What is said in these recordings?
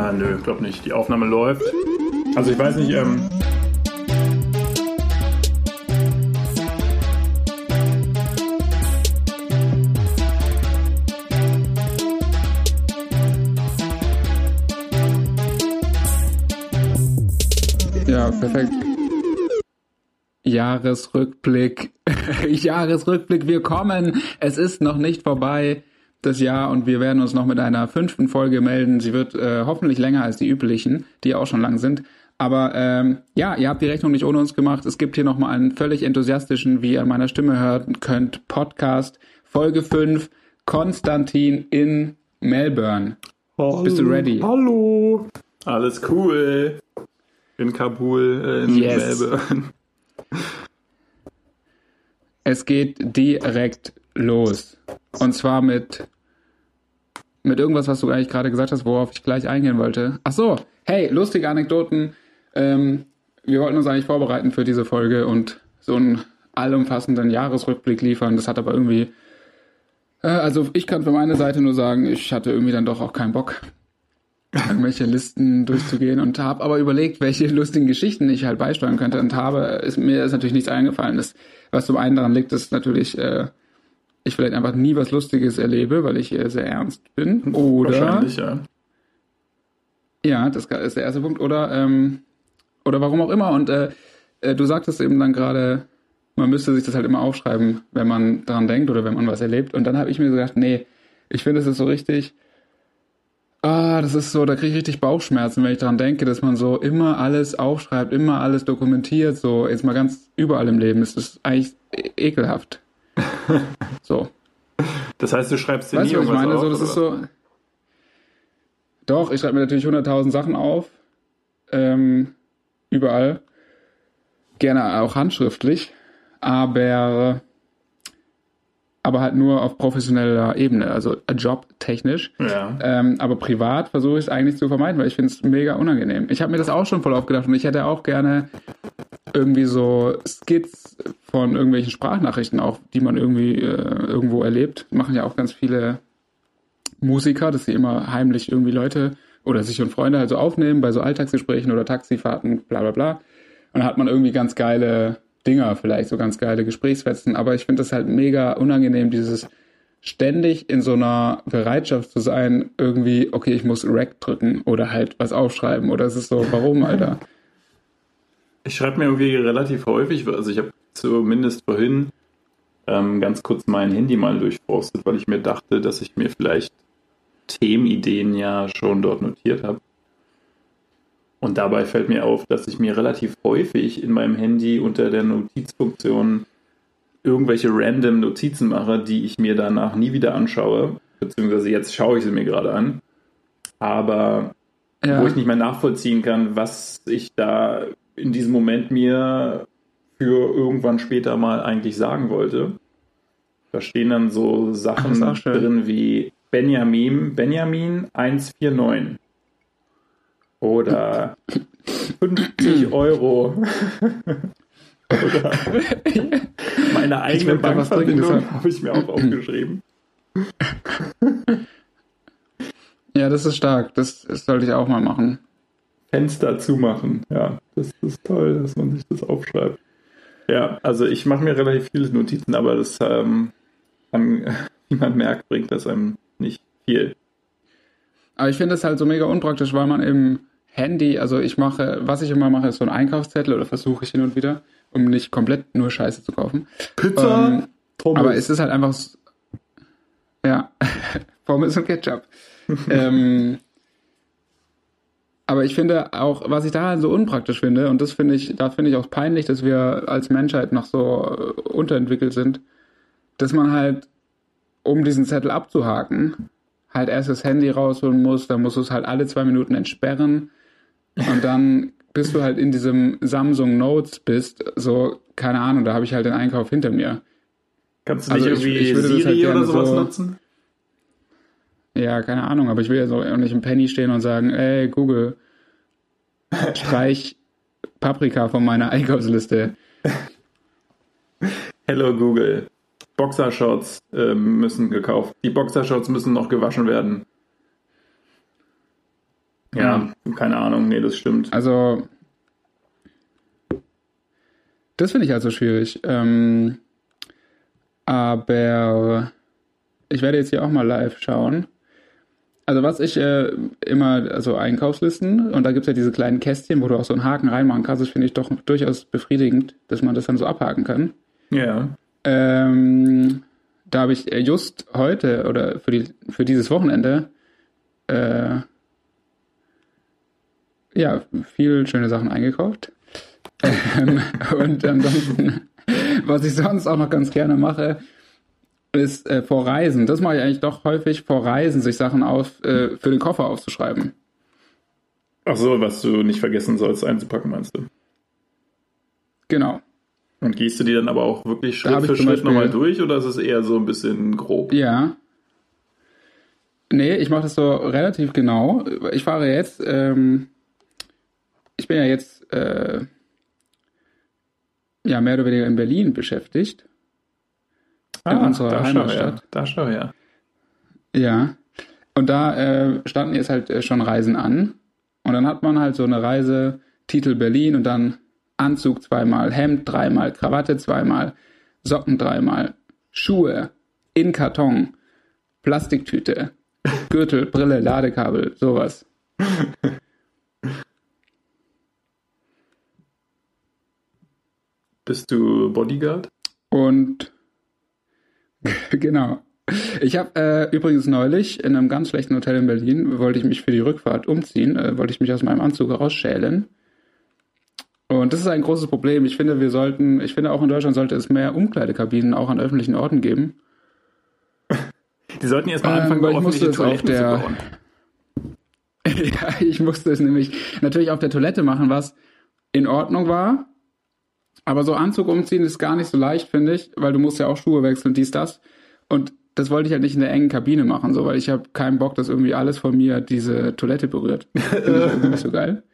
Ja, nö, glaub nicht. Die Aufnahme läuft. Also ich weiß nicht, ähm. Ja, perfekt. Jahresrückblick. Jahresrückblick, wir kommen. Es ist noch nicht vorbei das Jahr und wir werden uns noch mit einer fünften Folge melden. Sie wird äh, hoffentlich länger als die üblichen, die auch schon lang sind. Aber ähm, ja, ihr habt die Rechnung nicht ohne uns gemacht. Es gibt hier nochmal einen völlig enthusiastischen, wie ihr an meiner Stimme hören könnt, Podcast. Folge 5, Konstantin in Melbourne. Hallo, Bist du ready? Hallo. Alles cool. In Kabul, äh, in Yes. Melbourne. Es geht direkt los. Und zwar mit, mit irgendwas, was du eigentlich gerade gesagt hast, worauf ich gleich eingehen wollte. Ach so, hey, lustige Anekdoten. Ähm, wir wollten uns eigentlich vorbereiten für diese Folge und so einen allumfassenden Jahresrückblick liefern. Das hat aber irgendwie, äh, also ich kann für meine Seite nur sagen, ich hatte irgendwie dann doch auch keinen Bock, irgendwelche Listen durchzugehen und habe aber überlegt, welche lustigen Geschichten ich halt beisteuern könnte und habe, ist, mir ist natürlich nichts eingefallen. Das, was zum einen daran liegt, ist natürlich, äh, ich vielleicht einfach nie was Lustiges erlebe, weil ich sehr ernst bin. Oder Wahrscheinlich, ja. ja, das ist der erste Punkt. Oder, ähm, oder warum auch immer. Und äh, äh, du sagtest eben dann gerade, man müsste sich das halt immer aufschreiben, wenn man daran denkt oder wenn man was erlebt. Und dann habe ich mir gedacht, nee, ich finde, es ist so richtig. Ah, das ist so, da kriege ich richtig Bauchschmerzen, wenn ich daran denke, dass man so immer alles aufschreibt, immer alles dokumentiert, so jetzt mal ganz überall im Leben. Es ist eigentlich e- ekelhaft. So. Das heißt, du schreibst dir Weißt nie was ich meine? auf, so, das oder ist so. Doch, ich schreibe mir natürlich 100.000 Sachen auf. Ähm, überall. Gerne auch handschriftlich. Aber, aber halt nur auf professioneller Ebene, also jobtechnisch. Ja. Ähm, aber privat versuche ich es eigentlich zu vermeiden, weil ich finde es mega unangenehm. Ich habe mir das auch schon voll aufgedacht und ich hätte auch gerne irgendwie so Skits von irgendwelchen Sprachnachrichten auch, die man irgendwie äh, irgendwo erlebt. Machen ja auch ganz viele Musiker, dass sie immer heimlich irgendwie Leute oder sich und Freunde halt so aufnehmen bei so Alltagsgesprächen oder Taxifahrten, bla bla bla. Und dann hat man irgendwie ganz geile Dinger, vielleicht so ganz geile Gesprächsfetzen. Aber ich finde das halt mega unangenehm, dieses ständig in so einer Bereitschaft zu sein, irgendwie, okay, ich muss Rec drücken oder halt was aufschreiben. Oder es ist so, warum, Alter? Ich schreibe mir irgendwie relativ häufig, also ich habe zumindest vorhin ähm, ganz kurz mein Handy mal durchforstet, weil ich mir dachte, dass ich mir vielleicht Themenideen ja schon dort notiert habe. Und dabei fällt mir auf, dass ich mir relativ häufig in meinem Handy unter der Notizfunktion irgendwelche random Notizen mache, die ich mir danach nie wieder anschaue. Beziehungsweise jetzt schaue ich sie mir gerade an. Aber Ja. wo ich nicht mehr nachvollziehen kann, was ich da in diesem Moment mir für irgendwann später mal eigentlich sagen wollte. Da stehen dann so Sachen Ach, drin wie Benjamin, Benjamin 149 oder 50 Euro oder meine eigene Bankverbindung habe ich mir auch aufgeschrieben. Ja, das ist stark. Das, das sollte ich auch mal machen. Fenster zumachen. Ja, das ist toll, dass man sich das aufschreibt. Ja, also ich mache mir relativ viele Notizen, aber das, ähm, kann, wie man merkt, bringt das einem nicht viel. Aber ich finde es halt so mega unpraktisch, weil man im Handy, also ich mache, was ich immer mache, ist so ein Einkaufszettel oder versuche ich hin und wieder, um nicht komplett nur Scheiße zu kaufen. Ähm, Pommes. aber es ist halt einfach, s- ja, Pommes und Ketchup. ähm, aber ich finde auch, was ich daran so unpraktisch finde, und das finde ich, da finde ich auch peinlich, dass wir als Menschheit noch so äh, unterentwickelt sind, dass man halt, um diesen Zettel abzuhaken, halt erst das Handy rausholen muss, dann musst du es halt alle zwei Minuten entsperren und dann, bis du halt in diesem Samsung Notes bist, so, keine Ahnung, da habe ich halt den Einkauf hinter mir. Kannst du nicht also ich- irgendwie ich würde das Siri halt oder sowas so- nutzen? Ja, keine Ahnung, aber ich will ja so nicht im Penny stehen und sagen, ey, Google, streich Paprika von meiner Einkaufsliste. Hello Google. Boxershorts ähm, müssen gekauft. Die Boxershorts müssen noch gewaschen werden. Ja, keine Ahnung, nee, das stimmt. Also, das finde ich also schwierig. Ähm, aber ich werde jetzt hier auch mal live schauen. Also was ich äh, immer, also Einkaufslisten, und da gibt es ja diese kleinen Kästchen, wo du auch so einen Haken reinmachen kannst, das finde ich doch durchaus befriedigend, dass man das dann so abhaken kann. Ja. Ähm, da habe ich just heute oder für, die, für dieses Wochenende äh, ja, viel schöne Sachen eingekauft. ähm, und ansonsten, was ich sonst auch noch ganz gerne mache, ist äh, vor Reisen. Das mache ich eigentlich doch häufig vor Reisen, sich Sachen auf, äh, für den Koffer aufzuschreiben. Ach so, was du nicht vergessen sollst einzupacken, meinst du? Genau. Und gehst du die dann aber auch wirklich Schritt für Schritt nochmal durch oder ist es eher so ein bisschen grob? Ja. Nee, ich mache das so relativ genau. Ich fahre jetzt, ähm, ich bin ja jetzt äh, ja mehr oder weniger in Berlin beschäftigt. Ah, in unserer da Heimatstadt. Schau, ja. Da schau ja. Ja. Und da äh, standen jetzt halt äh, schon Reisen an. Und dann hat man halt so eine Reise, Titel Berlin und dann Anzug zweimal, Hemd dreimal, Krawatte zweimal, Socken dreimal, Schuhe in Karton, Plastiktüte, Gürtel, Brille, Ladekabel, sowas. Bist du Bodyguard? Und genau. Ich habe äh, übrigens neulich in einem ganz schlechten Hotel in Berlin, wollte ich mich für die Rückfahrt umziehen, äh, wollte ich mich aus meinem Anzug herausschälen. Und das ist ein großes Problem. Ich finde, wir sollten, ich finde auch in Deutschland sollte es mehr Umkleidekabinen auch an öffentlichen Orten geben. Die sollten erstmal anfangen, ähm, ich musste es auf der, ja, ich musste es nämlich natürlich auf der Toilette machen, was in Ordnung war. Aber so Anzug umziehen ist gar nicht so leicht, finde ich, weil du musst ja auch Schuhe wechseln, dies, das. Und das wollte ich halt nicht in der engen Kabine machen, so, weil ich habe keinen Bock, dass irgendwie alles von mir diese Toilette berührt. Finde ich irgendwie nicht so geil.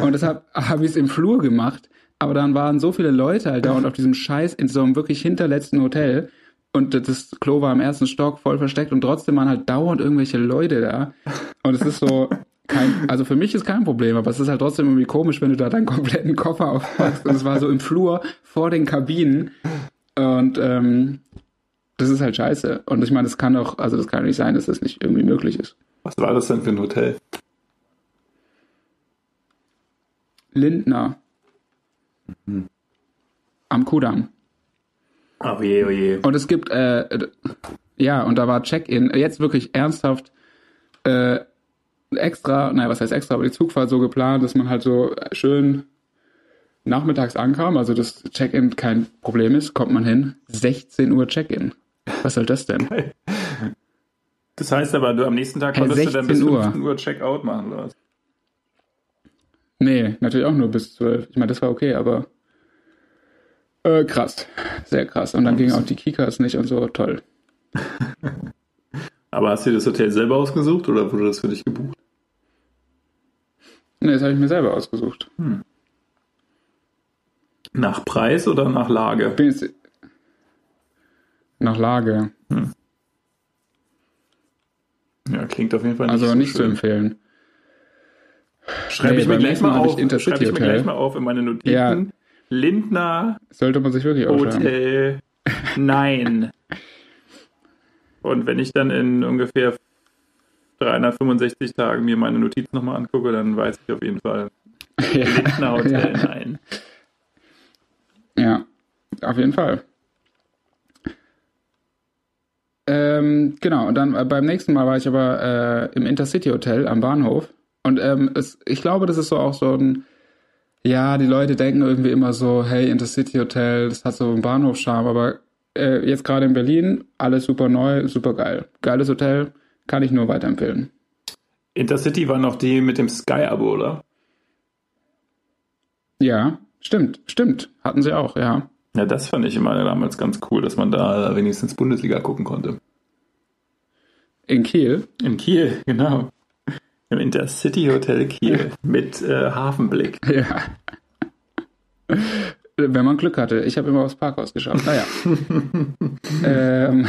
Und deshalb habe ich es im Flur gemacht, aber dann waren so viele Leute halt da und auf diesem Scheiß in so einem wirklich hinterletzten Hotel und das Klo war im ersten Stock voll versteckt und trotzdem waren halt dauernd irgendwelche Leute da. Und es ist so, kein, also für mich ist kein Problem, aber es ist halt trotzdem irgendwie komisch, wenn du da deinen kompletten Koffer aufpackst. Und es war so im Flur vor den Kabinen. Und ähm, das ist halt scheiße. Und ich meine, das kann doch, also das kann nicht sein, dass das nicht irgendwie möglich ist. Was war das denn für ein Hotel? Lindner. Mhm. Am Kudamm. Oh je, oh je. Und es gibt, äh, ja, und da war Check-in, jetzt wirklich ernsthaft, äh, extra, naja, was heißt extra, aber die Zugfahrt so geplant, dass man halt so schön nachmittags ankam, also das Check-in kein Problem ist, kommt man hin, 16 Uhr Check-in. Was soll das denn? Das heißt aber, du am nächsten Tag konntest du dann bis 15 Uhr Check-out machen, oder was? Nee, natürlich auch nur bis 12. Ich meine, das war okay, aber äh, krass. Sehr krass. Und dann gingen auch die Kikas nicht und so. Toll. aber hast du dir das Hotel selber ausgesucht oder wurde das für dich gebucht? Nee, das habe ich mir selber ausgesucht. Hm. Nach Preis oder nach Lage? Jetzt, nach Lage. Hm. Ja, klingt auf jeden Fall nicht Also so nicht schön. zu empfehlen. Schreibe nee, ich, mir gleich, mal auf, schreib ich mir gleich mal auf in meine Notizen. Ja. Lindner Sollte man sich wirklich Hotel. Nein. Und wenn ich dann in ungefähr 365 Tagen mir meine Notizen nochmal angucke, dann weiß ich auf jeden Fall. Ja. Hotel, ja. nein. Ja, auf jeden Fall. Ähm, genau, und dann äh, beim nächsten Mal war ich aber äh, im Intercity Hotel am Bahnhof. Und ähm, es, ich glaube, das ist so auch so ein, ja, die Leute denken irgendwie immer so, hey, Intercity Hotel, das hat so einen Bahnhofscharme, aber äh, jetzt gerade in Berlin, alles super neu, super geil. Geiles Hotel, kann ich nur weiterempfehlen. Intercity war noch die mit dem Sky-Abo, oder? Ja, stimmt, stimmt. Hatten sie auch, ja. Ja, das fand ich immer damals ganz cool, dass man da wenigstens Bundesliga gucken konnte. In Kiel? In Kiel, genau. Im Intercity Hotel Kiel mit äh, Hafenblick. Ja. Wenn man Glück hatte. Ich habe immer aufs Parkhaus geschaut. Naja. ähm.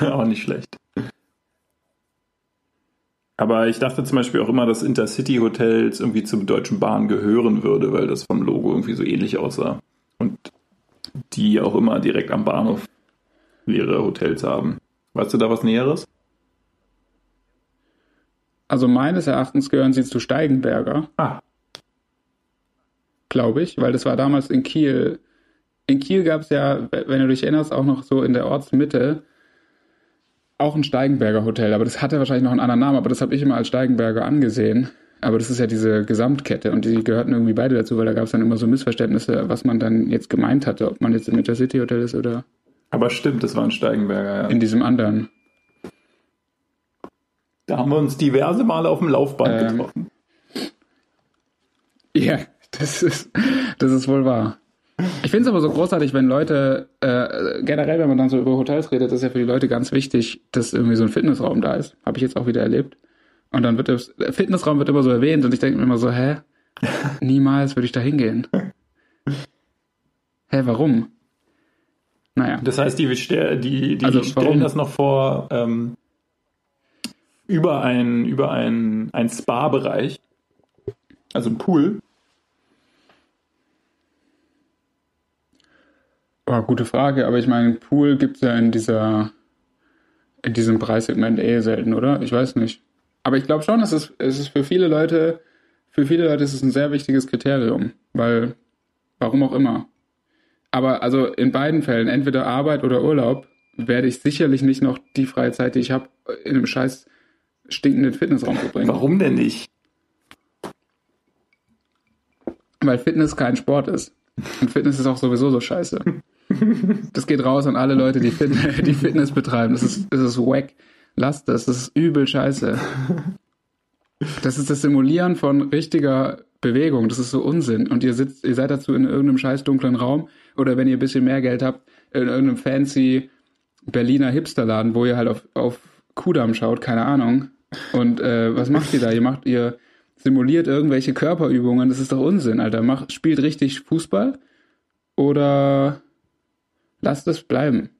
Auch nicht schlecht. Aber ich dachte zum Beispiel auch immer, dass Intercity-Hotels irgendwie zum Deutschen Bahn gehören würde, weil das vom Logo irgendwie so ähnlich aussah. Und die auch immer direkt am Bahnhof ihre Hotels haben. Weißt du da was Näheres? Also meines Erachtens gehören sie zu Steigenberger. Ah. Glaube ich, weil das war damals in Kiel. In Kiel gab es ja, wenn du dich erinnerst, auch noch so in der Ortsmitte auch ein Steigenberger Hotel, aber das hatte wahrscheinlich noch einen anderen Namen, aber das habe ich immer als Steigenberger angesehen. Aber das ist ja diese Gesamtkette und die gehörten irgendwie beide dazu, weil da gab es dann immer so Missverständnisse, was man dann jetzt gemeint hatte, ob man jetzt im Intercity Hotel ist oder. Aber stimmt, das war ein Steigenberger, ja. In diesem anderen. Da haben wir uns diverse Male auf dem Laufband ähm, getroffen. Ja, das ist, das ist wohl wahr. Ich finde es aber so großartig, wenn Leute, äh, generell, wenn man dann so über Hotels redet, ist ja für die Leute ganz wichtig, dass irgendwie so ein Fitnessraum da ist. Habe ich jetzt auch wieder erlebt. Und dann wird das, der Fitnessraum wird immer so erwähnt und ich denke mir immer so, hä? Niemals würde ich da hingehen. Hä, warum? Naja. Das heißt, die, die, die also, stellen warum? das noch vor ähm, über ein, über ein, ein Spa-Bereich, also ein Pool. Oh, gute Frage, aber ich meine, Pool gibt es ja in dieser in diesem Preissegment eh selten, oder? Ich weiß nicht. Aber ich glaube schon, es ist, es ist für viele Leute, für viele Leute ist es ein sehr wichtiges Kriterium, weil, warum auch immer. Aber also in beiden Fällen, entweder Arbeit oder Urlaub, werde ich sicherlich nicht noch die freie Zeit, die ich habe, in einem scheiß stinkenden Fitnessraum verbringen. Warum denn nicht? Weil Fitness kein Sport ist. Und Fitness ist auch sowieso so scheiße. Das geht raus an alle Leute, die, Fit die Fitness betreiben. Das ist, das ist wack. Lasst das, das ist übel scheiße. Das ist das Simulieren von richtiger Bewegung. Das ist so Unsinn. Und ihr sitzt, ihr seid dazu in irgendeinem scheiß dunklen Raum oder wenn ihr ein bisschen mehr Geld habt, in irgendeinem fancy Berliner Hipsterladen, wo ihr halt auf, auf Kudamm schaut, keine Ahnung. Und äh, was macht ihr da? Ihr macht, ihr simuliert irgendwelche Körperübungen. Das ist doch Unsinn, Alter. Macht, spielt richtig Fußball oder lasst es bleiben.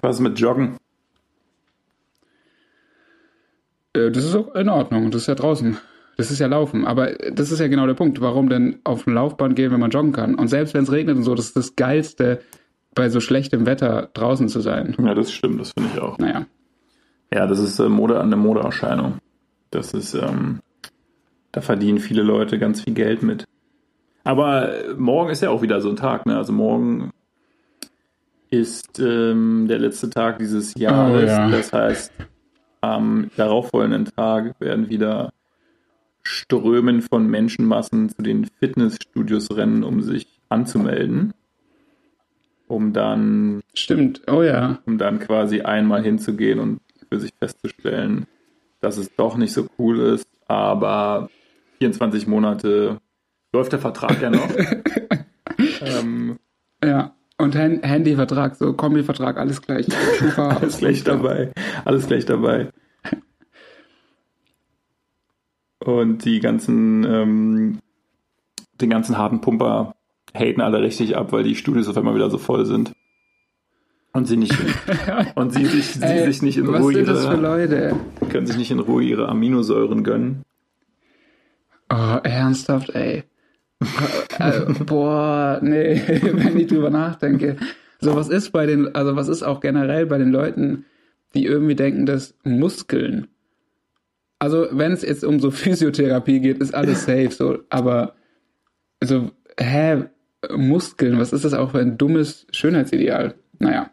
Was mit Joggen? Äh, das ist auch in Ordnung. Das ist ja draußen. Das ist ja Laufen. Aber das ist ja genau der Punkt. Warum denn auf ein Laufband gehen, wenn man joggen kann? Und selbst wenn es regnet und so, das ist das Geilste, bei so schlechtem Wetter draußen zu sein. Ja, das stimmt. Das finde ich auch. Naja. Ja, das ist äh, Mode an der Modeerscheinung. Das ist, ähm, da verdienen viele Leute ganz viel Geld mit. Aber äh, morgen ist ja auch wieder so ein Tag, ne? Also morgen ist ähm, der letzte Tag dieses Jahres. Oh, ja. Das heißt, am darauffolgenden Tag werden wieder Strömen von Menschenmassen zu den Fitnessstudios rennen, um sich anzumelden. Um dann. Stimmt, oh ja. Um dann quasi einmal hinzugehen und für sich festzustellen, dass es doch nicht so cool ist, aber 24 Monate läuft der Vertrag ja noch. ähm, ja. Und Handyvertrag, so Kombivertrag, alles gleich. Alles gleich dabei. Alles gleich dabei. Und die ganzen, ähm, den ganzen harten Pumper haten alle richtig ab, weil die Studios auf einmal wieder so voll sind. Und sie nicht und sie sich, sie Ey, sich nicht in Ruhe ihre, können sich nicht in Ruhe ihre Aminosäuren gönnen. Oh, ernsthaft, ey. äh, boah, nee, wenn ich drüber nachdenke. So, was ist bei den, also was ist auch generell bei den Leuten, die irgendwie denken, dass Muskeln, also wenn es jetzt um so Physiotherapie geht, ist alles safe, so, aber, also, hä, Muskeln, was ist das auch für ein dummes Schönheitsideal? Naja.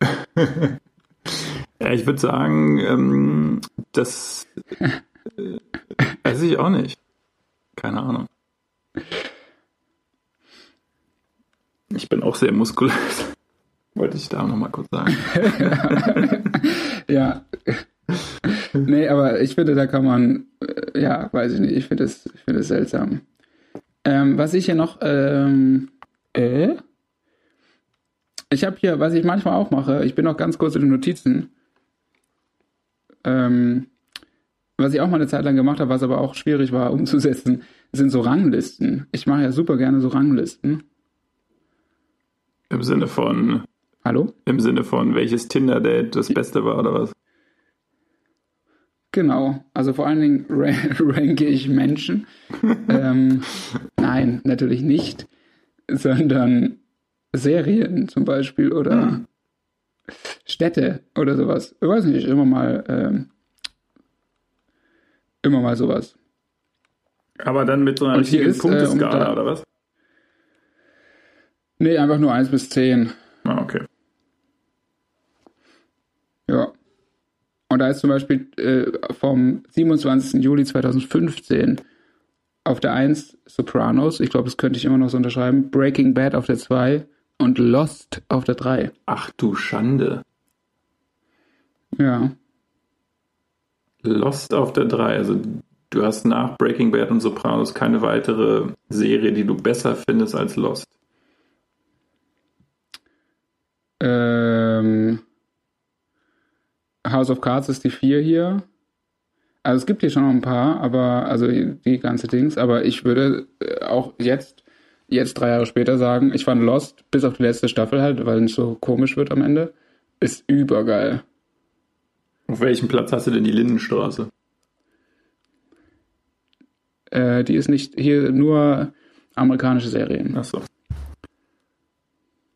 ja, ich würde sagen, ähm, das äh, weiß ich auch nicht. Keine Ahnung. Ich bin auch sehr muskulös. Wollte ich da nochmal kurz sagen. ja. nee, aber ich finde, da kann man, äh, ja, weiß ich nicht, ich finde es find seltsam. Ähm, was ich hier noch, ähm, äh? Ich habe hier, was ich manchmal auch mache, ich bin noch ganz kurz in den Notizen. Ähm, was ich auch mal eine Zeit lang gemacht habe, was aber auch schwierig war umzusetzen, sind so Ranglisten. Ich mache ja super gerne so Ranglisten. Im Sinne von. Hallo? Im Sinne von, welches Tinder-Date das Beste war oder was? Genau, also vor allen Dingen ranke ich Menschen. ähm, nein, natürlich nicht, sondern Serien zum Beispiel oder hm. Städte oder sowas. Ich weiß nicht, immer mal, ähm, immer mal sowas. Aber dann mit so einer richtigen Punkteskala äh, um oder was? Nee, einfach nur 1 bis 10. Ah, okay. Ja. Und da ist zum Beispiel äh, vom 27. Juli 2015 auf der 1 Sopranos, ich glaube, das könnte ich immer noch so unterschreiben, Breaking Bad auf der 2 und Lost auf der 3. Ach du Schande. Ja. Lost auf der 3, also du hast nach Breaking Bad und Sopranos keine weitere Serie, die du besser findest als Lost. Ähm, House of Cards ist die 4 hier. Also es gibt hier schon noch ein paar, aber also die ganze Dings, aber ich würde äh, auch jetzt, jetzt drei Jahre später sagen, ich fand Lost bis auf die letzte Staffel halt, weil es so komisch wird am Ende, ist übergeil. Auf welchem Platz hast du denn die Lindenstraße? Äh, die ist nicht hier nur amerikanische Serien. Achso.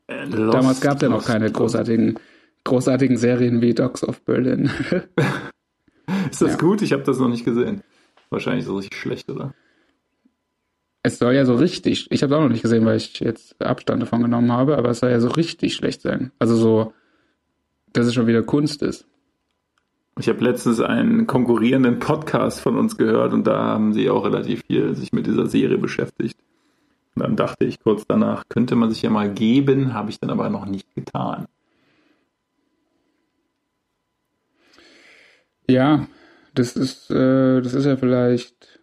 Äh, Damals gab es ja noch keine großartigen großartigen Serien wie Dogs of Berlin. Ist das ja. gut? Ich habe das noch nicht gesehen. Wahrscheinlich so richtig schlecht, oder? Es soll ja so richtig, ich habe es auch noch nicht gesehen, weil ich jetzt Abstand davon genommen habe, aber es soll ja so richtig schlecht sein. Also so, dass es schon wieder Kunst ist. Ich habe letztens einen konkurrierenden Podcast von uns gehört und da haben sie auch relativ viel sich mit dieser Serie beschäftigt. Und dann dachte ich kurz danach, könnte man sich ja mal geben, habe ich dann aber noch nicht getan. Ja, das ist, äh, das ist ja vielleicht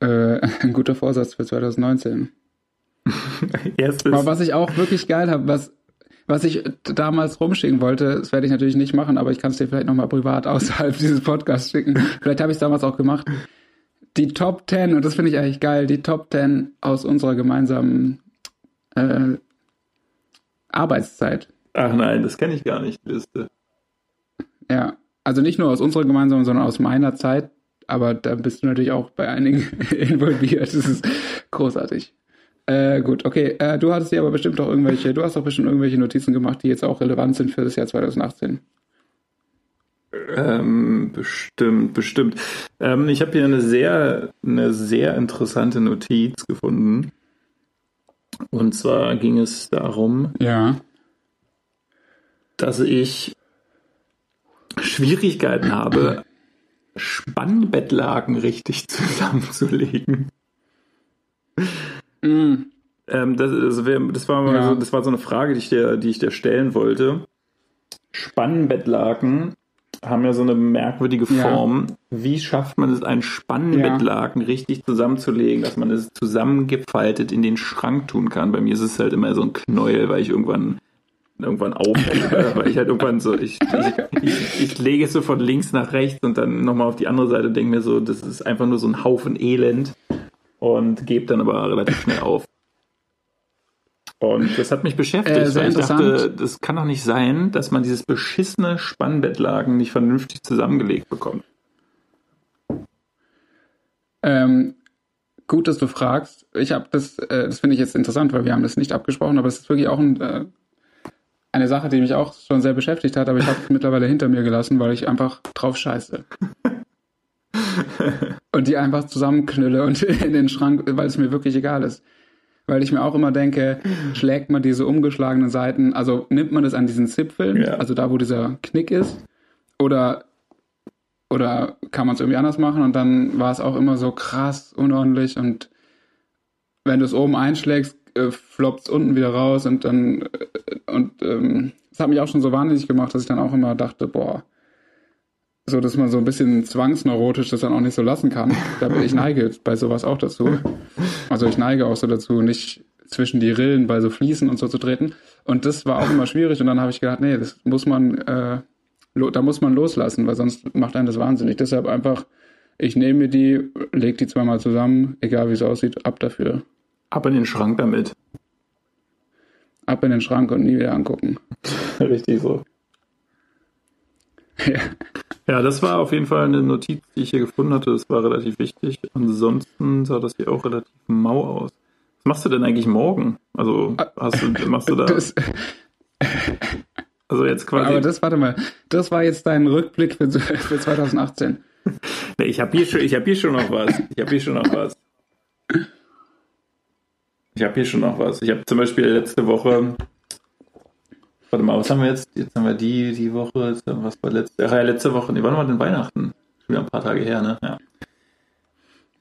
äh, ein guter Vorsatz für 2019. Erstes. Aber was ich auch wirklich geil habe, was, was ich damals rumschicken wollte, das werde ich natürlich nicht machen, aber ich kann es dir vielleicht nochmal privat außerhalb dieses Podcasts schicken. Vielleicht habe ich es damals auch gemacht. Die Top 10, und das finde ich eigentlich geil, die Top 10 aus unserer gemeinsamen äh, Arbeitszeit. Ach nein, das kenne ich gar nicht, die Liste. Ja, also nicht nur aus unserer gemeinsamen, sondern aus meiner Zeit. Aber da bist du natürlich auch bei einigen involviert. Das ist großartig. Äh, gut, okay. Äh, du hattest dir aber bestimmt auch irgendwelche, du hast doch bestimmt irgendwelche Notizen gemacht, die jetzt auch relevant sind für das Jahr 2018. Ähm, bestimmt, bestimmt. Ähm, ich habe hier eine sehr, eine sehr interessante Notiz gefunden. Und zwar ging es darum, ja. dass ich Schwierigkeiten habe, Spannbettlaken richtig zusammenzulegen. Mm. Ähm, das, also, das, war ja. so, das war so eine Frage, die ich dir, die ich dir stellen wollte. Spannbettlaken haben ja so eine merkwürdige Form. Ja. Wie schafft man es, ein Spannbettlaken ja. richtig zusammenzulegen, dass man es zusammengefaltet in den Schrank tun kann? Bei mir ist es halt immer so ein Knäuel, weil ich irgendwann irgendwann aufhänge, weil ich halt irgendwann so, ich, ich, ich, ich, lege es so von links nach rechts und dann nochmal auf die andere Seite und denke mir so, das ist einfach nur so ein Haufen Elend und gebe dann aber relativ schnell auf. Und das hat mich beschäftigt, äh, weil ich dachte, das kann doch nicht sein, dass man dieses beschissene Spannbettlagen nicht vernünftig zusammengelegt bekommt. Ähm, gut, dass du fragst. Ich habe das, äh, das finde ich jetzt interessant, weil wir haben das nicht abgesprochen, aber es ist wirklich auch ein äh, eine Sache, die mich auch schon sehr beschäftigt hat, aber ich habe es mittlerweile hinter mir gelassen, weil ich einfach drauf scheiße. Und die einfach zusammenknülle und in den Schrank, weil es mir wirklich egal ist. Weil ich mir auch immer denke, schlägt man diese umgeschlagenen Seiten, also nimmt man das an diesen Zipfeln, ja. also da, wo dieser Knick ist, oder, oder kann man es irgendwie anders machen und dann war es auch immer so krass unordentlich und wenn du es oben einschlägst, äh, floppt unten wieder raus und dann äh, und ähm, das hat mich auch schon so wahnsinnig gemacht, dass ich dann auch immer dachte, boah, so dass man so ein bisschen zwangsneurotisch das dann auch nicht so lassen kann. Da ich neige bei sowas auch dazu. Also ich neige auch so dazu, nicht zwischen die Rillen bei so Fliesen und so zu treten. Und das war auch immer schwierig. Und dann habe ich gedacht, nee, das muss man, äh, da muss man loslassen, weil sonst macht einen das wahnsinnig. Deshalb einfach, ich nehme die, leg die zweimal zusammen, egal wie es aussieht, ab dafür. Ab in den Schrank damit. Ab in den Schrank und nie wieder angucken. Richtig so. Ja. Das war auf jeden Fall eine Notiz, die ich hier gefunden hatte. Das war relativ wichtig. Ansonsten sah das hier auch relativ mau aus. Was machst du denn eigentlich morgen? Also hast du, machst du da, Das, also jetzt quasi. aber das, warte mal, das war jetzt dein Rückblick für, für 2018. Nee, ich habe hier schon, ich habe hier schon noch was. Ich habe hier schon noch was. Ich habe hier schon noch was. Ich habe zum Beispiel letzte Woche. Warte mal, was haben wir jetzt? Jetzt haben wir die, die Woche. Was war letzte? Ja, letzte Woche. Nee, wann war denn Weihnachten? Schon wieder ein paar Tage her, ne? Ja.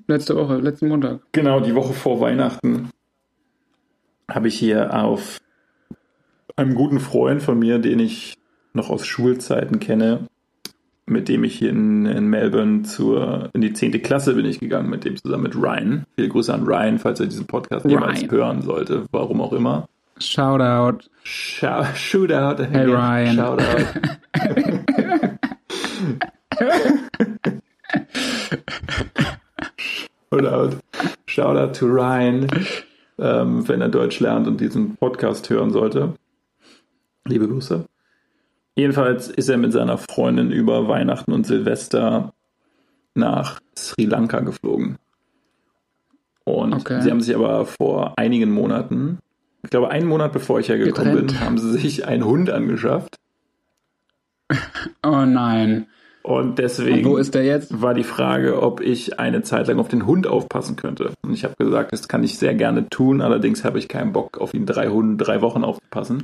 Letzte Woche, letzten Montag. Genau, die Woche vor Weihnachten habe ich hier auf einem guten Freund von mir, den ich noch aus Schulzeiten kenne, mit dem ich hier in, in Melbourne zur, in die 10. Klasse bin ich gegangen, mit dem zusammen mit Ryan. Viele Grüße an Ryan, falls er diesen Podcast jemals Ryan. hören sollte, warum auch immer. Shoutout. Shou- Shootout. Hey, Ryan. Shoutout. Shoutout. Shoutout to Ryan, ähm, wenn er Deutsch lernt und diesen Podcast hören sollte. Liebe Grüße. Jedenfalls ist er mit seiner Freundin über Weihnachten und Silvester nach Sri Lanka geflogen. Und Okay. sie haben sich aber vor einigen Monaten, ich glaube einen Monat bevor ich hergekommen Getrennt. bin, haben sie sich einen Hund angeschafft. Oh nein. Und deswegen Wo ist der jetzt? war die Frage, ob ich eine Zeit lang auf den Hund aufpassen könnte. Und ich habe gesagt, das kann ich sehr gerne tun, allerdings habe ich keinen Bock, auf ihn drei, Hunden, drei Wochen aufzupassen.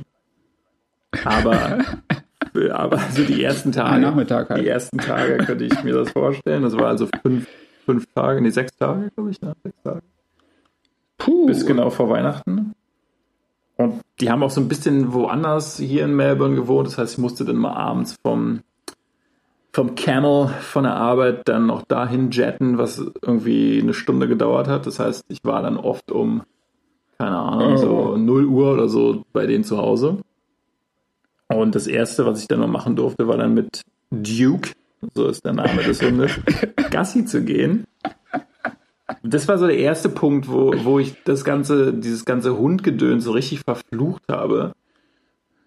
Aber, aber so die ersten Tage, halt. die ersten Tage könnte ich mir das vorstellen. Das war also fünf, fünf Tage, nee, sechs Tage, glaube ich, ne? sechs Tage. Puh. Bis genau vor Weihnachten. Die haben auch so ein bisschen woanders hier in Melbourne gewohnt. Das heißt, ich musste dann mal abends vom, vom Camel von der Arbeit dann noch dahin jetten, was irgendwie eine Stunde gedauert hat. Das heißt, ich war dann oft um, keine Ahnung, so 0 Uhr oder so bei denen zu Hause. Und das erste, was ich dann noch machen durfte, war dann mit Duke, so ist der Name des Hundes, Gassi zu gehen. Das war so der erste Punkt, wo, wo ich das ganze, dieses ganze Hundgedöns so richtig verflucht habe.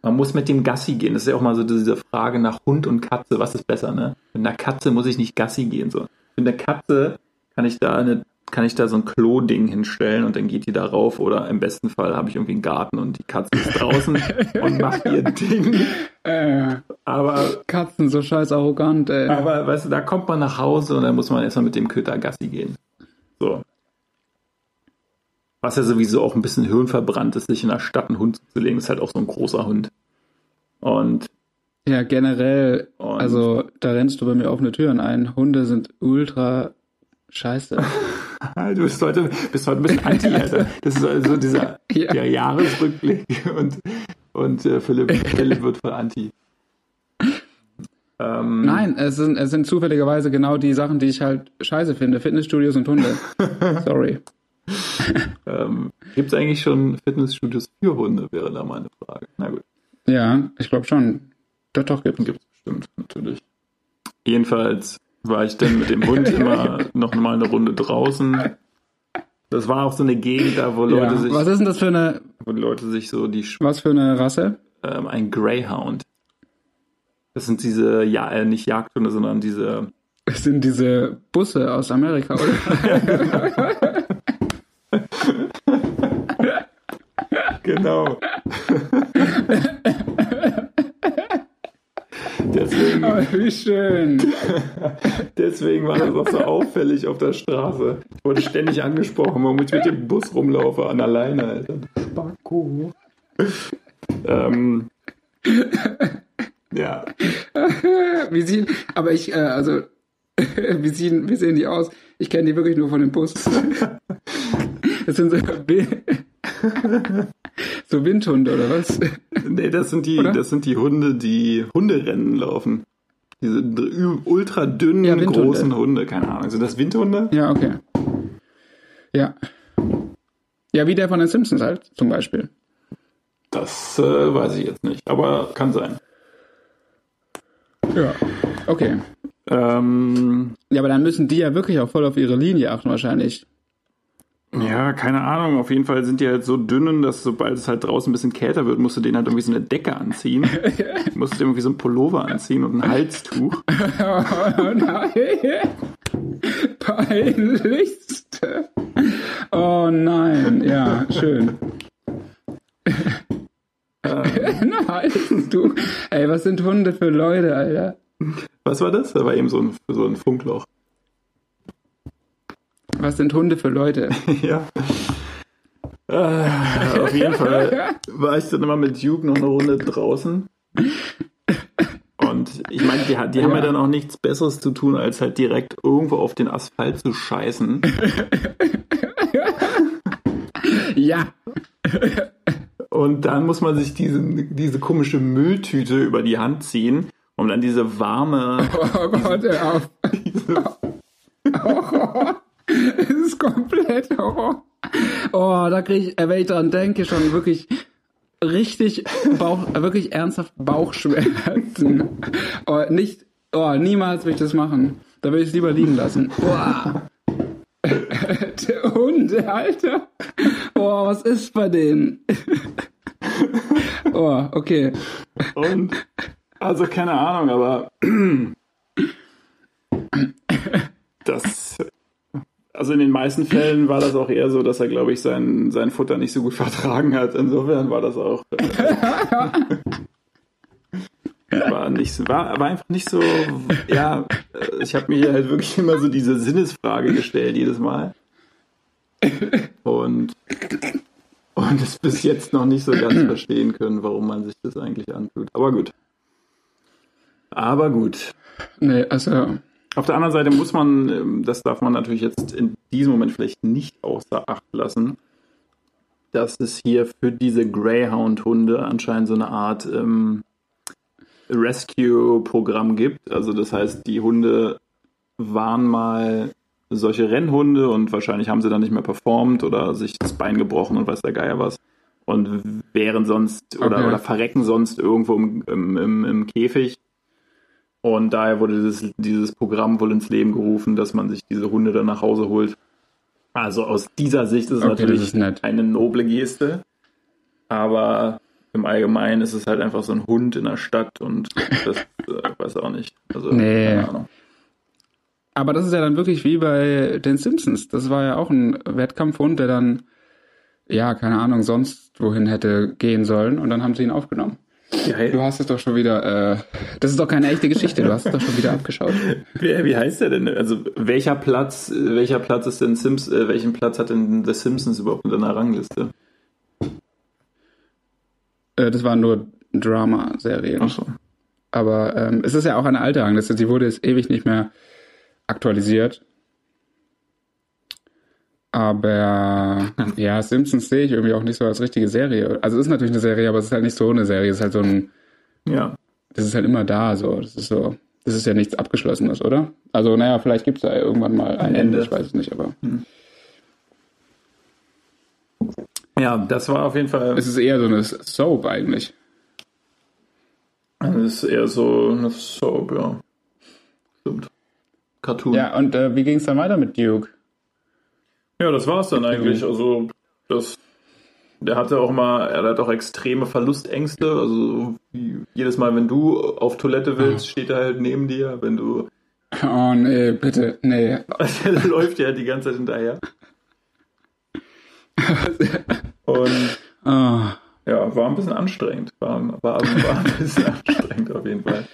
Man muss mit dem Gassi gehen. Das ist ja auch mal so diese Frage nach Hund und Katze. Was ist besser, ne? Mit einer Katze muss ich nicht Gassi gehen. So. Mit einer Katze kann ich da eine, kann ich da so ein Klo-Ding hinstellen und dann geht die da rauf. Oder im besten Fall habe ich irgendwie einen Garten und die Katze ist draußen und macht ihr Ding. Äh, Aber Katzen so scheiß arrogant, ey. aber weißt du, da kommt man nach Hause und dann muss man erstmal mit dem Köter Gassi gehen. So. Was ja sowieso auch ein bisschen hirnverbrannt ist, sich in der Stadt einen Hund zu legen, ist halt auch so ein großer Hund. Und Ja, generell, Und- also da rennst du bei mir offene Türen ein. Hunde sind ultra scheiße. du bist heute, bist heute ein bisschen anti, Alter. Das ist also dieser Ja. der Jahresrückblick und, und äh, Philipp, Philipp wird voll anti. Ähm, Nein, es sind, es sind zufälligerweise genau die Sachen, die ich halt scheiße finde. Fitnessstudios und Hunde. Sorry. Ähm, Gibt es eigentlich schon Fitnessstudios für Hunde, wäre da meine Frage. Na gut. Ja, ich glaube schon. Doch, doch, gibt's. Gibt es bestimmt, natürlich. Jedenfalls war ich dann mit dem Hund immer noch mal eine Runde draußen. Das war auch so eine Gegend da, wo Leute Ja. sich, Was ist denn das für eine, wo Leute sich so die was für eine Rasse? ähm, ein Greyhound. Das sind diese ja äh, nicht Jagdhunde, sondern diese Das sind diese Busse aus Amerika, oder? genau. deswegen, Oh, wie schön. deswegen war das auch so auffällig auf der Straße. Ich wurde ständig angesprochen, warum ich mit dem Bus rumlaufe an alleine, Alter. Spacko. ähm, ja, Wie sehen, aber ich, äh, also, wie sehen, wie sehen die aus? Ich kenne die wirklich nur von dem Bus. Das sind so, so Windhunde, oder was? nee, das sind die, Oder? das sind die Hunde, die Hunderennen laufen. Diese ultra dünnen, Ja, großen Hunde, keine Ahnung. Sind das Windhunde? Ja, okay. Ja. Ja, wie der von den Simpsons halt, zum Beispiel. Das äh, weiß ich jetzt nicht, aber kann sein. Ja. Okay. Ähm, Ja, aber dann müssen die ja wirklich auch voll auf ihre Linie achten, wahrscheinlich. Ja, keine Ahnung. Auf jeden Fall sind die halt so dünn, dass sobald es halt draußen ein bisschen kälter wird, musst du denen halt irgendwie so eine Decke anziehen. musst du dir irgendwie so ein Pullover anziehen und ein Halstuch. Oh nein. Peinlichste. Oh nein. Ja, schön. ein Halstuch. Ey, was sind Hunde für Leute, Alter? Was war das? Da war eben so ein, so ein Funkloch. Was sind Hunde für Leute? ja. Äh, auf jeden Fall war ich dann immer mit Duke noch eine Runde draußen. Und ich meine, die, die haben ja dann auch nichts Besseres zu tun, als halt direkt irgendwo auf den Asphalt zu scheißen. ja. Und dann muss man sich diese, diese komische Mülltüte über die Hand ziehen, um dann diese warme. Oh Gott, hör auf. Diese, oh, es ist komplett Horror. Oh, da kriege ich, wenn ich daran denke, schon wirklich richtig Bauch, wirklich ernsthaft Bauchschmerzen. Oh, nicht, oh, niemals will ich das machen. Da will ich es lieber liegen lassen. Oh. Der Hunde, Alter. Oh, was ist bei denen? Oh, okay. Und, also keine Ahnung, aber das also in den meisten Fällen war das auch eher so, dass er, glaube ich, sein, sein Futter nicht so gut vertragen hat. Insofern war das auch. Äh, war, nicht, war, war einfach nicht so. Ja, ich habe mir halt wirklich immer so diese Sinnesfrage gestellt, jedes Mal. Und. Und es bis jetzt noch nicht so ganz verstehen können, warum man sich das eigentlich antut. Aber gut. Aber gut. Nee, also auf der anderen Seite muss man, ähm, das darf man natürlich jetzt in diesem Moment vielleicht nicht außer Acht lassen, dass es hier für diese Greyhound-Hunde anscheinend so eine Art ähm, Rescue-Programm gibt. Also das heißt, die Hunde waren mal solche Rennhunde und wahrscheinlich haben sie dann nicht mehr performt oder sich das Bein gebrochen und weiß der Geier was. Und wären sonst oder, okay. oder verrecken sonst irgendwo im, im, im Käfig und daher wurde dieses, dieses Programm wohl ins Leben gerufen, dass man sich diese Hunde dann nach Hause holt. Also aus dieser Sicht ist es okay, natürlich ist eine noble Geste. Aber im Allgemeinen ist es halt einfach so ein Hund in der Stadt und das äh, weiß auch nicht. Also, nee. keine Ahnung. Aber das ist ja dann wirklich wie bei den Simpsons. Das war ja auch ein Wettkampfhund, der dann, ja, keine Ahnung, sonst wohin hätte gehen sollen und dann haben sie ihn aufgenommen. Geil. Du hast es doch schon wieder, äh, das ist doch keine echte Geschichte, du hast es doch schon wieder abgeschaut. Wie, wie heißt der denn? Also welcher Platz, welcher Platz ist denn Sims, äh, welchen Platz hat denn The Simpsons überhaupt in deiner Rangliste? Äh, das waren nur Drama-Serien. Ach so. Aber ähm, es ist ja auch eine alte Rangliste, sie wurde jetzt ewig nicht mehr aktualisiert. Aber ja, Simpsons sehe ich irgendwie auch nicht so als richtige Serie. Also es ist natürlich eine Serie, aber es ist halt nicht so eine Serie. Es ist halt so ein. Ja. Das ist halt immer da, so. Das ist so. Das ist ja nichts Abgeschlossenes, oder? Also, naja, vielleicht gibt es da irgendwann mal ein, ein Ende. Ende, ich weiß es nicht, aber. Hm. Ja, das war auf jeden Fall. Es ist eher so eine Soap eigentlich. Es ist eher so eine Soap, ja. Stimmt. Cartoon. Ja, und äh, wie ging es dann weiter mit Duke? Ja, das war's dann eigentlich. Also, das, der hatte auch mal, er hat auch extreme Verlustängste. Also, jedes Mal, wenn du auf Toilette willst, steht er halt neben dir. Wenn du. Oh, nee, bitte, nee. der läuft ja die ganze Zeit hinterher. Und. Oh. Ja, war ein bisschen anstrengend. War, war, war ein bisschen anstrengend auf jeden Fall.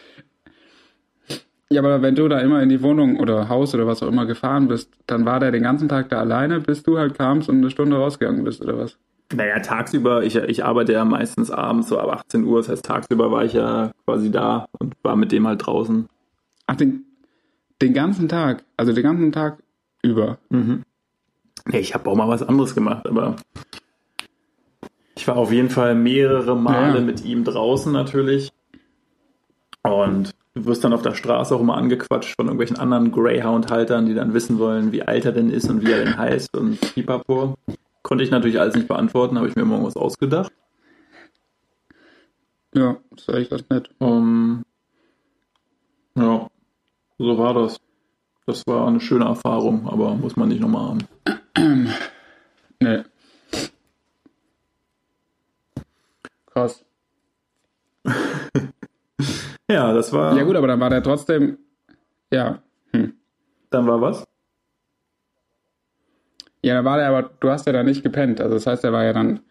Ja, aber wenn du da immer in die Wohnung oder Haus oder was auch immer gefahren bist, dann war der den ganzen Tag da alleine, bis du halt kamst und eine Stunde rausgegangen bist, oder was? Naja, tagsüber, ich, ich arbeite ja meistens abends so ab 18 Uhr, das heißt tagsüber war ich ja quasi da und war mit dem halt draußen. Ach, den, den ganzen Tag, also den ganzen Tag über? Mhm. Ja, ich habe auch mal was anderes gemacht, aber ich war auf jeden Fall mehrere Male ja. mit ihm draußen natürlich. Und Du wirst dann auf der Straße auch immer angequatscht von irgendwelchen anderen Greyhound-Haltern, die dann wissen wollen, wie alt er denn ist und wie er denn heißt und pipapo. Konnte ich natürlich alles nicht beantworten, habe ich mir irgendwas ausgedacht. Ja, das ist eigentlich ganz nett. Um, ja, so war das das war eine schöne Erfahrung, aber muss man nicht nochmal haben. nee. Krass. ja, das war. Ja, gut, aber dann war der trotzdem. Ja. Hm. Dann war was? Ja, da war der aber, du hast ja da nicht gepennt. Also das heißt, der war ja dann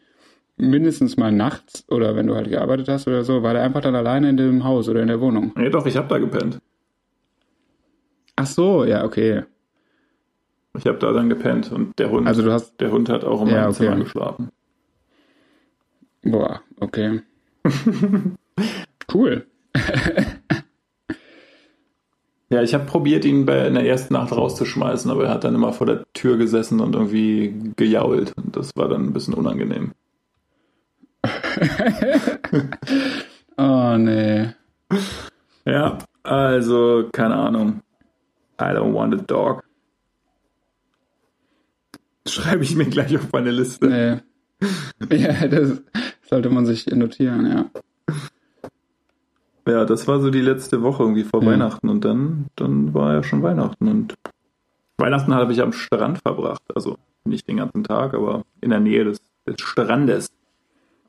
mindestens mal nachts oder wenn du halt gearbeitet hast oder so, war der einfach dann alleine in dem Haus oder in der Wohnung. Nee, doch, ich habe da gepennt. Ach so, ja, okay. Ich habe da dann gepennt und der Hund, Also du hast, der Hund hat auch in Ja, meinem okay. Zimmer geschlafen. boah, okay. cool. Ja, ich habe probiert, ihn bei in der ersten Nacht rauszuschmeißen, aber er hat dann immer vor der Tür gesessen und irgendwie gejault. Und das war dann ein bisschen unangenehm. Oh nee. Ja, also, keine Ahnung. I don't want a dog. Schreibe ich mir gleich auf meine Liste. Nee. Ja, das sollte man sich notieren, ja. Ja, das war so die letzte Woche irgendwie vor Ja. Weihnachten und dann, dann war ja schon Weihnachten und Weihnachten habe ich am Strand verbracht. Also nicht den ganzen Tag, aber in der Nähe des, des Strandes.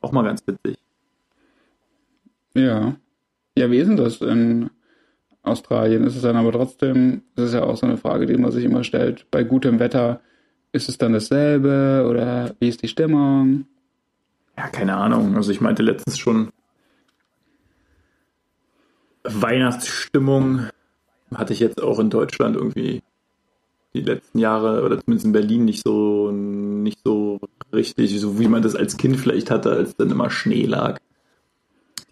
Auch mal ganz witzig. Ja. Ja, wie ist denn das in Australien? Ist es dann aber trotzdem, das ist ja auch so eine Frage, die man sich immer stellt, bei gutem Wetter, ist es dann dasselbe oder wie ist die Stimmung? Ja, keine Ahnung. Also ich meinte letztens schon, Weihnachtsstimmung hatte ich jetzt auch in Deutschland irgendwie die letzten Jahre oder zumindest in Berlin nicht so nicht so richtig, so wie man das als Kind vielleicht hatte, als dann immer Schnee lag.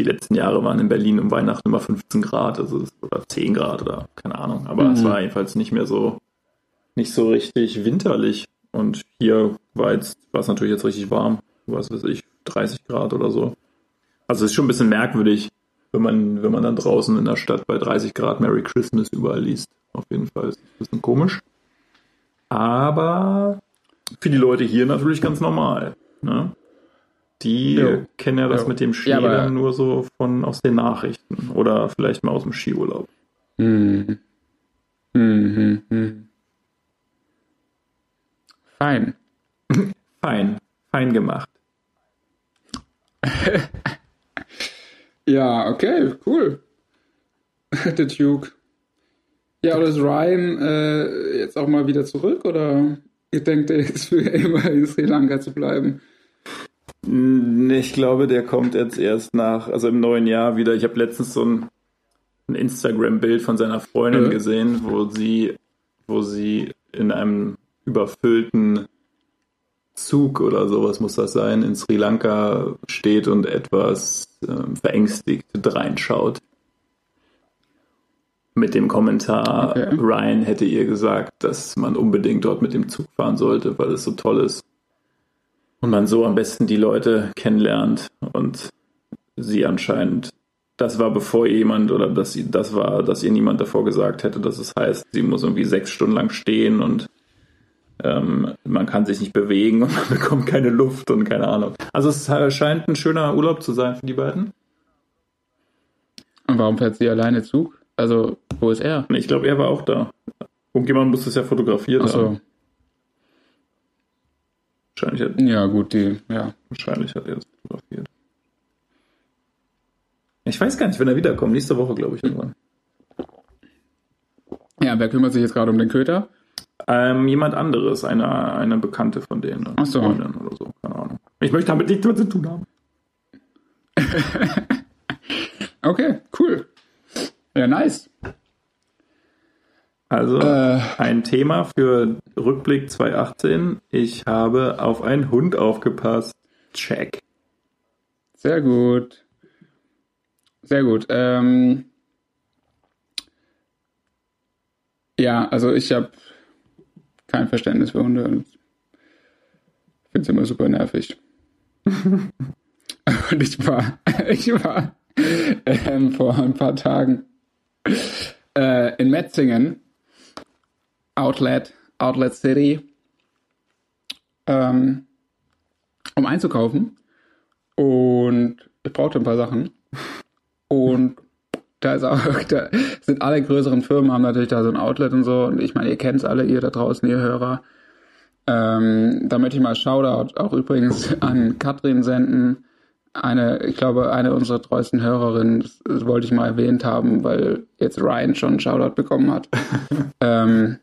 Die letzten Jahre waren in Berlin um Weihnachten immer 15 Grad, also oder 10 Grad oder keine Ahnung. Aber es Mhm. war jedenfalls nicht mehr so nicht so richtig winterlich. Und hier war jetzt war es natürlich jetzt richtig warm, was weiß ich, 30 Grad oder so. Also es ist schon ein bisschen merkwürdig, wenn man, wenn man dann draußen in der Stadt bei 30 Grad Merry Christmas überall liest. Auf jeden Fall ist es ein bisschen komisch. Aber für die Leute hier natürlich ganz normal. Ne? Die Jo. kennen ja das Jo. mit dem Schnee Ja, nur so von aus den Nachrichten oder vielleicht mal aus dem Skiurlaub. Mhm. Mhm. Mhm. Fein. Fein, fein gemacht. Ja, okay, cool. Der Duke. Ja, oder ist Ryan äh, jetzt auch mal wieder zurück oder ihr denkt, er ist für immer in Sri Lanka zu bleiben? Ich glaube, der kommt jetzt erst nach, also im neuen Jahr wieder. Ich habe letztens so ein, ein Instagram-Bild von seiner Freundin Ja. gesehen, wo sie, wo sie in einem überfüllten Zug oder sowas muss das sein, in Sri Lanka steht und etwas ähm, verängstigt reinschaut. Mit dem Kommentar, Okay. Ryan hätte ihr gesagt, dass man unbedingt dort mit dem Zug fahren sollte, weil es so toll ist. Und man so am besten die Leute kennenlernt und sie anscheinend, das war bevor jemand oder dass sie, das war, dass ihr niemand davor gesagt hätte, dass es heißt, sie muss irgendwie sechs Stunden lang stehen und ähm, man kann sich nicht bewegen und man bekommt keine Luft und keine Ahnung. Also es scheint ein schöner Urlaub zu sein für die beiden. Und warum fährt sie alleine Zug? Also, wo ist er? Ich glaube, er war auch da. Irgendjemand muss das ja fotografiert Achso, haben. Wahrscheinlich hat, ja gut, die, ja. wahrscheinlich hat er das fotografiert. Ich weiß gar nicht, wenn er wiederkommt. Nächste Woche, glaube ich, irgendwann. Ja, wer kümmert sich jetzt gerade um den Köter? Ähm, jemand anderes, eine, eine Bekannte von denen. Ach so. Freundin oder so, keine Ahnung. Ich möchte damit nichts mehr zu tun haben. Okay, cool. Ja, nice. Also Äh, ein Thema für Rückblick 2018. Ich habe auf einen Hund aufgepasst. Check. sehr gut. Sehr gut. Ähm, ja, also ich habe kein Verständnis für Hunde und finde es immer super nervig. und ich war, ich war ähm, vor ein paar Tagen äh, in Metzingen, Outlet, Outlet City, ähm, um einzukaufen. Und ich brauchte ein paar Sachen. Und da ist auch, da sind alle größeren Firmen haben natürlich da so ein Outlet und so. Und ich meine, ihr kennt es alle, ihr da draußen, ihr Hörer. Ähm, da möchte ich mal Shoutout auch übrigens an Katrin senden. Eine, ich glaube, eine unserer treuesten Hörerinnen, das, das wollte ich mal erwähnt haben, weil jetzt Ryan schon einen Shoutout bekommen hat. ähm,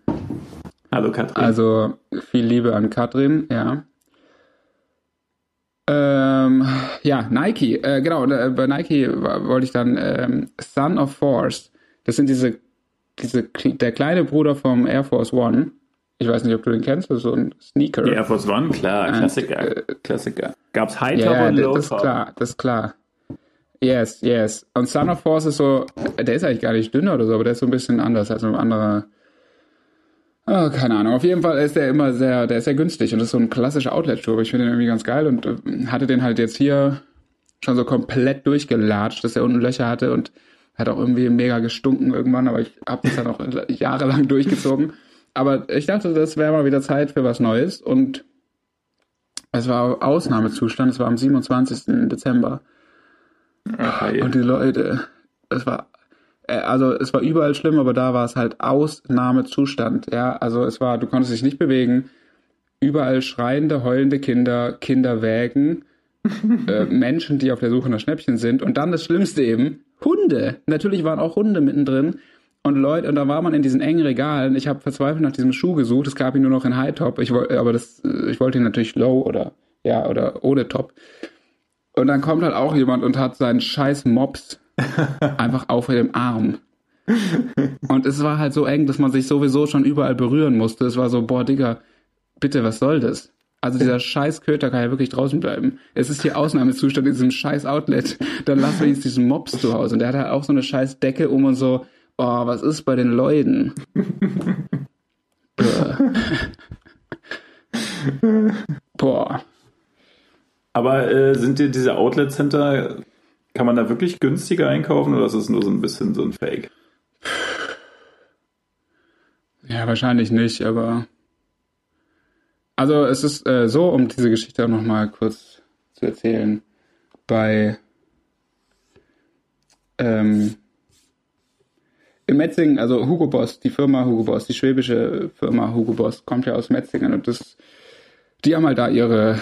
Hallo Katrin. also viel Liebe an Katrin, ja. Ähm, ja, Nike, äh, genau, bei Nike wollte ich dann ähm, Son of Force. Das sind diese, diese, der kleine Bruder vom Air Force One. Ich weiß nicht, ob du den kennst, das ist so ein Sneaker. Die Air Force One, klar, Klassiker. Klassiker. Gab's High Top äh, Ja, und Low das ist Top? klar, das ist klar. Yes, yes. Und Son of Force ist so, der ist eigentlich gar nicht dünner oder so, aber der ist so ein bisschen anders, also ein anderer. Oh, keine Ahnung. Auf jeden Fall ist der immer sehr, der ist sehr günstig und das ist so ein klassischer Outlet-Schuh. aber Ich finde den irgendwie ganz geil und äh, hatte den halt jetzt hier schon so komplett durchgelatscht, dass er unten Löcher hatte und hat auch irgendwie mega gestunken irgendwann, aber ich habe das dann auch jahrelang durchgezogen. Aber ich dachte, das wäre mal wieder Zeit für was Neues und es war Ausnahmezustand, es war am 27. Dezember. Okay. Und die Leute, es war, äh, also es war überall schlimm, aber da war es halt Ausnahmezustand. Ja, also es war, du konntest dich nicht bewegen. Überall schreiende, heulende Kinder, Kinderwägen, äh, Menschen, die auf der Suche nach Schnäppchen sind. Und dann das Schlimmste eben, Hunde. Natürlich waren auch Hunde mittendrin. Und Leute, und da war man in diesen engen Regalen. Ich habe verzweifelt nach diesem Schuh gesucht. Es gab ihn nur noch in High Top. Ich wollte, aber das, äh, ich wollte ihn natürlich Low oder ja oder ohne Top. Und dann kommt halt auch jemand und hat seinen scheiß Mops einfach auf dem Arm. Und es war halt so eng, dass man sich sowieso schon überall berühren musste. Es war so, boah, Digga, bitte, was soll das? Also dieser scheiß Köter kann ja wirklich draußen bleiben. Es ist hier Ausnahmezustand in diesem scheiß Outlet. Dann lass wenigstens diesen Mops zu Hause. Und der hat halt auch so eine scheiß Decke um und so, oh, was ist bei den Leuten? Boah. Aber äh, sind dir diese Outlet Center, kann man da wirklich günstiger einkaufen oder ist es nur so ein bisschen so ein Fake? Ja, wahrscheinlich nicht, aber. Also es ist äh, so, um diese Geschichte auch nochmal kurz zu erzählen. Bei ähm, in Metzingen, also Hugo Boss, die Firma Hugo Boss, die schwäbische Firma Hugo Boss, kommt ja aus Metzingen und das, die haben halt da ihre,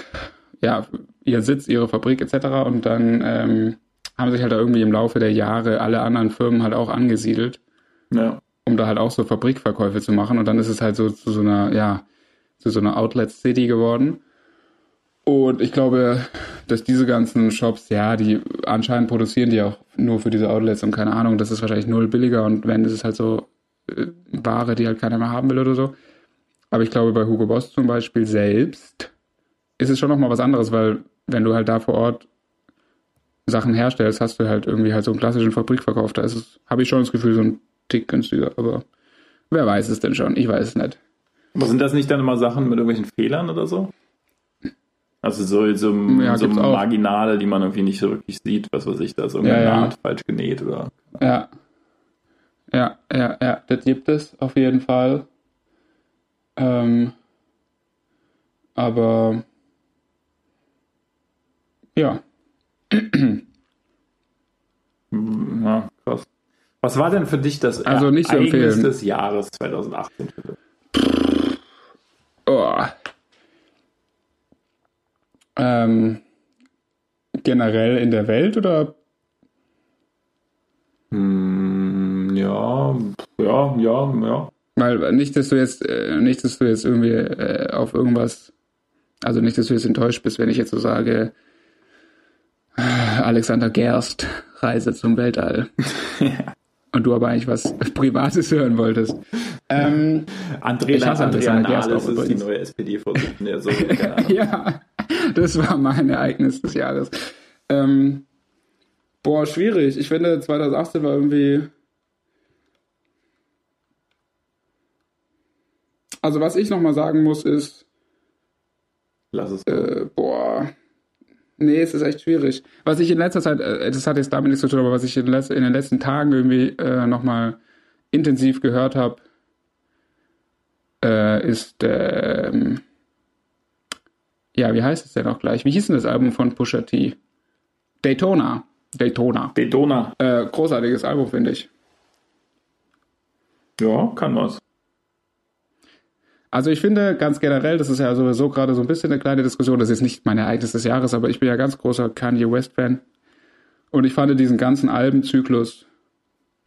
ja, ihr Sitz, ihre Fabrik etc. Und dann ähm, haben sich halt da irgendwie im Laufe der Jahre alle anderen Firmen halt auch angesiedelt Ja. um da halt auch so Fabrikverkäufe zu machen. Und dann ist es halt so zu so einer, ja, zu so einer Outlet City geworden. Und ich glaube, dass diese ganzen Shops, ja, die anscheinend produzieren die auch nur für diese Outlets und keine Ahnung, das ist wahrscheinlich null billiger und wenn, ist es halt so äh, Ware, die halt keiner mehr haben will oder so. Aber ich glaube, bei Hugo Boss zum Beispiel selbst ist es schon nochmal was anderes, weil wenn du halt da vor Ort Sachen herstellst, hast du halt irgendwie halt so einen klassischen Fabrikverkauf. Da ist es, habe ich schon das Gefühl, so ein Tick günstiger, aber wer weiß es denn schon? Ich weiß es nicht. Aber sind das nicht dann immer Sachen mit irgendwelchen Fehlern oder so? Also so, so, Ja, so. Marginale, die man irgendwie nicht so wirklich sieht, was weiß ich, da ist irgendeine Ja, ja. Naht falsch genäht oder. Ja. Ja, ja, ja, das gibt es auf jeden Fall. Ähm, aber ja, Ja, krass. Was war denn für dich das Also nicht Ereignis des Jahres 2018? Philipp? oh. Ähm, generell in der Welt oder Hm, ja, ja, ja, ja. Weil nicht, dass du jetzt, äh, nicht, dass du jetzt irgendwie äh, auf irgendwas, also nicht, dass du jetzt enttäuscht bist, wenn ich jetzt so sage, äh, Alexander Gerst, Reise zum Weltall. Und du aber eigentlich was Privates hören wolltest. Ähm, André, Ich hasse Andrea Nahles ist die neue SPD-Vorsitzende. So, ja, das war mein Ereignis des Jahres. Ähm, boah, schwierig. Ich finde, 2018 war irgendwie. Also, was ich nochmal sagen muss, ist, Lass es. äh, boah. Nee, es ist echt schwierig. Was ich in letzter Zeit, äh, das hat jetzt damit nichts zu tun, aber was ich in, in den letzten Tagen irgendwie äh, nochmal intensiv gehört habe, äh, ist, ähm, ja, wie heißt es denn auch gleich? Wie hieß denn das Album von Pusha T? Daytona. Daytona. Daytona. Äh, großartiges Album, finde ich. Ja, kann was. Also ich finde ganz generell, das ist ja sowieso gerade so ein bisschen eine kleine Diskussion, das ist nicht mein Ereignis des Jahres, aber ich bin ja ganz großer Kanye West-Fan. Und ich fand diesen ganzen Albenzyklus,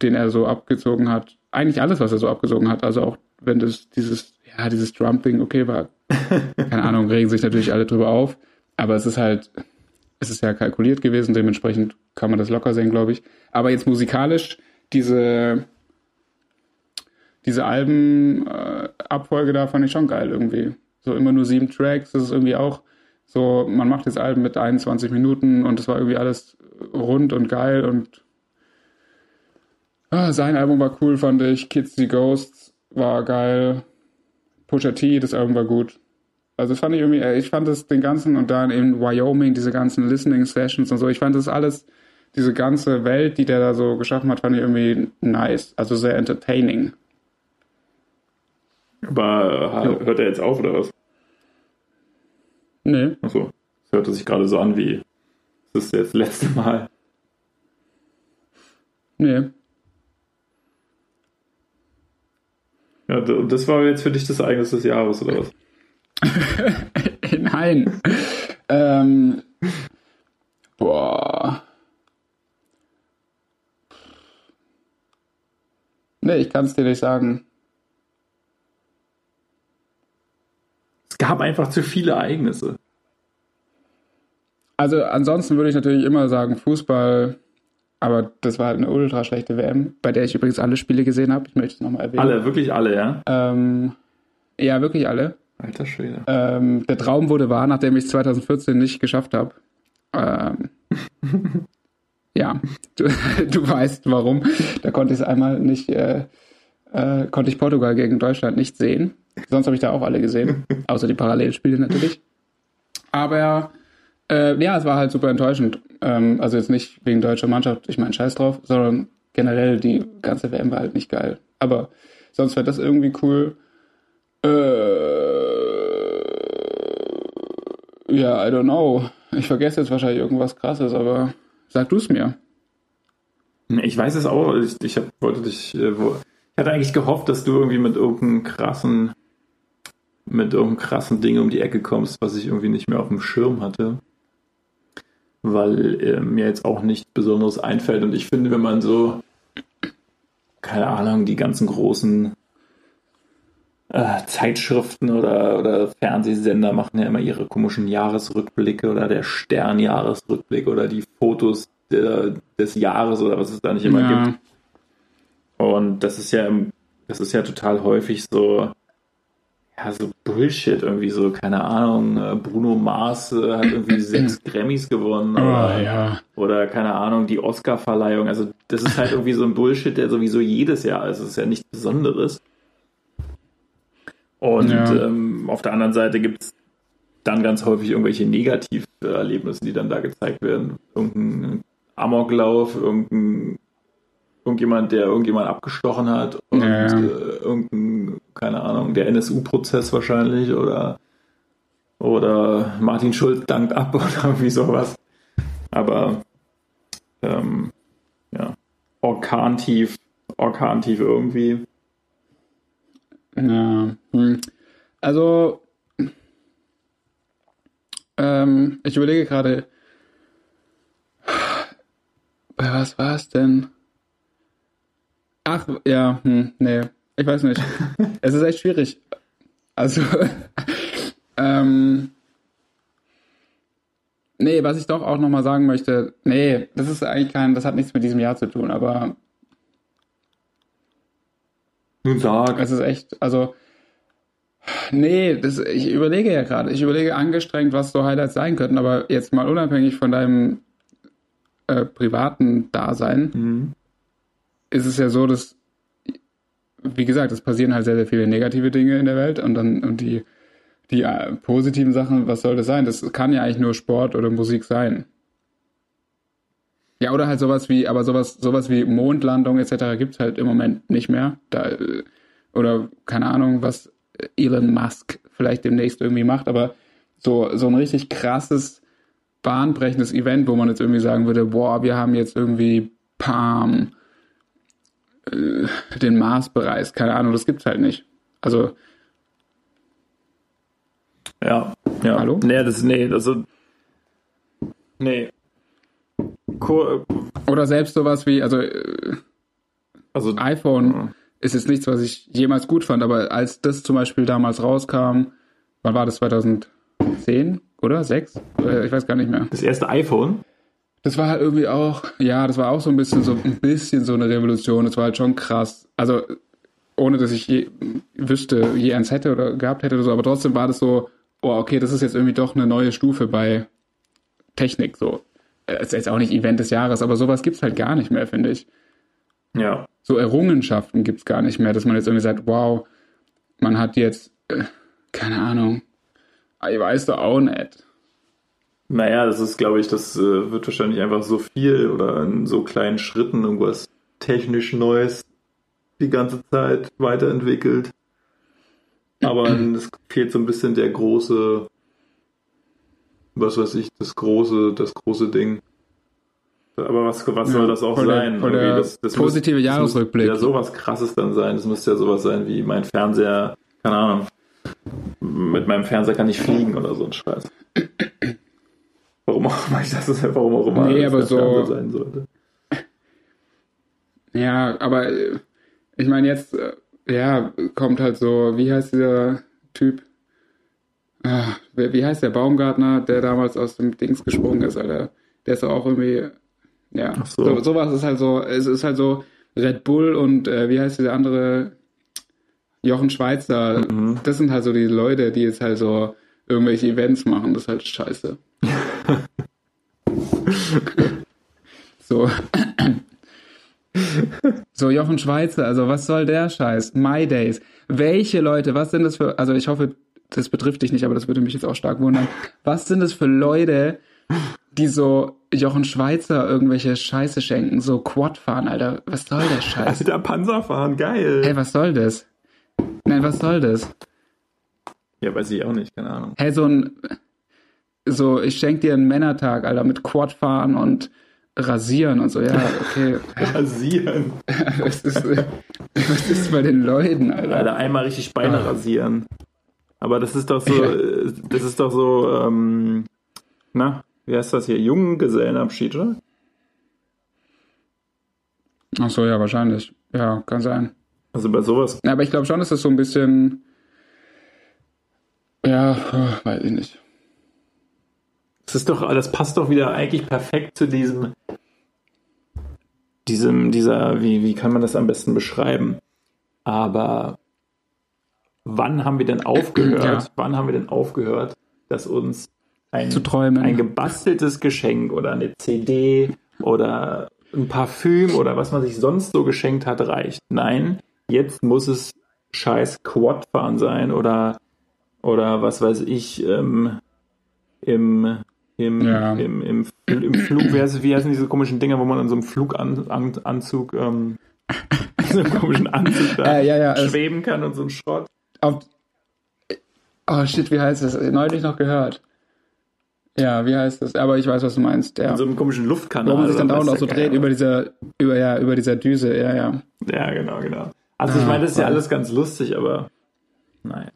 den er so abgezogen hat, eigentlich alles, was er so abgezogen hat, also auch wenn das dieses, ja, dieses Trump-Ding okay war, keine Ahnung, regen sich natürlich alle drüber auf, aber es ist halt, es ist ja kalkuliert gewesen, dementsprechend kann man das locker sehen, glaube ich. Aber jetzt musikalisch, diese, diese Albenabfolge äh, da fand ich schon geil irgendwie. So immer nur sieben Tracks, das ist irgendwie auch so, man macht jetzt Alben mit 21 Minuten und das war irgendwie alles rund und geil und ah, sein Album war cool, fand ich. Kids the Ghosts war geil. Pusha T, das Album war gut. Also fand ich irgendwie, ich fand das den ganzen und dann in Wyoming, diese ganzen Listening Sessions und so, ich fand das alles, diese ganze Welt, die der da so geschaffen hat, fand ich irgendwie nice. Also sehr entertaining. Aber ja. hört er jetzt auf oder was? Nee. Achso. Das hörte sich gerade so an wie, das ist jetzt das letzte Mal. Nee. Ja, und das war jetzt für dich das Ereignis des Jahres, oder was? Nein. ähm, boah. Nee, ich kann es dir nicht sagen. Gab einfach zu viele Ereignisse. Also ansonsten würde ich natürlich immer sagen Fußball, aber das war halt eine ultra schlechte WM, bei der ich übrigens alle Spiele gesehen habe. Ich möchte es nochmal erwähnen. Alle, wirklich alle, ja? Ähm, ja, wirklich alle. Alter Schwede. Ähm, der Traum wurde wahr, nachdem ich es 2014 nicht geschafft habe. Ähm, ja, du, du weißt warum. Da konnte ich es einmal nicht, äh, äh, konnte ich Portugal gegen Deutschland nicht sehen. Sonst habe ich da auch alle gesehen, außer die Parallelspiele natürlich. Aber äh, ja, es war halt super enttäuschend. Ähm, also jetzt nicht wegen deutscher Mannschaft, ich meine Scheiß drauf, sondern generell die ganze WM war halt nicht geil. Aber sonst wäre das irgendwie cool. Äh, ja, I don't know. Ich vergesse jetzt wahrscheinlich irgendwas krasses, aber sag du es mir. Ich weiß es auch. Ich, ich hab, wollte dich. Äh, wo, ich hatte eigentlich gehofft, dass du irgendwie mit irgendeinem krassen, mit irgendeinem krassen Ding um die Ecke kommst, was ich irgendwie nicht mehr auf dem Schirm hatte weil äh, mir jetzt auch nichts Besonderes einfällt. Und ich finde, wenn man so, keine Ahnung, die ganzen großen äh, Zeitschriften oder, oder Fernsehsender machen ja immer ihre komischen Jahresrückblicke oder der Sternjahresrückblick oder die Fotos der, des Jahres oder was es da nicht immer ja. gibt. Und das ist ja, das ist ja total häufig so, ja, so Bullshit irgendwie so, keine Ahnung, äh, Bruno Mars äh, hat irgendwie sechs Grammys gewonnen oder, oh, ja. oder keine Ahnung, die Oscar-Verleihung. Also das ist halt irgendwie so ein Bullshit, der sowieso jedes Jahr ist. Das ist ja nichts Besonderes. Und ja. ähm, auf der anderen Seite gibt es dann ganz häufig irgendwelche Negativerlebnisse, die dann da gezeigt werden. Irgendein Amoklauf, irgendein irgendjemand, der irgendjemand abgestochen hat und ja. äh, irgendein, keine Ahnung, der NSU-Prozess wahrscheinlich oder oder Martin Schulz dankt ab oder irgendwie sowas. Aber ähm, ja, Orkantief, Orkantief irgendwie. Ja, hm. also ähm, ich überlege gerade, bei was war es denn? Ach, ja, hm, nee, ich weiß nicht. es ist echt schwierig. Also, ähm, nee, was ich doch auch nochmal sagen möchte, nee, das ist eigentlich kein, das hat nichts mit diesem Jahr zu tun, aber. Nun sag. Es ist echt, also, nee, das, ich überlege ja gerade, ich überlege angestrengt, was so Highlights sein könnten, aber jetzt mal unabhängig von deinem äh, privaten Dasein. Mhm ist es ja so, dass, wie gesagt, es passieren halt sehr, sehr viele negative Dinge in der Welt und dann und die, die äh, positiven Sachen, was soll das sein? Das kann ja eigentlich nur Sport oder Musik sein. Ja, oder halt sowas wie, aber sowas, sowas wie Mondlandung etc. gibt's halt im Moment nicht mehr. Da, äh, oder keine Ahnung, was Elon Musk vielleicht demnächst irgendwie macht, aber so, so ein richtig krasses, bahnbrechendes Event, wo man jetzt irgendwie sagen würde, boah, wir haben jetzt irgendwie Palm den Mars bereist. Keine Ahnung, das gibt's halt nicht. Also Ja, ja. Hallo? Nee, das, nee, also, nee. Co Oder selbst sowas wie, also äh, also, iPhone ist jetzt nichts, was ich jemals gut fand, aber als das zum Beispiel damals rauskam, wann war das, 2010 oder 6? Äh, Ich weiß gar nicht mehr. das erste iPhone, Das war halt irgendwie auch, ja, das war auch so ein bisschen so ein bisschen so eine Revolution. Das war halt schon krass. Also ohne dass ich je wüsste, je eins hätte oder gehabt hätte oder so, aber trotzdem war das so, oh, okay, das ist jetzt irgendwie doch eine neue Stufe bei Technik. So, ist jetzt auch nicht Event des Jahres, aber sowas gibt's halt gar nicht mehr, finde ich. ja. So Errungenschaften gibt's gar nicht mehr, dass man jetzt irgendwie sagt, wow, man hat jetzt, äh, keine Ahnung, ich weiß doch auch nicht. Naja, das ist, glaube ich, das äh, wird wahrscheinlich einfach so viel oder in so kleinen Schritten irgendwas technisch Neues die ganze Zeit weiterentwickelt. Aber es fehlt so ein bisschen der große, was weiß ich, das große, das große Ding. Aber was, was soll das auch voll der- sein? voll der Irgendwie das, das positive muss, Jahresrückblick. Das muss ja sowas krasses dann sein. Das müsste ja sowas sein wie mein Fernseher, keine Ahnung. Mit meinem Fernseher kann ich fliegen oder so ein Scheiß. Warum auch immer ich das ist, warum auch immer Nee, aber der so- sein sollte. Ja, aber äh, ich meine, jetzt, äh, ja, kommt halt so, wie heißt dieser Typ? Ah, wie heißt der Baumgartner, der damals aus dem Dings gesprungen ist, Alter? Der ist doch auch irgendwie, ja, Ach so. so. sowas ist halt so, es ist halt so Red Bull und äh, wie heißt dieser andere Jochen Schweizer, Mhm. das sind halt so die Leute, die jetzt halt so irgendwelche Events machen, das ist halt scheiße. So. So, Jochen Schweizer, also was soll der Scheiß? My Days. Welche Leute, was sind das für, also ich hoffe, das betrifft dich nicht, aber das würde mich jetzt auch stark wundern. Was sind das für Leute, die so Jochen Schweizer irgendwelche Scheiße schenken, so Quad fahren, Alter? Was soll der Scheiß? Alter, Panzer fahren, geil. Hey, was soll das? Nein, was soll das? Ja, weiß ich auch nicht, keine Ahnung. Hey, so ein, so, ich schenk dir einen Männertag, Alter, mit Quad fahren und rasieren und so, ja, okay. Rasieren. Was ist, was ist bei den Leuten, Alter? Alter, einmal richtig Beine rasieren. Aber das ist doch so, äh, das ist doch so, ähm, na, wie heißt das hier? Junggesellenabschied, oder? Ach so, ja, wahrscheinlich. Ja, kann sein. Also bei sowas, Ja, aber ich glaube schon, dass das so ein bisschen, ja, äh, weiß ich nicht. Das ist doch, das passt doch wieder eigentlich perfekt zu diesem, diesem, dieser, wie, wie kann man das am besten beschreiben? Aber wann haben wir denn aufgehört? Ja. Wann haben wir denn aufgehört, dass uns ein, ein gebasteltes Geschenk oder eine CD oder ein Parfüm oder was man sich sonst so geschenkt hat, reicht? Nein, jetzt muss es scheiß Quadfahren sein oder, oder was weiß ich, ähm, im, im, Ja. im, im, im Flug, wie heißen, wie heißen diese komischen Dinger, wo man an so einem Fluganzug, ähm, so einem komischen Anzug da Äh, ja, ja, schweben kann und so ein Schrott. Auf, oh shit, wie heißt das? Neulich noch gehört. Ja, wie heißt das? Aber ich weiß, was du meinst. Ja. In so einem komischen Luftkanal. Wo man sich dann dauernd auch so dreht über dieser, über, ja, über dieser Düse, ja, ja. Ja, genau, genau. Also ich Ah, meine, das ist ja alles ganz lustig, aber nein.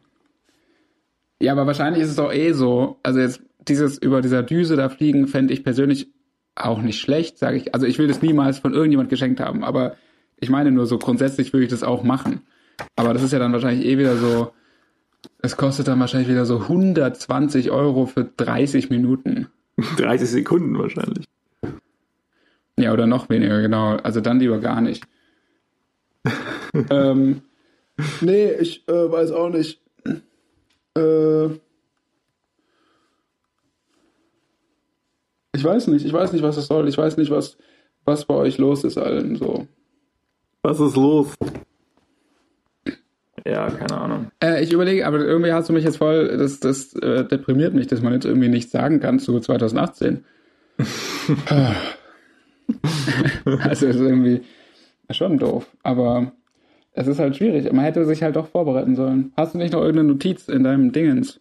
Ja, aber wahrscheinlich ist es doch eh so. Also jetzt dieses über dieser Düse da fliegen, fände ich persönlich auch nicht schlecht, sage ich. Also ich will das niemals von irgendjemand geschenkt haben, aber ich meine nur so grundsätzlich würde ich das auch machen. Aber das ist ja dann wahrscheinlich eh wieder so, es kostet dann wahrscheinlich wieder so 120 Euro für 30 Minuten. 30 Sekunden wahrscheinlich. Ja, oder noch weniger, genau. Also dann lieber gar nicht. ähm, nee, ich äh, weiß auch nicht. Äh, ich weiß nicht, ich weiß nicht, was es soll. Ich weiß nicht, was, was bei euch los ist allen so. Was ist los? Ja, keine Ahnung. Äh, ich überlege, aber irgendwie hast du mich jetzt voll, das, das äh, deprimiert mich, dass man jetzt irgendwie nichts sagen kann zu 2018. also ist irgendwie schon doof, aber es ist halt schwierig. Man hätte sich halt doch vorbereiten sollen. Hast du nicht noch irgendeine Notiz in deinem Dingens?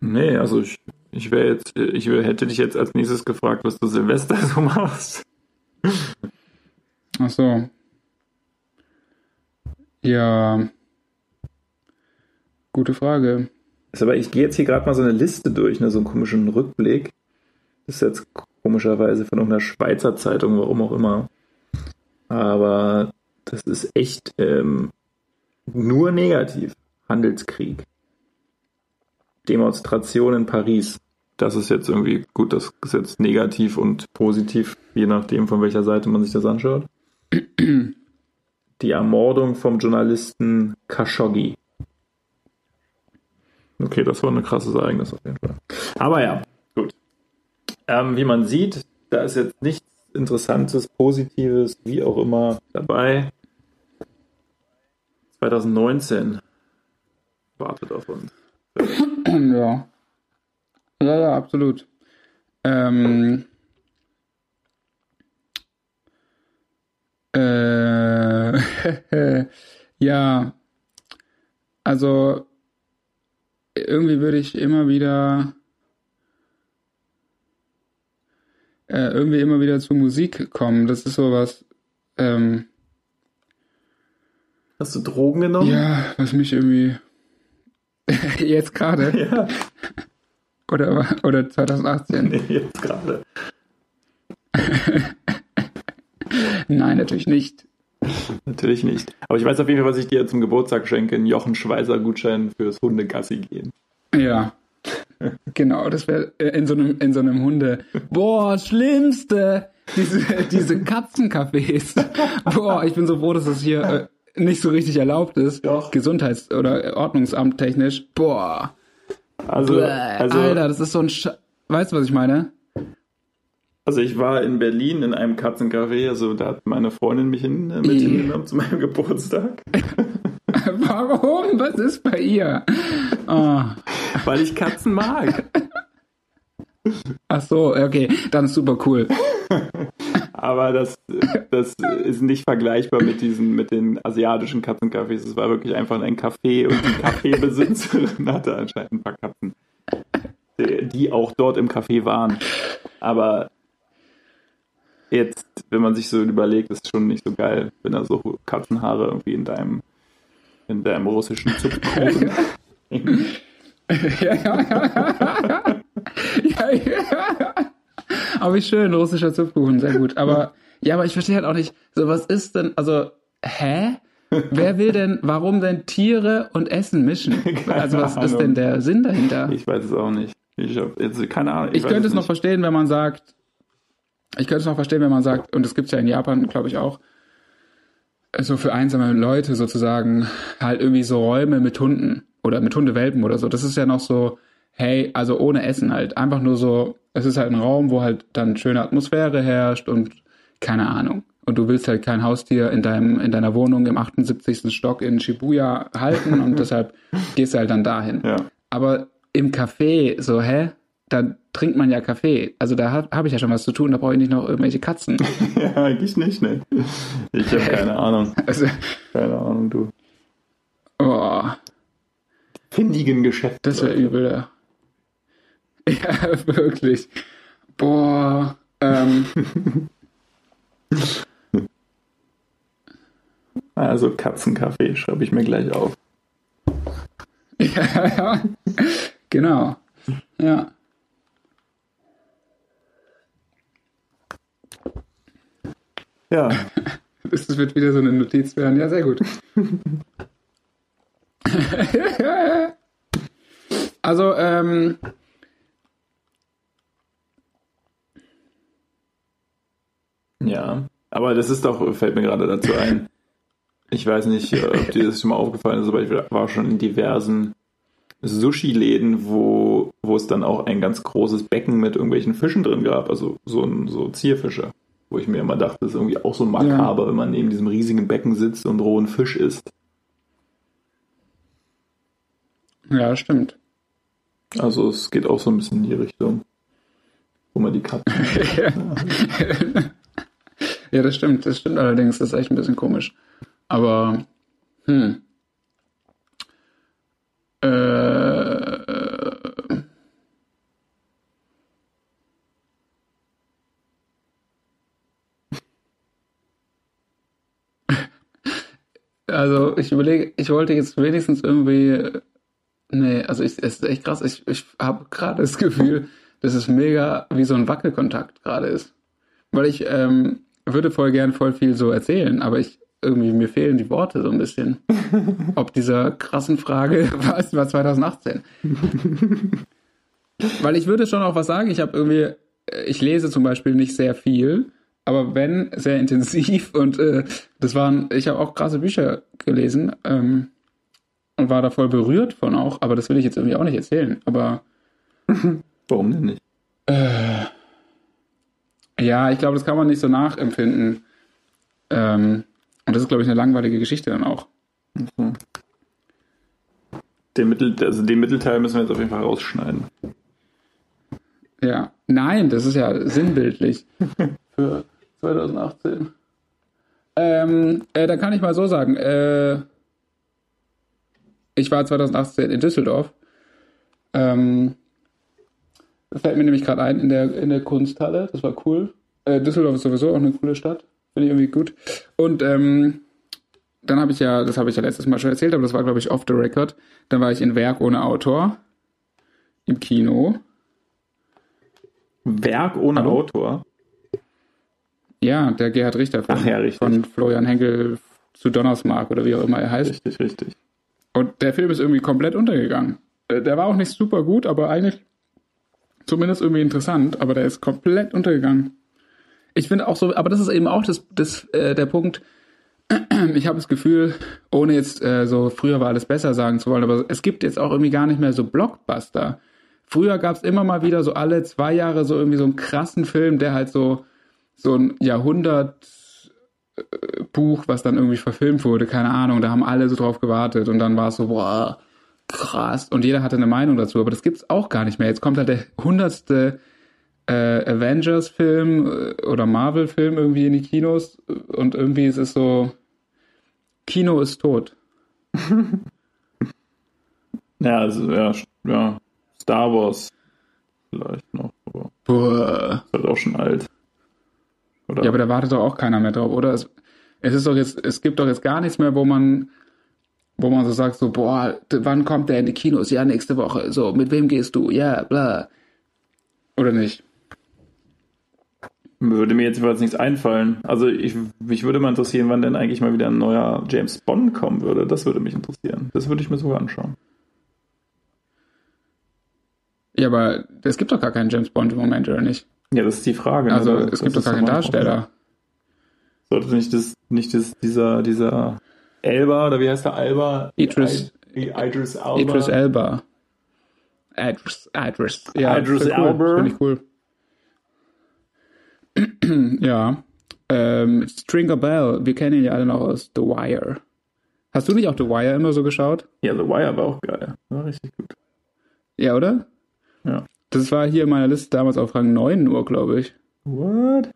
Nee, also ich, ich wäre jetzt, ich wär, hätte dich jetzt als nächstes gefragt, was du Silvester so machst. Ach so. Ja. Gute Frage. Ist aber ich gehe jetzt hier gerade mal so eine Liste durch, ne, so einen komischen Rückblick. Das ist jetzt komischerweise von irgendeiner Schweizer Zeitung, warum auch immer. Aber das ist echt ähm, nur negativ. Handelskrieg. Demonstration in Paris. Das ist jetzt irgendwie, gut, das ist jetzt negativ und positiv, je nachdem, von welcher Seite man sich das anschaut. Die Ermordung vom Journalisten Khashoggi. Okay, das war ein krasses Ereignis auf jeden Fall. Aber ja, gut. Ähm, wie man sieht, da ist jetzt nichts Interessantes, Positives, wie auch immer dabei. 2019 wartet auf uns. Ja. Ja, ja, absolut. Ähm, äh, ja, also irgendwie würde ich immer wieder äh, irgendwie immer wieder zu Musik kommen. Das ist sowas. Ähm, Hast du Drogen genommen? ja, was mich irgendwie jetzt gerade Ja, oder oder 2018. nee, jetzt gerade. Nein, natürlich nicht. Natürlich nicht. Aber ich weiß auf jeden Fall, was ich dir zum Geburtstag schenke: einen Jochen Schweizer Gutschein fürs Hundegassi gehen. Ja. Genau, das wäre äh, in so einem in so einem Hunde. Boah, schlimmste, diese diese Katzencafés. Boah, ich bin so froh, dass das hier äh, nicht so richtig erlaubt ist. Doch. Gesundheits- oder Ordnungsamt technisch. Boah. Also, Bäh, also, Alter, das ist so ein Sch Weißt du, was ich meine? also ich war in Berlin in einem Katzencafé, also da hat meine Freundin mich hin, äh, mit hingenommen zu meinem Geburtstag, Warum? Was ist bei ihr? Oh. weil ich Katzen mag. Ach so, okay, dann ist super cool. Aber das, das ist nicht vergleichbar mit diesen, mit den asiatischen Katzencafés. Es war wirklich einfach ein Café und die Kaffeebesitzerin hatte anscheinend ein paar Katzen, die, die auch dort im Café waren. Aber jetzt, wenn man sich so überlegt, ist schon nicht so geil, wenn da so Katzenhaare irgendwie in deinem, in deinem russischen Zupfkuchen hängen. ja, ja, ja. Ja, ja. Aber wie schön, russischer Zupfkuchen, sehr gut. Aber ja, aber ich verstehe halt auch nicht, so was ist denn, also, hä? Wer will denn, warum denn Tiere und Essen mischen? Also was ist denn der Sinn dahinter? Ich weiß es auch nicht. Ich hab jetzt keine Ahnung. Ich weiß könnte es noch nicht. verstehen, wenn man sagt, ich könnte es noch verstehen, wenn man sagt, und das gibt's ja in Japan, glaube ich auch, so für einsame Leute sozusagen, halt irgendwie so Räume mit Hunden oder mit Hundewelpen oder so. Das ist ja noch so, hey, also ohne Essen halt. Einfach nur so, es ist halt ein Raum, wo halt dann schöne Atmosphäre herrscht und keine Ahnung. Und du willst halt kein Haustier in deinem, in deiner Wohnung im 78. Stock in Shibuya halten und deshalb gehst du halt dann dahin. Ja. Aber im Café, so, hä? Da trinkt man ja Kaffee. Also da habe hab ich ja schon was zu tun, da brauche ich nicht noch irgendwelche Katzen. Ja, eigentlich nicht, ne? Ich habe keine Ahnung. Also, Keine Ahnung, du. oh, Findigen Geschäft. das wäre übel. Ja, wirklich. Boah. Ähm, Also Katzenkaffee schreibe ich mir gleich auf. ja, ja. Genau. Ja. Ja, Das wird wieder so eine Notiz werden. Ja, sehr gut. also, ähm, ja. Aber das ist doch, fällt mir gerade dazu ein. Ich weiß nicht, äh, ob dir das schon mal aufgefallen ist, aber ich war schon in diversen Sushi-Läden, wo, wo es dann auch ein ganz großes Becken mit irgendwelchen Fischen drin gab, also so, ein, so Zierfische. Wo ich mir immer dachte, das ist irgendwie auch so makaber, wenn man neben diesem riesigen Becken sitzt und rohen Fisch isst. ja, stimmt. Also es geht auch so ein bisschen in die Richtung, wo man die Katzen. Ja, das stimmt. Das stimmt allerdings. Das ist echt ein bisschen komisch. Aber, hm. Äh, also ich überlege, ich wollte jetzt wenigstens irgendwie Nee, also ich, es ist echt krass. Ich, ich habe gerade das Gefühl, dass es mega wie so ein Wackelkontakt gerade ist. Weil ich ähm, würde voll gern voll viel so erzählen, aber ich irgendwie, mir fehlen die Worte so ein bisschen. Ob dieser krassen Frage, was war 2018? Weil ich würde schon auch was sagen. Ich habe irgendwie, äh, ich lese zum Beispiel nicht sehr viel, aber wenn, sehr intensiv. Und äh, das waren, ich habe auch krasse Bücher gelesen ähm, und war da voll berührt von auch, aber das will ich jetzt irgendwie auch nicht erzählen. Aber Warum denn nicht? Ja, ich glaube, das kann man nicht so nachempfinden. Ähm, und das ist, glaube ich, eine langweilige Geschichte dann auch. Mhm. Den, Mittel, also den Mittelteil müssen wir jetzt auf jeden Fall rausschneiden. Ja. Nein, das ist ja sinnbildlich für 2018. Ähm, äh, da kann ich mal so sagen, äh, ich war 2018 in Düsseldorf. Ähm, fällt mir nämlich gerade ein in der, in der Kunsthalle. Das war cool. Äh, Düsseldorf ist sowieso auch eine coole Stadt. Finde ich irgendwie gut. Und ähm, dann habe ich ja, das habe ich ja letztes Mal schon erzählt, aber das war, glaube ich, off the record. Dann war ich in Werk ohne Autor im Kino. Werk ohne Hallo? Autor. Ja, der Gerhard Richter Ach ja, richtig. von Florian Henkel zu Donnersmark oder wie auch immer er heißt. Richtig, richtig. Und der Film ist irgendwie komplett untergegangen. Äh, Der war auch nicht super gut, aber eigentlich zumindest irgendwie interessant, aber der ist komplett untergegangen. Ich finde auch so, aber das ist eben auch das, das, äh, der Punkt, ich habe das Gefühl, ohne jetzt äh, so früher war alles besser sagen zu wollen, aber es gibt jetzt auch irgendwie gar nicht mehr so Blockbuster. Früher gab es immer mal wieder so alle zwei Jahre so irgendwie so einen krassen Film, der halt so so ein Jahrhundert äh, was dann irgendwie verfilmt wurde, keine Ahnung, da haben alle so drauf gewartet und dann war es so, boah, krass und jeder hatte eine Meinung dazu, aber das gibt's auch gar nicht mehr. Jetzt kommt halt der hundertste äh, Avengers-Film äh, oder Marvel-Film irgendwie in die Kinos und irgendwie ist es so, Kino ist tot. Ja, also, ja, ja. Star Wars vielleicht noch, aber Boah. ist halt auch schon alt. Oder? Ja, aber da wartet doch auch keiner mehr drauf, oder? Es, es ist doch jetzt, es gibt doch jetzt gar nichts mehr, wo man, wo man so sagt, so, boah, wann kommt der in die Kinos? Ja, nächste Woche. So, mit wem gehst du? Ja, bla. Oder nicht? Würde mir jetzt jedenfalls nichts einfallen. Also ich, mich würde mal interessieren, wann denn eigentlich mal wieder ein neuer James Bond kommen würde. Das würde mich interessieren. Das würde ich mir sogar anschauen. Ja, aber es gibt doch gar keinen James Bond im Moment, oder nicht? Ja, das ist die Frage. ne? Also, Da- es das gibt doch gar keinen Darsteller. Sollte nicht das, nicht das, dieser, dieser Elba, oder wie heißt der Alba? Idris- Idris Alba. Idris Elba. Idris, Idris. Ja, Idris cool. Elba. Finde ich cool. ja. Ähm, Stringer Bell, wir kennen ihn ja alle noch aus The Wire. Hast du nicht auch The Wire immer so geschaut? Ja, The Wire war auch geil. War richtig gut. Ja, oder? Ja. Das war hier in meiner Liste damals auf Rang 9 nur, glaube ich. What?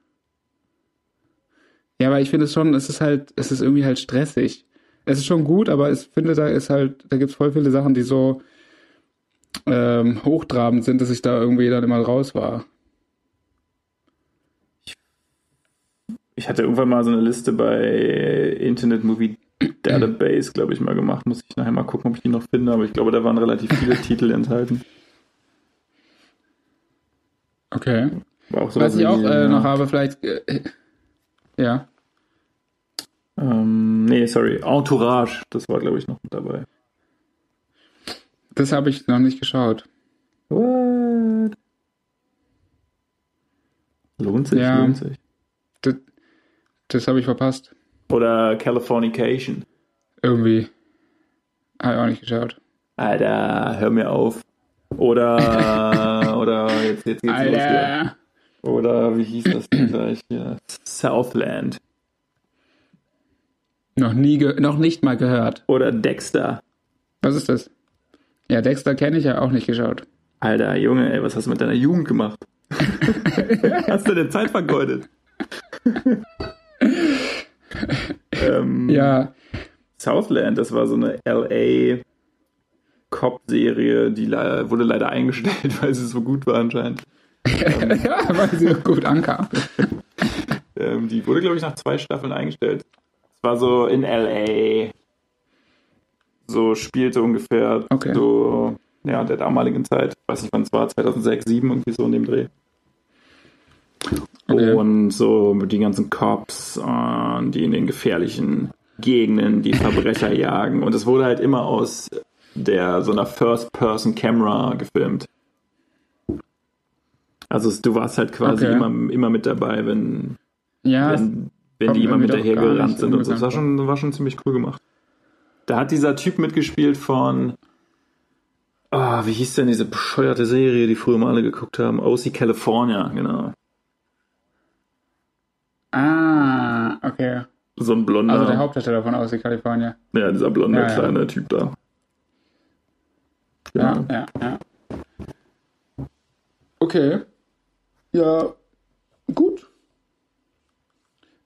Ja, aber ich finde es schon, es ist halt, es ist irgendwie halt stressig. Es ist schon gut, aber ich finde, da ist halt, da gibt es voll viele Sachen, die so ähm, hochtrabend sind, dass ich da irgendwie dann immer raus war. Ich hatte irgendwann mal so eine Liste bei Internet Movie Database, glaube ich, mal gemacht. Muss ich nachher mal gucken, ob ich die noch finde. Aber ich glaube, da waren relativ viele Titel enthalten. Okay. War auch Was sowas ich auch äh, noch habe, vielleicht, äh, ja. Ähm, nee, sorry. Entourage. Das war, glaube ich, noch mit dabei. Das habe ich noch nicht geschaut. What? Lohnt sich, Ja. lohnt sich. Das, das habe ich verpasst. Oder Californication. Irgendwie. Habe ich auch nicht geschaut. Alter, hör mir auf. Oder, oder, jetzt, jetzt geht's los hier. Alter! Oder, wie hieß das denn gleich hier? Southland. Noch nie, ge noch nicht mal gehört. Oder Dexter. Was ist das? Ja, Dexter kenne ich ja auch nicht geschaut. Alter, Junge, ey, was hast du mit deiner Jugend gemacht? hast du deine Zeit vergeudet? ähm, Ja, Southland, das war so eine LA Cop-Serie, die le wurde leider eingestellt, weil sie so gut war anscheinend. ja, weil sie gut ankam. Ähm, die wurde, glaube ich, nach zwei Staffeln eingestellt. War so in LA. so spielte ungefähr Okay. so ja, der damaligen Zeit. Ich weiß nicht, wann es war, 2006, 2007, irgendwie so in dem Dreh. Okay. Und so die ganzen Cops, äh, die in den gefährlichen Gegenden die Verbrecher jagen. Und es wurde halt immer aus der so einer First-Person-Camera gefilmt. Also du warst halt quasi Okay. immer, immer mit dabei, wenn, Ja, wenn, wenn kommt die immer mir doch hinterher gar gerannt nicht sind und so. Das war schon, war schon ziemlich cool gemacht. Da hat dieser Typ mitgespielt von, ah, wie hieß denn diese bescheuerte Serie, die früher mal alle geguckt haben? OC California, genau. ah, okay. So ein blonder, Also der Hauptdarsteller von Aussie California. ja, dieser blonde Ja, ja. kleine Typ da. Ja, Genau. ja, ja. Okay. Ja, gut.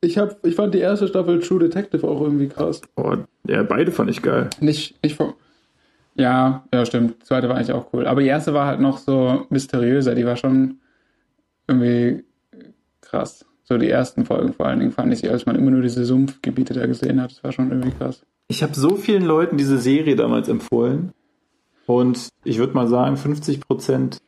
Ich, hab, ich fand die erste Staffel True Detective auch irgendwie krass. Oh, ja, beide fand ich geil. Nicht, nicht vom. Ja, ja, stimmt. Die zweite war eigentlich auch cool. Aber die erste war halt noch so mysteriöser. Die war schon irgendwie krass. So die ersten Folgen vor allen Dingen fand ich, als man immer nur diese Sumpfgebiete da gesehen hat. Das war schon irgendwie krass. Ich habe so vielen Leuten diese Serie damals empfohlen und ich würde mal sagen, 50%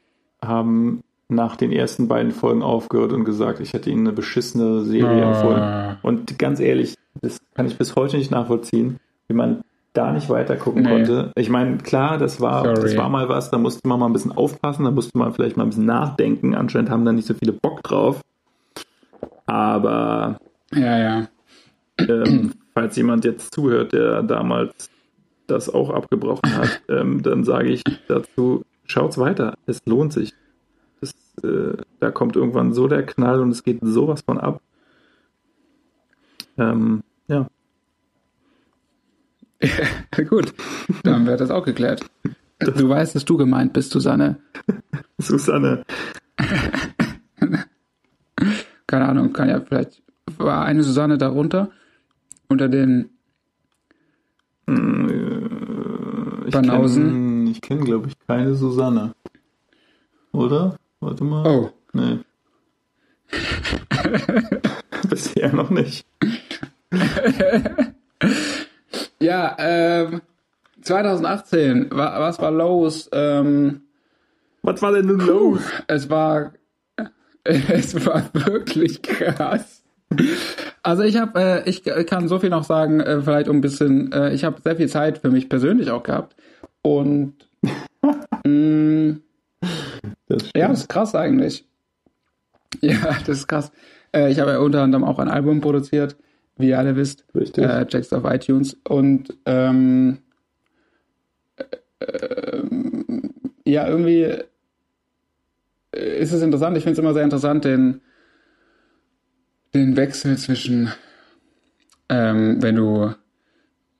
haben nach den ersten beiden Folgen aufgehört und gesagt, ich hätte ihnen eine beschissene Serie Ah. empfohlen. Und ganz ehrlich, das kann ich bis heute nicht nachvollziehen, wie man da nicht weiter gucken Nee. konnte. Ich meine, klar, das war, Sorry. das war mal was, da musste man mal ein bisschen aufpassen, da musste man vielleicht mal ein bisschen nachdenken. Anscheinend haben da nicht so viele Bock drauf. Aber Ja, ja. ähm, falls jemand jetzt zuhört, der damals das auch abgebrochen hat, ähm, dann sage ich dazu, schaut's weiter. Es lohnt sich. Das, äh, da kommt irgendwann so der Knall und es geht sowas von ab. Ähm, ja. Gut, dann wird das auch geklärt. Du weißt, dass du gemeint bist, Susanne. Susanne. Keine Ahnung, kann ja vielleicht. War eine Susanne darunter? Unter den. Ich Banausen. kenn- Ich kenne, glaube ich, keine Susanne. Oder? Warte mal. Oh, Nee. Bisher noch nicht. Ja, ähm, 2018, wa was war los? Ähm, Was war denn nun los? es war, es war wirklich krass. Also ich habe, äh, ich kann so viel noch sagen, äh, vielleicht um ein bisschen, äh, ich habe sehr viel Zeit für mich persönlich auch gehabt und mh, Das ja, das ist krass eigentlich. Ja, das ist krass. Äh, ich habe ja unter anderem auch ein Album produziert, wie ihr alle wisst. Richtig. äh, Checks auf iTunes. Und ähm, äh, ja, irgendwie äh, ist es interessant. Ich finde es immer sehr interessant, den, den Wechsel zwischen, ähm, wenn du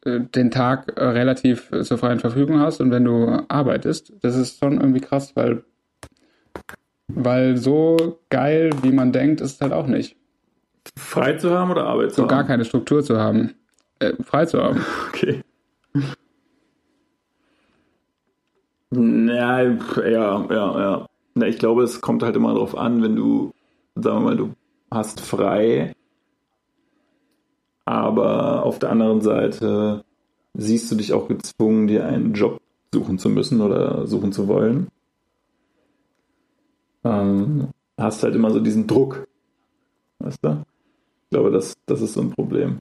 den Tag äh, relativ äh, zur freien Verfügung hast und wenn du arbeitest. Das ist schon irgendwie krass, weil, weil so geil, wie man denkt, ist es halt auch nicht. Frei zu haben oder Arbeit zu So haben? gar keine Struktur zu haben. Äh, frei zu haben. Okay. Ja, ja, ja, ja. Na, ich glaube, es kommt halt immer darauf an, wenn du, sagen wir mal, du hast frei, aber auf der anderen Seite siehst du dich auch gezwungen, dir einen Job suchen zu müssen oder suchen zu wollen. Ähm, hast halt immer so diesen Druck. Weißt du? Ich glaube, das, das ist so ein Problem.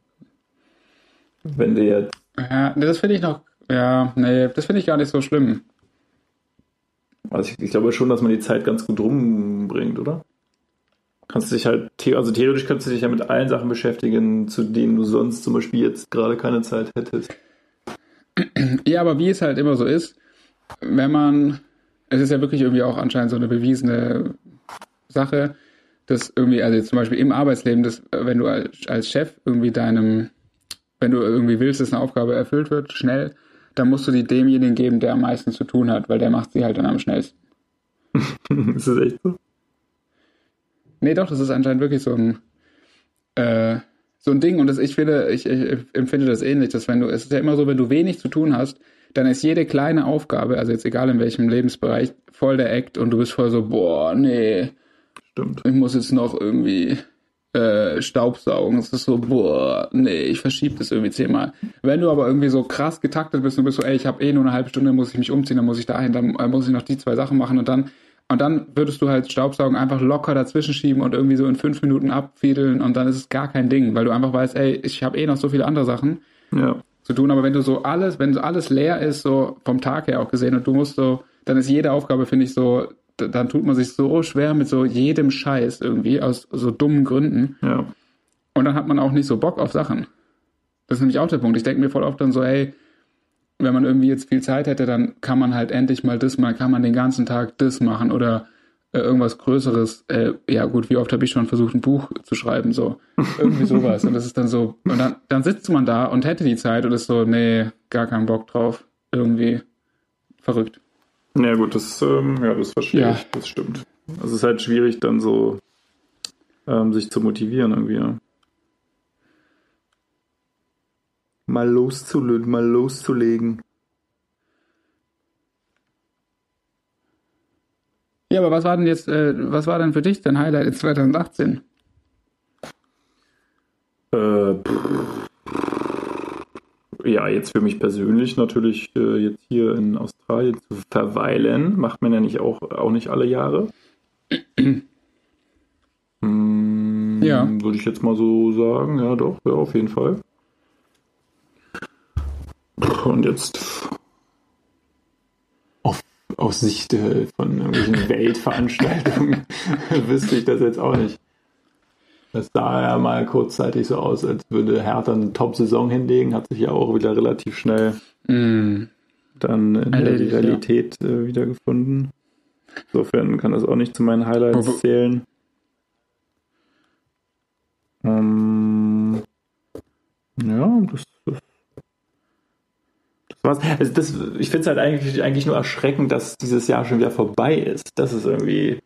Wenn du jetzt Ja, das finde ich noch. Ja, nee, das finde ich gar nicht so schlimm. Also ich, ich glaube schon, dass man die Zeit ganz gut rumbringt, oder? Kannst dich halt, also theoretisch kannst du dich ja mit allen Sachen beschäftigen, zu denen du sonst zum Beispiel jetzt gerade keine Zeit hättest. Ja, aber wie es halt immer so ist, wenn man, es ist ja wirklich irgendwie auch anscheinend so eine bewiesene Sache, dass irgendwie, also zum Beispiel im Arbeitsleben, dass äh, wenn du als, als Chef irgendwie deinem, wenn du irgendwie willst, dass eine Aufgabe erfüllt wird, schnell, dann musst du die demjenigen geben, der am meisten zu tun hat, weil der macht sie halt dann am schnellsten. ist das echt so? Nee, doch, das ist anscheinend wirklich so ein, äh, so ein Ding. Und das, ich finde, ich, ich empfinde das ähnlich, dass wenn du, es ist ja immer so, wenn du wenig zu tun hast, dann ist jede kleine Aufgabe, also jetzt egal in welchem Lebensbereich, voll der Act und du bist voll so, boah, nee, Stimmt. ich muss jetzt noch irgendwie äh, Staubsaugen. Es ist so, boah, nee, ich verschiebe das irgendwie zehnmal. Wenn du aber irgendwie so krass getaktet bist und bist so, ey, ich habe eh nur eine halbe Stunde, muss ich mich umziehen, dann muss ich dahin, dann äh, muss ich noch die zwei Sachen machen und dann und dann würdest du halt Staubsaugen einfach locker dazwischen schieben und irgendwie so in fünf Minuten abfiedeln und dann ist es gar kein Ding, weil du einfach weißt, ey, ich habe eh noch so viele andere Sachen Ja. zu tun. Aber wenn du so alles, wenn so alles leer ist, so vom Tag her auch gesehen und du musst so, dann ist jede Aufgabe, finde ich, so, dann tut man sich so schwer mit so jedem Scheiß irgendwie, aus so dummen Gründen. Ja. Und dann hat man auch nicht so Bock auf Sachen. Das ist nämlich auch der Punkt. Ich denke mir voll oft dann so, ey, wenn man irgendwie jetzt viel Zeit hätte, dann kann man halt endlich mal das mal, kann man den ganzen Tag das machen oder äh, irgendwas Größeres. Äh, ja gut, wie oft habe ich schon versucht, ein Buch zu schreiben, so irgendwie sowas. Und das ist dann so, und dann, dann sitzt man da und hätte die Zeit und ist so, nee, gar keinen Bock drauf. Irgendwie verrückt. Ja, gut, das, ähm, ja, das verstehe Ja. ich. Das stimmt. Also es ist halt schwierig, dann so ähm, sich zu motivieren irgendwie. Ja. Mal loszulösen, mal loszulegen. Ja, aber was war denn jetzt, äh, was war denn für dich dein Highlight in 2018? Äh, ja, jetzt für mich persönlich natürlich äh, jetzt hier in Australien zu verweilen, macht man ja nicht auch, auch nicht alle Jahre. hm, Ja. Würde ich jetzt mal so sagen, ja doch, ja, auf jeden Fall. Und jetzt auf, aus Sicht äh, von irgendwelchen Weltveranstaltungen wüsste ich das jetzt auch nicht. Das sah ja mal kurzzeitig so aus, als würde Hertha eine Top-Saison hinlegen, hat sich ja auch wieder relativ schnell Mm, dann in der Erledigt, ja. Realität äh, wiedergefunden. Insofern kann das auch nicht zu meinen Highlights zählen. Ähm, ja, das. Also das, ich finde es halt eigentlich, eigentlich nur erschreckend, dass dieses Jahr schon wieder vorbei ist. Das ist irgendwie,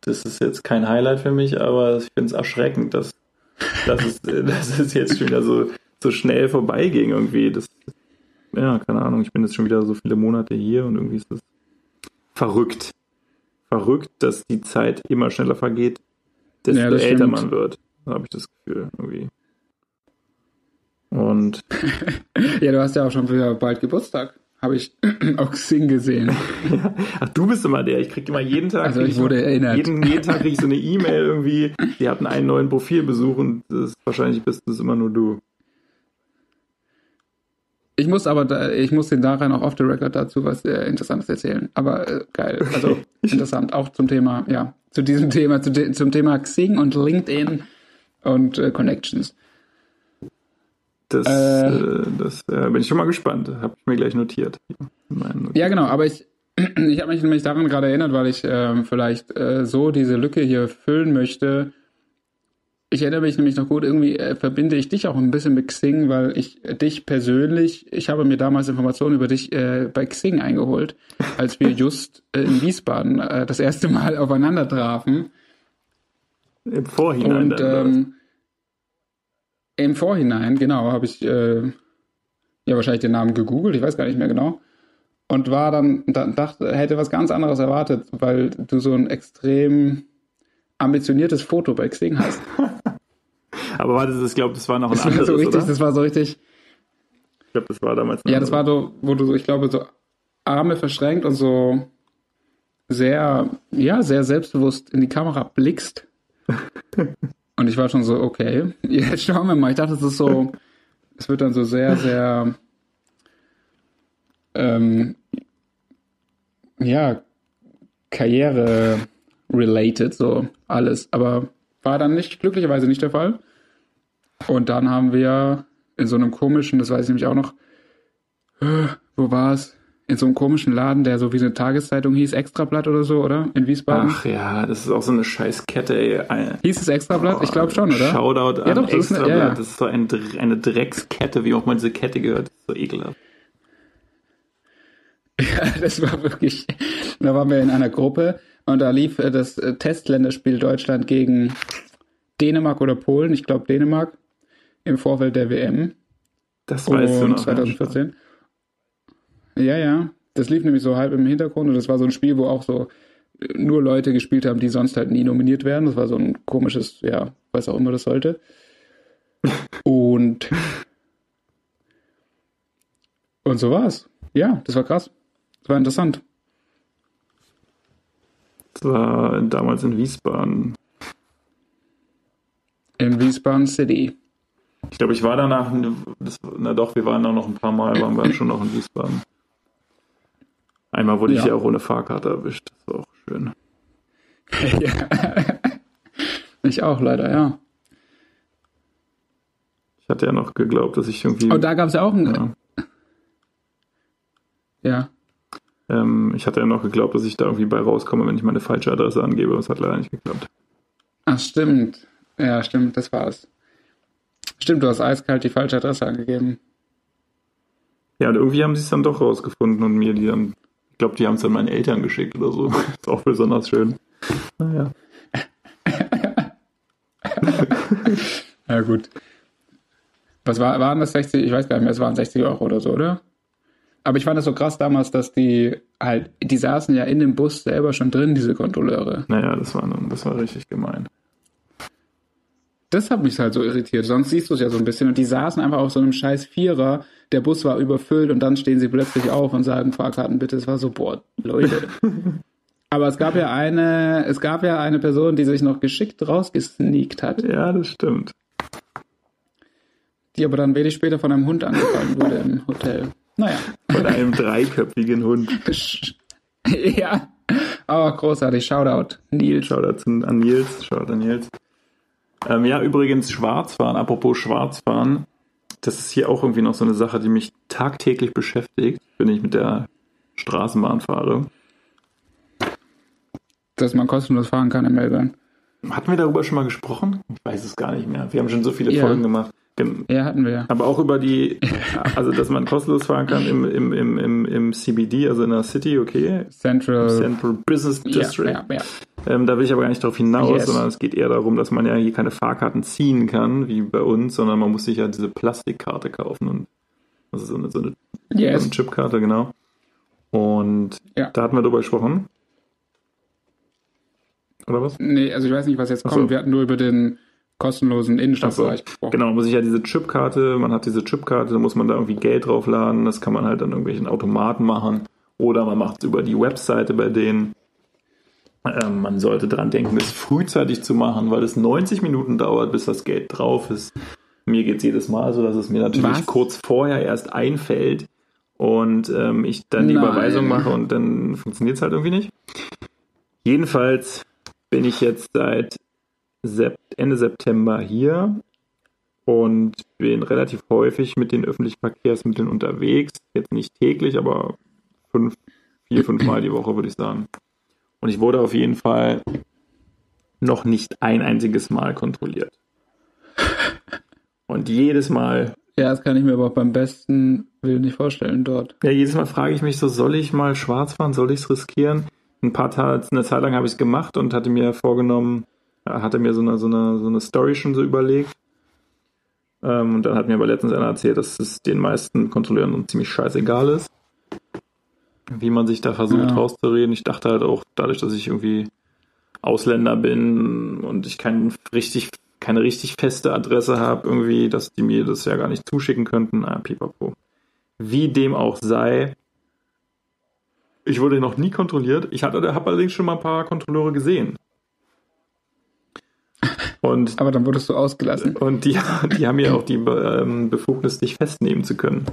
das ist jetzt kein Highlight für mich, aber ich finde es erschreckend, dass, dass, es, dass es jetzt schon wieder so, so schnell vorbeiging irgendwie. Das, ja, keine Ahnung, ich bin jetzt schon wieder so viele Monate hier und irgendwie ist das verrückt. Verrückt, dass die Zeit immer schneller vergeht, desto Ja, älter stimmt. man wird, habe ich das Gefühl irgendwie. Und Ja, du hast ja auch schon wieder bald Geburtstag. Habe ich auf Xing gesehen. ach, du bist immer der, ich krieg immer jeden Tag, Also ich wurde so, erinnert. Jeden, jeden Tag krieg ich so eine E-Mail irgendwie, die hatten einen neuen Profilbesuch und das ist, wahrscheinlich bist das immer nur du. Ich muss aber, da, ich muss den daran auch off the record dazu was äh, Interessantes erzählen. Aber äh, geil, also interessant. Auch zum Thema, ja, zu diesem Thema, zu de, zum Thema Xing und LinkedIn und äh, Connections. Das, Äh. äh, das äh, bin ich schon mal gespannt. Habe ich mir gleich notiert. Ja, genau, aber ich, ich habe mich nämlich daran gerade erinnert, weil ich ähm, vielleicht äh, so diese Lücke hier füllen möchte. Ich erinnere mich nämlich noch gut, irgendwie äh, verbinde ich dich auch ein bisschen mit Xing, weil ich dich persönlich, ich habe mir damals Informationen über dich bei Xing eingeholt, als wir just in Wiesbaden das erste Mal aufeinander trafen. Im Vorhinein Und ähm, im Vorhinein, genau, habe ich äh, ja wahrscheinlich den Namen gegoogelt, ich weiß gar nicht mehr genau. Und war dann, dachte, hätte was ganz anderes erwartet, weil du so ein extrem ambitioniertes Foto bei Xing hast. Aber warte, das, ich glaube, das war noch ein Das war anderes, so richtig, oder? das war so richtig, Ich glaube, das war damals ja, das war so, wo du so, ich glaube, so Arme verschränkt und so sehr, ja, sehr selbstbewusst in die Kamera blickst. Und ich war schon so, okay, jetzt schauen wir mal. Ich dachte, es ist so, es wird dann so sehr, sehr, ähm, ja, Karriere-related, so alles. Aber war dann nicht, glücklicherweise nicht der Fall. Und dann haben wir in so einem komischen, das weiß ich nämlich auch noch, wo war es? In so einem komischen Laden, der so wie eine Tageszeitung hieß, Extrablatt oder so, oder? In Wiesbaden. Ach ja, das ist auch so eine Scheißkette, ey. Hieß es Extrablatt? Ich glaube schon, oder? Shoutout Ja, an doch, das ist eine- Extrablatt. ja, ja. Das ist so ein, eine Dreckskette, wie auch mal diese Kette gehört. So ekelhaft. Ja, das war wirklich. Da waren wir in einer Gruppe und da lief äh, das äh, Testländerspiel Deutschland gegen Dänemark oder Polen, ich glaube Dänemark, im Vorfeld der WM. Das weißt du noch. 2014. Ja, ja. Das lief nämlich so halb im Hintergrund und das war so ein Spiel, wo auch so nur Leute gespielt haben, die sonst halt nie nominiert werden. Das war so ein komisches, ja, was auch immer das sollte. Und und so war's. Ja, das war krass. Das war interessant. Das war damals in Wiesbaden. In Wiesbaden City. Ich glaube, ich war danach, das, na doch, wir waren da noch ein paar Mal, waren wir schon noch in Wiesbaden. Einmal wurde ja. ich ja auch ohne Fahrkarte erwischt. Das war auch schön. ja. Ich auch leider, ja. Ich hatte ja noch geglaubt, dass ich irgendwie. Oh, da gab es ja auch ein. Ja. ja. Ähm, ich hatte ja noch geglaubt, dass ich da irgendwie bei rauskomme, wenn ich meine falsche Adresse angebe. Das hat leider nicht geklappt. Ach, stimmt. Ja, stimmt, das war's. Stimmt, du hast eiskalt die falsche Adresse angegeben. Ja, und irgendwie haben sie es dann doch rausgefunden und mir die dann, ich glaube, die haben es dann meinen Eltern geschickt oder so. ist auch besonders schön. Naja. ja, gut. Was war, waren das 60? Ich weiß gar nicht mehr, es waren 60 Euro oder so, oder? Aber ich fand das so krass damals, dass die halt, die saßen ja in dem Bus selber schon drin, diese Kontrolleure. Naja, das war, das war richtig gemein. Das hat mich halt so irritiert. Sonst siehst du es ja so ein bisschen. Und die saßen einfach auf so einem scheiß Vierer. Der Bus war überfüllt und dann stehen sie plötzlich auf und sagen, Fahrkarten bitte. Es war so, boah, Leute. Aber es gab ja eine, es gab ja eine Person, die sich noch geschickt rausgesneakt hat. Ja, das stimmt. Die aber dann wenig später von einem Hund angefallen wurde im Hotel. Naja. Von einem dreiköpfigen Hund. ja. Oh, großartig. Shoutout. Nils. Shoutout an Nils. Shoutout an Nils. Ähm, ja, übrigens Schwarzfahren. Apropos Schwarzfahren. Das ist hier auch irgendwie noch so eine Sache, die mich tagtäglich beschäftigt, wenn ich mit der Straßenbahn fahre. Dass man kostenlos fahren kann in Melbourne. Hatten wir darüber schon mal gesprochen? Ich weiß es gar nicht mehr. Wir haben schon so viele Ja. Folgen gemacht. Ja, hatten wir. Aber auch über die, also dass man kostenlos fahren kann im, im, im, im, im CBD, also in der City, okay. Central. Central Business District. Ja, ja, ja. Ähm, da will ich aber gar nicht darauf hinaus, Yes. sondern es geht eher darum, dass man ja hier keine Fahrkarten ziehen kann, wie bei uns, sondern man muss sich ja diese Plastikkarte kaufen und das ist so eine, so eine, so Yes. eine Chipkarte, genau. Und Ja. da hatten wir drüber gesprochen. Oder was? Nee, also ich weiß nicht, was jetzt kommt. so. Wir hatten nur über den kostenlosen Innenstadtbereich gesprochen. Genau, man muss sich ja diese Chipkarte, man hat diese Chipkarte, da muss man da irgendwie Geld draufladen, das kann man halt an irgendwelchen Automaten machen oder man macht es über die Webseite bei denen. Ähm, man sollte dran denken, das frühzeitig zu machen, weil es 90 Minuten dauert, bis das Geld drauf ist. Mir geht es jedes Mal so, dass es mir natürlich Was? kurz vorher erst einfällt und ähm, ich dann die Nein. Überweisung mache und dann funktioniert es halt irgendwie nicht. Jedenfalls bin ich jetzt seit Ende September hier und bin relativ häufig mit den öffentlichen Verkehrsmitteln unterwegs. Jetzt nicht täglich, aber fünf, vier, fünf Mal die Woche, würde ich sagen. Und ich wurde auf jeden Fall noch nicht ein einziges Mal kontrolliert. Und jedes Mal, Ja, das kann ich mir aber auch beim besten Willen nicht vorstellen dort. ja, jedes Mal frage ich mich so, soll ich mal schwarz fahren? Soll ich es riskieren? Ein paar Tage, eine Zeit lang habe ich es gemacht und hatte mir vorgenommen, hatte mir so eine, so eine, so eine Story schon so überlegt. Ähm, und dann hat mir aber letztens einer erzählt, dass es den meisten Kontrolleuren ziemlich scheißegal ist, wie man sich da versucht Ja. rauszureden. Ich dachte halt auch, dadurch, dass ich irgendwie Ausländer bin und ich kein richtig, keine richtig feste Adresse habe, irgendwie, dass die mir das ja gar nicht zuschicken könnten. Ah, pipapo. Wie dem auch sei, ich wurde noch nie kontrolliert. Ich hatte, habe allerdings schon mal ein paar Kontrolleure gesehen. Und, Aber dann wurdest du ausgelassen. und die, die haben ja auch die ähm, Befugnis, dich festnehmen zu können.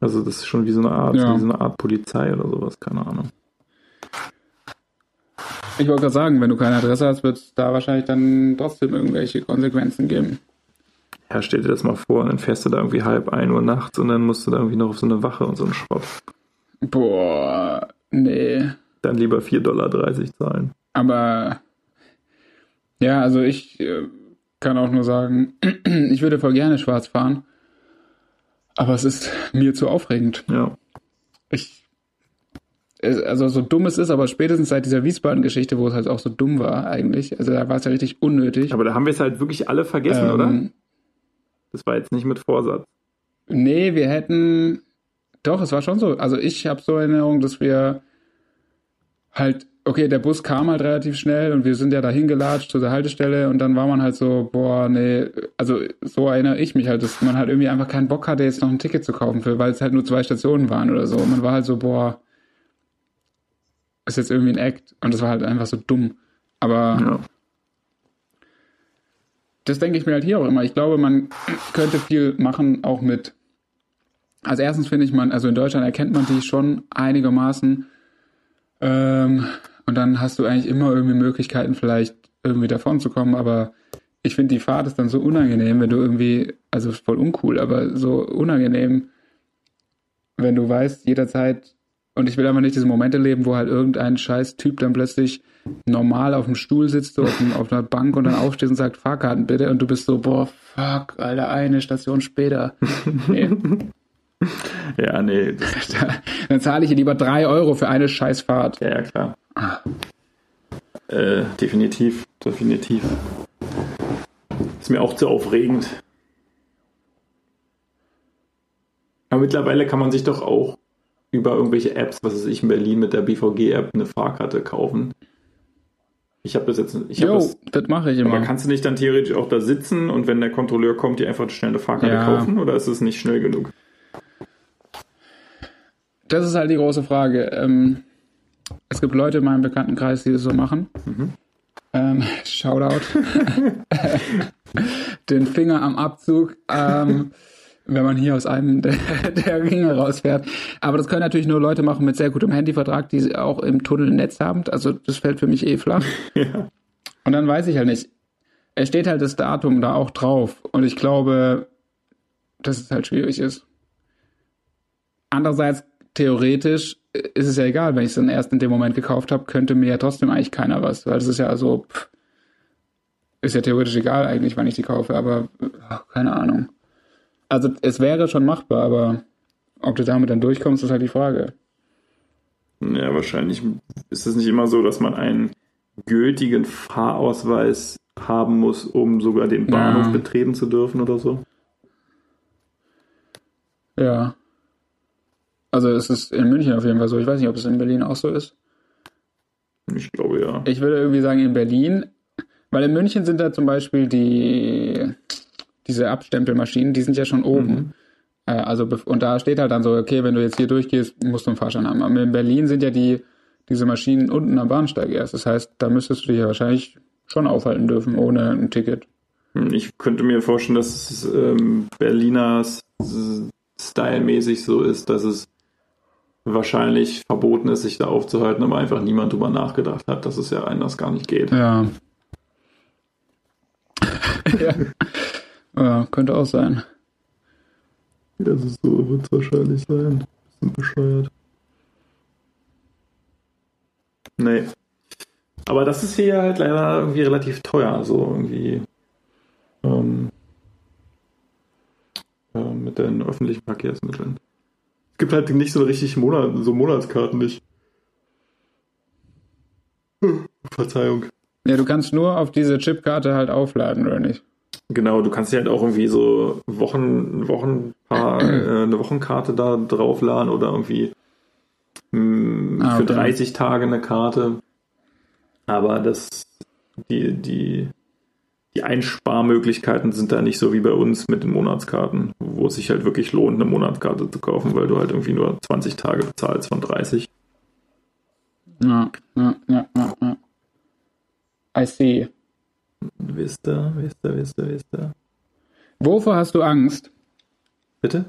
Also das ist schon wie so eine Art, Ja. wie so eine Art Polizei oder sowas, keine Ahnung. Ich wollte gerade sagen, wenn du keine Adresse hast, wird es da wahrscheinlich dann trotzdem irgendwelche Konsequenzen geben. Ja, stell dir das mal vor, und dann fährst du da irgendwie halb ein Uhr nachts und dann musst du da irgendwie noch auf so eine Wache und so einen Schrott. Boah, nee. Dann lieber 4,30 Dollar zahlen. Aber ja, also ich äh, kann auch nur sagen, ich würde voll gerne schwarz fahren. Aber es ist mir zu aufregend. Ja. Ich, also so dumm es ist, aber spätestens seit dieser Wiesbaden-Geschichte, wo es halt auch so dumm war eigentlich, also da war es ja richtig unnötig. Aber da haben wir es halt wirklich alle vergessen, oder? Ähm, Das war jetzt nicht mit Vorsatz. Nee, wir hätten. Doch, es war schon so. Also ich habe so in Erinnerung, dass wir halt, okay, der Bus kam halt relativ schnell und wir sind ja dahin gelatscht zu der Haltestelle und dann war man halt so, boah, nee, also so erinnere ich mich halt, dass man halt irgendwie einfach keinen Bock hatte, jetzt noch ein Ticket zu kaufen für, weil es halt nur zwei Stationen waren oder so. Und man war halt so, boah, ist jetzt irgendwie ein Act und das war halt einfach so dumm. Aber Ja. das denke ich mir halt hier auch immer. Ich glaube, man könnte viel machen, auch mit. Also erstens finde ich man, also in Deutschland erkennt man die schon einigermaßen. Ähm, und dann hast du eigentlich immer irgendwie Möglichkeiten, vielleicht irgendwie davon zu kommen. Aber ich finde, die Fahrt ist dann so unangenehm, wenn du irgendwie, also voll uncool, aber so unangenehm, wenn du weißt, jederzeit, und ich will einfach nicht diese Momente leben, wo halt irgendein scheiß Typ dann plötzlich normal auf dem Stuhl sitzt, so auf, dem, auf einer Bank und dann aufsteht und sagt, Fahrkarten bitte, und du bist so, boah, fuck, Alter, eine Station später. Nee. Ja, nee, dann zahle ich hier lieber drei Euro für eine Scheißfahrt. ja, ja, klar. Äh, definitiv, definitiv. Ist mir auch zu aufregend. Aber mittlerweile kann man sich doch auch über irgendwelche Apps, was weiß ich, in Berlin mit der BVG-App eine Fahrkarte kaufen. Ich habe das jetzt, ich Jo, das, das mache ich aber immer. kannst du nicht dann theoretisch auch da sitzen und wenn der Kontrolleur kommt, dir einfach schnell eine Fahrkarte Ja. kaufen oder ist es nicht schnell genug? Das ist halt die große Frage. Ähm, es gibt Leute in meinem Bekanntenkreis, die das so machen. Ähm, Shoutout. Den Finger am Abzug, ähm, wenn man hier aus einem der, der Ringe rausfährt. Aber das können natürlich nur Leute machen mit sehr gutem Handyvertrag, die auch im Tunnel ein Netz haben. Also das fällt für mich eh flach. Ja. Und dann weiß ich halt nicht. Es steht halt das Datum da auch drauf. Und ich glaube, dass es halt schwierig ist. Andererseits, theoretisch ist es ja egal, wenn ich es dann erst in dem Moment gekauft habe, könnte mir ja trotzdem eigentlich keiner was. Weil das ist ja so, pff, ist ja theoretisch egal eigentlich, wann ich die kaufe, aber ach, keine Ahnung. Also es wäre schon machbar, aber ob du damit dann durchkommst, ist halt die Frage. Ja, wahrscheinlich ist es nicht immer so, dass man einen gültigen Fahrausweis haben muss, um sogar den Bahnhof Ja. betreten zu dürfen oder so. Ja. Also es ist in München auf jeden Fall so. Ich weiß nicht, ob es in Berlin auch so ist. Ich glaube ja. Ich würde irgendwie sagen in Berlin, weil in München sind da zum Beispiel die diese Abstempelmaschinen, die sind ja schon oben. Äh, also und da steht halt dann so, okay, wenn du jetzt hier durchgehst, musst du einen Fahrschein haben. Aber in Berlin sind ja die diese Maschinen unten am Bahnsteig erst. Das heißt, da müsstest du dich ja wahrscheinlich schon aufhalten dürfen ohne ein Ticket. Ich könnte mir vorstellen, dass es ähm, Berliner S- Style-mäßig so ist, dass es wahrscheinlich verboten ist, sich da aufzuhalten, aber einfach niemand drüber nachgedacht hat, dass es ja anders gar nicht geht. Ja. ja. ja. Könnte auch sein. Also so wird es wahrscheinlich sein. Bisschen bescheuert. Nee. Aber das ist hier halt leider irgendwie relativ teuer, so irgendwie. Ähm, äh, mit den öffentlichen Verkehrsmitteln. Es gibt halt nicht so richtig Monat, so Monatskarten nicht. Verzeihung. Ja, du kannst nur auf diese Chipkarte halt aufladen, oder nicht? Genau, du kannst dir halt auch irgendwie so Wochen, Wochenpaar, äh, eine Wochenkarte da draufladen oder irgendwie mh, Ah, für okay. 30 Tage eine Karte. Aber das, die, die, die Einsparmöglichkeiten sind da nicht so wie bei uns mit den Monatskarten, wo es sich halt wirklich lohnt, eine Monatskarte zu kaufen, weil du halt irgendwie nur 20 Tage bezahlst von 30. Ja, ja, ja, ja, ja. I see. Wisst ihr, wisst ihr, wisst ihr, wisst ihr. Wovor hast du Angst? Bitte?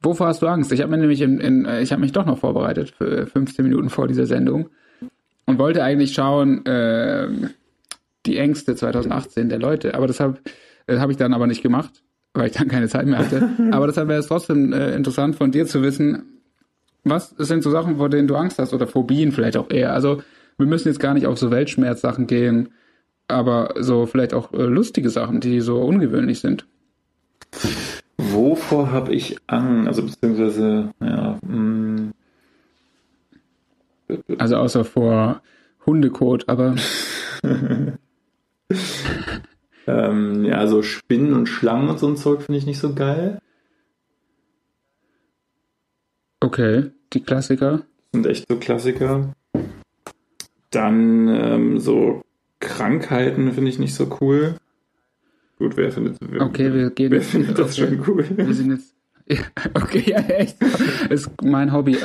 Wovor hast du Angst? Ich habe mir nämlich in, in, äh, ich habe mich doch noch vorbereitet für 15 Minuten vor dieser Sendung und wollte eigentlich schauen ähm, die Ängste 2018 der Leute, aber das habe äh, hab ich dann aber nicht gemacht, weil ich dann keine Zeit mehr hatte. aber deshalb wäre es trotzdem äh, interessant von dir zu wissen, was sind so Sachen, vor denen du Angst hast oder Phobien vielleicht auch eher. Also wir müssen jetzt gar nicht auf so Weltschmerzsachen gehen, aber so vielleicht auch äh, lustige Sachen, die so ungewöhnlich sind. Wovor habe ich Angst? Also beziehungsweise, ja, mh, Also außer vor Hundekot, aber ähm, ja, so Spinnen und Schlangen und so ein Zeug finde ich nicht so geil. okay, die Klassiker. sind echt so Klassiker. Dann ähm, so Krankheiten finde ich nicht so cool. Gut, wer findet, wer, Okay, wir gehen wer jetzt- findet das okay. schon cool? Wir sind jetzt. Ja, okay, ja, echt. Ist mein Hobby.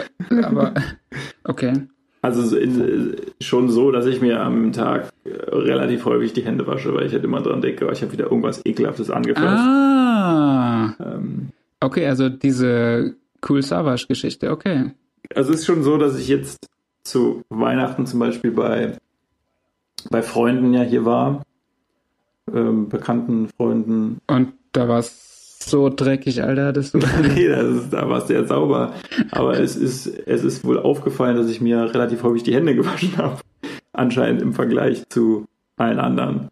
Aber okay. Also so in- schon so, dass ich mir am Tag äh, relativ häufig die Hände wasche, weil ich halt immer dran denke, oh, ich habe wieder irgendwas Ekelhaftes angefasst. Ah. Ähm, Okay, also diese Cool Savage-Geschichte, okay. also es ist schon so, dass ich jetzt zu Weihnachten zum Beispiel bei, bei Freunden ja hier war, ähm, bekannten Freunden. Und da war es so dreckig, Alter, dass du. nee, das ist, da war es sehr sauber. Aber es ist, es ist wohl aufgefallen, dass ich mir relativ häufig die Hände gewaschen habe. Anscheinend im Vergleich zu allen anderen.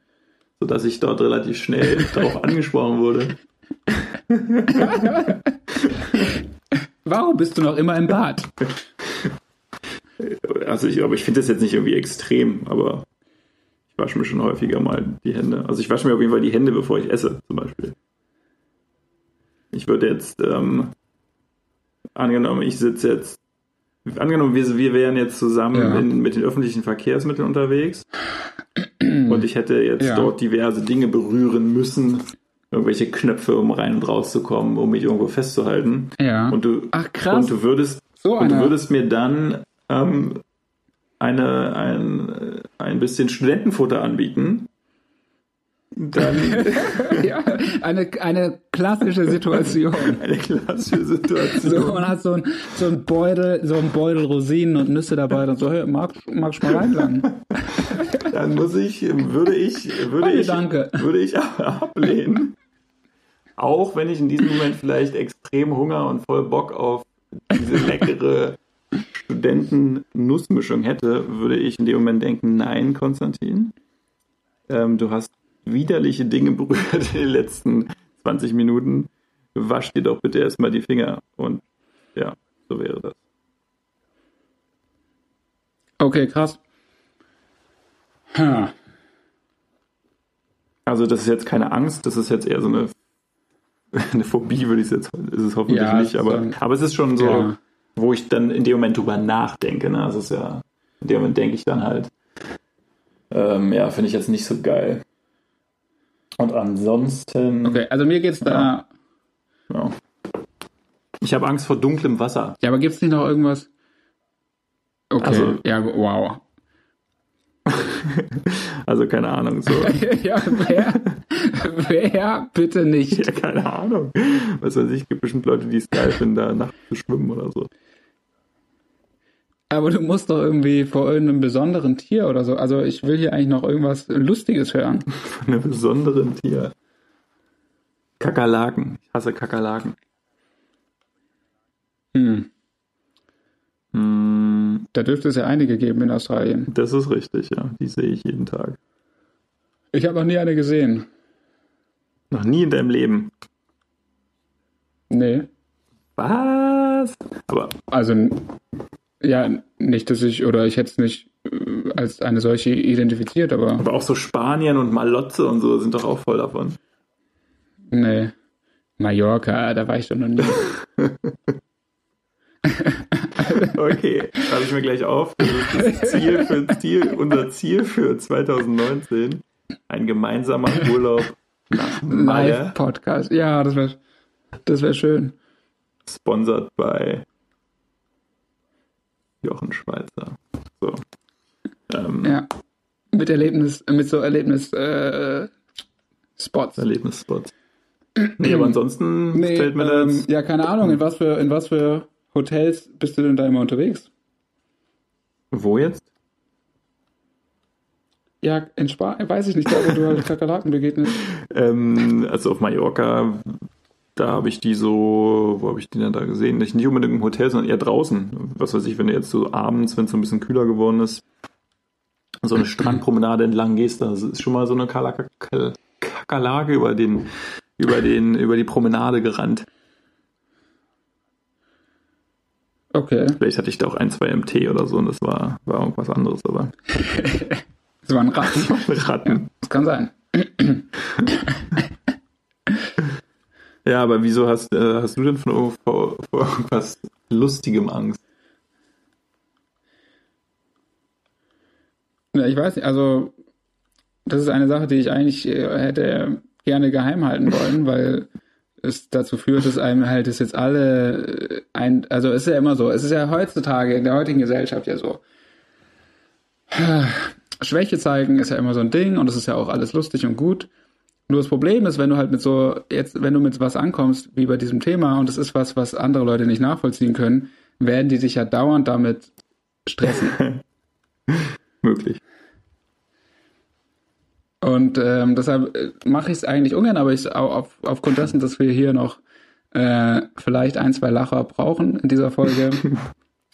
Sodass ich dort relativ schnell darauf angesprochen wurde. Warum bist du noch immer im Bad? Also ich, aber ich finde das jetzt nicht irgendwie extrem, aber ich wasche mir schon häufiger mal die Hände. Also ich wasche mir auf jeden Fall die Hände, bevor ich esse, zum Beispiel. Ich würde jetzt, ähm, angenommen, ich sitze jetzt, angenommen, wir, wir wären jetzt zusammen Ja. in, mit den öffentlichen Verkehrsmitteln unterwegs und ich hätte jetzt Ja. dort diverse Dinge berühren müssen, irgendwelche Knöpfe, um rein und rauszukommen, um mich irgendwo festzuhalten. Ja. Und du, Ach, krass. und du würdest so und du würdest mir dann ähm, eine, ein, ein bisschen Studentenfutter anbieten. Dann ja, eine, eine klassische Situation. eine klassische So, Situation. man hat so ein, so ein Beutel, so ein Beutel Rosinen und Nüsse dabei und so, hey, magst, magst du mal reinlangen? Dann muss ich, würde ich, würde Hey, ich, danke. würde ich ablehnen. Auch wenn ich in diesem Moment vielleicht extrem Hunger und voll Bock auf diese leckere Studenten-Nussmischung hätte, würde ich in dem Moment denken, nein, Konstantin, ähm, du hast widerliche Dinge berührt in den letzten 20 Minuten. Wasch dir doch bitte erstmal die Finger. Und ja, so wäre das. Okay, krass. Ha. Also das ist jetzt keine Angst, das ist jetzt eher so eine, eine Phobie, würde ich es jetzt, ist es hoffentlich Ja, nicht, aber, so- aber es ist schon so, Ja. wo ich dann in dem Moment drüber nachdenke, ne? Das ist ja, in dem Moment denke ich dann halt, ähm, ja, finde ich jetzt nicht so geil. Und ansonsten, Okay, also mir geht's da. ja. Ich habe Angst vor dunklem Wasser. Ja, aber gibt's nicht noch irgendwas? Okay, Also- ja, wow. Also keine Ahnung, so. ja, wer, wer bitte nicht? ja, keine Ahnung. Was weiß ich, gibt bestimmt Leute, die es geil finden, da nachts zu schwimmen oder so. Aber du musst doch irgendwie vor irgendeinem besonderen Tier oder so. Also ich will hier eigentlich noch irgendwas Lustiges hören. Von einem besonderen Tier. Kakerlaken. Ich hasse Kakerlaken. Hm. Hm, Da dürfte es ja einige geben in Australien. das ist richtig, ja. Die sehe ich jeden Tag. Ich habe noch nie eine gesehen. Noch nie in deinem Leben. Nee. Was? Aber Also, ja, nicht, dass ich, oder ich hätte es nicht äh, als eine solche identifiziert, aber Aber auch so Spanien und Malotze und so sind doch auch voll davon. nee. Mallorca, da war ich doch noch nie. Okay, schreibe ich mir gleich auf. Das ist das Ziel für Ziel, unser Ziel für 2019. Ein gemeinsamer Urlaub nach Live-Podcast. Ja, das wäre das wär schön. sponsert bei Jochen Schweizer. So. Ähm, Ja. Mit Erlebnis, mit so Erlebnis, äh, Spots. Erlebnisspots. Nee, aber ansonsten Nee, fällt mir ähm, jetzt ja, keine Ahnung, in was für, in was für Hotels bist du denn da immer unterwegs? Wo jetzt? Ja, in Spanien, weiß ich nicht, da wo du halt Kakerlaken begegnest. Ähm, also auf Mallorca, da habe ich die so, wo habe ich die denn da gesehen? Nicht, nicht unbedingt im Hotel, sondern eher draußen. Was weiß ich, wenn du jetzt so abends, wenn es so ein bisschen kühler geworden ist, so eine Strandpromenade entlang gehst, da ist schon mal so eine Kakerlake über den, über den, über die Promenade gerannt. Okay, Vielleicht hatte ich da auch ein, zwei MT oder so und das war, war irgendwas anderes, aber das waren Ratten. Ratten. Das kann sein. Ja, aber wieso hast, äh, hast du denn von vor, vor irgendwas Lustigem Angst? Ja, ich weiß nicht, also das ist eine Sache, die ich eigentlich äh, hätte gerne geheim halten wollen, weil es dazu führt, dass einem halt das jetzt alle äh, ein, also es ist ja immer so, es ist ja heutzutage in der heutigen Gesellschaft ja so. Schwäche zeigen ist ja immer so ein Ding und es ist ja auch alles lustig und gut. Nur das Problem ist, wenn du halt mit so, jetzt, wenn du mit was ankommst, wie bei diesem Thema, und es ist was, was andere Leute nicht nachvollziehen können, werden die sich ja dauernd damit stressen. Möglich. Und ähm, deshalb äh, mache ich es eigentlich ungern, aber ich auf, aufgrund dessen, dass wir hier noch äh, vielleicht ein, zwei Lacher brauchen in dieser Folge.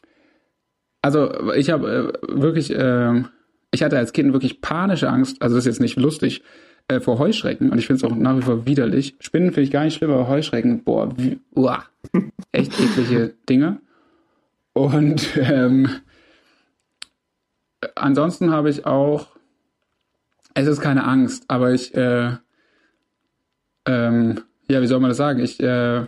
also ich habe äh, wirklich, äh, ich hatte als Kind wirklich panische Angst, also das ist jetzt nicht lustig, äh, vor Heuschrecken und ich finde es auch nach wie vor widerlich. Spinnen finde ich gar nicht schlimm, aber Heuschrecken, boah, wie, uah, echt eklige Dinge. Und ähm, ansonsten habe ich auch, es ist keine Angst, aber ich, äh, ähm, ja, wie soll man das sagen? Ich, äh,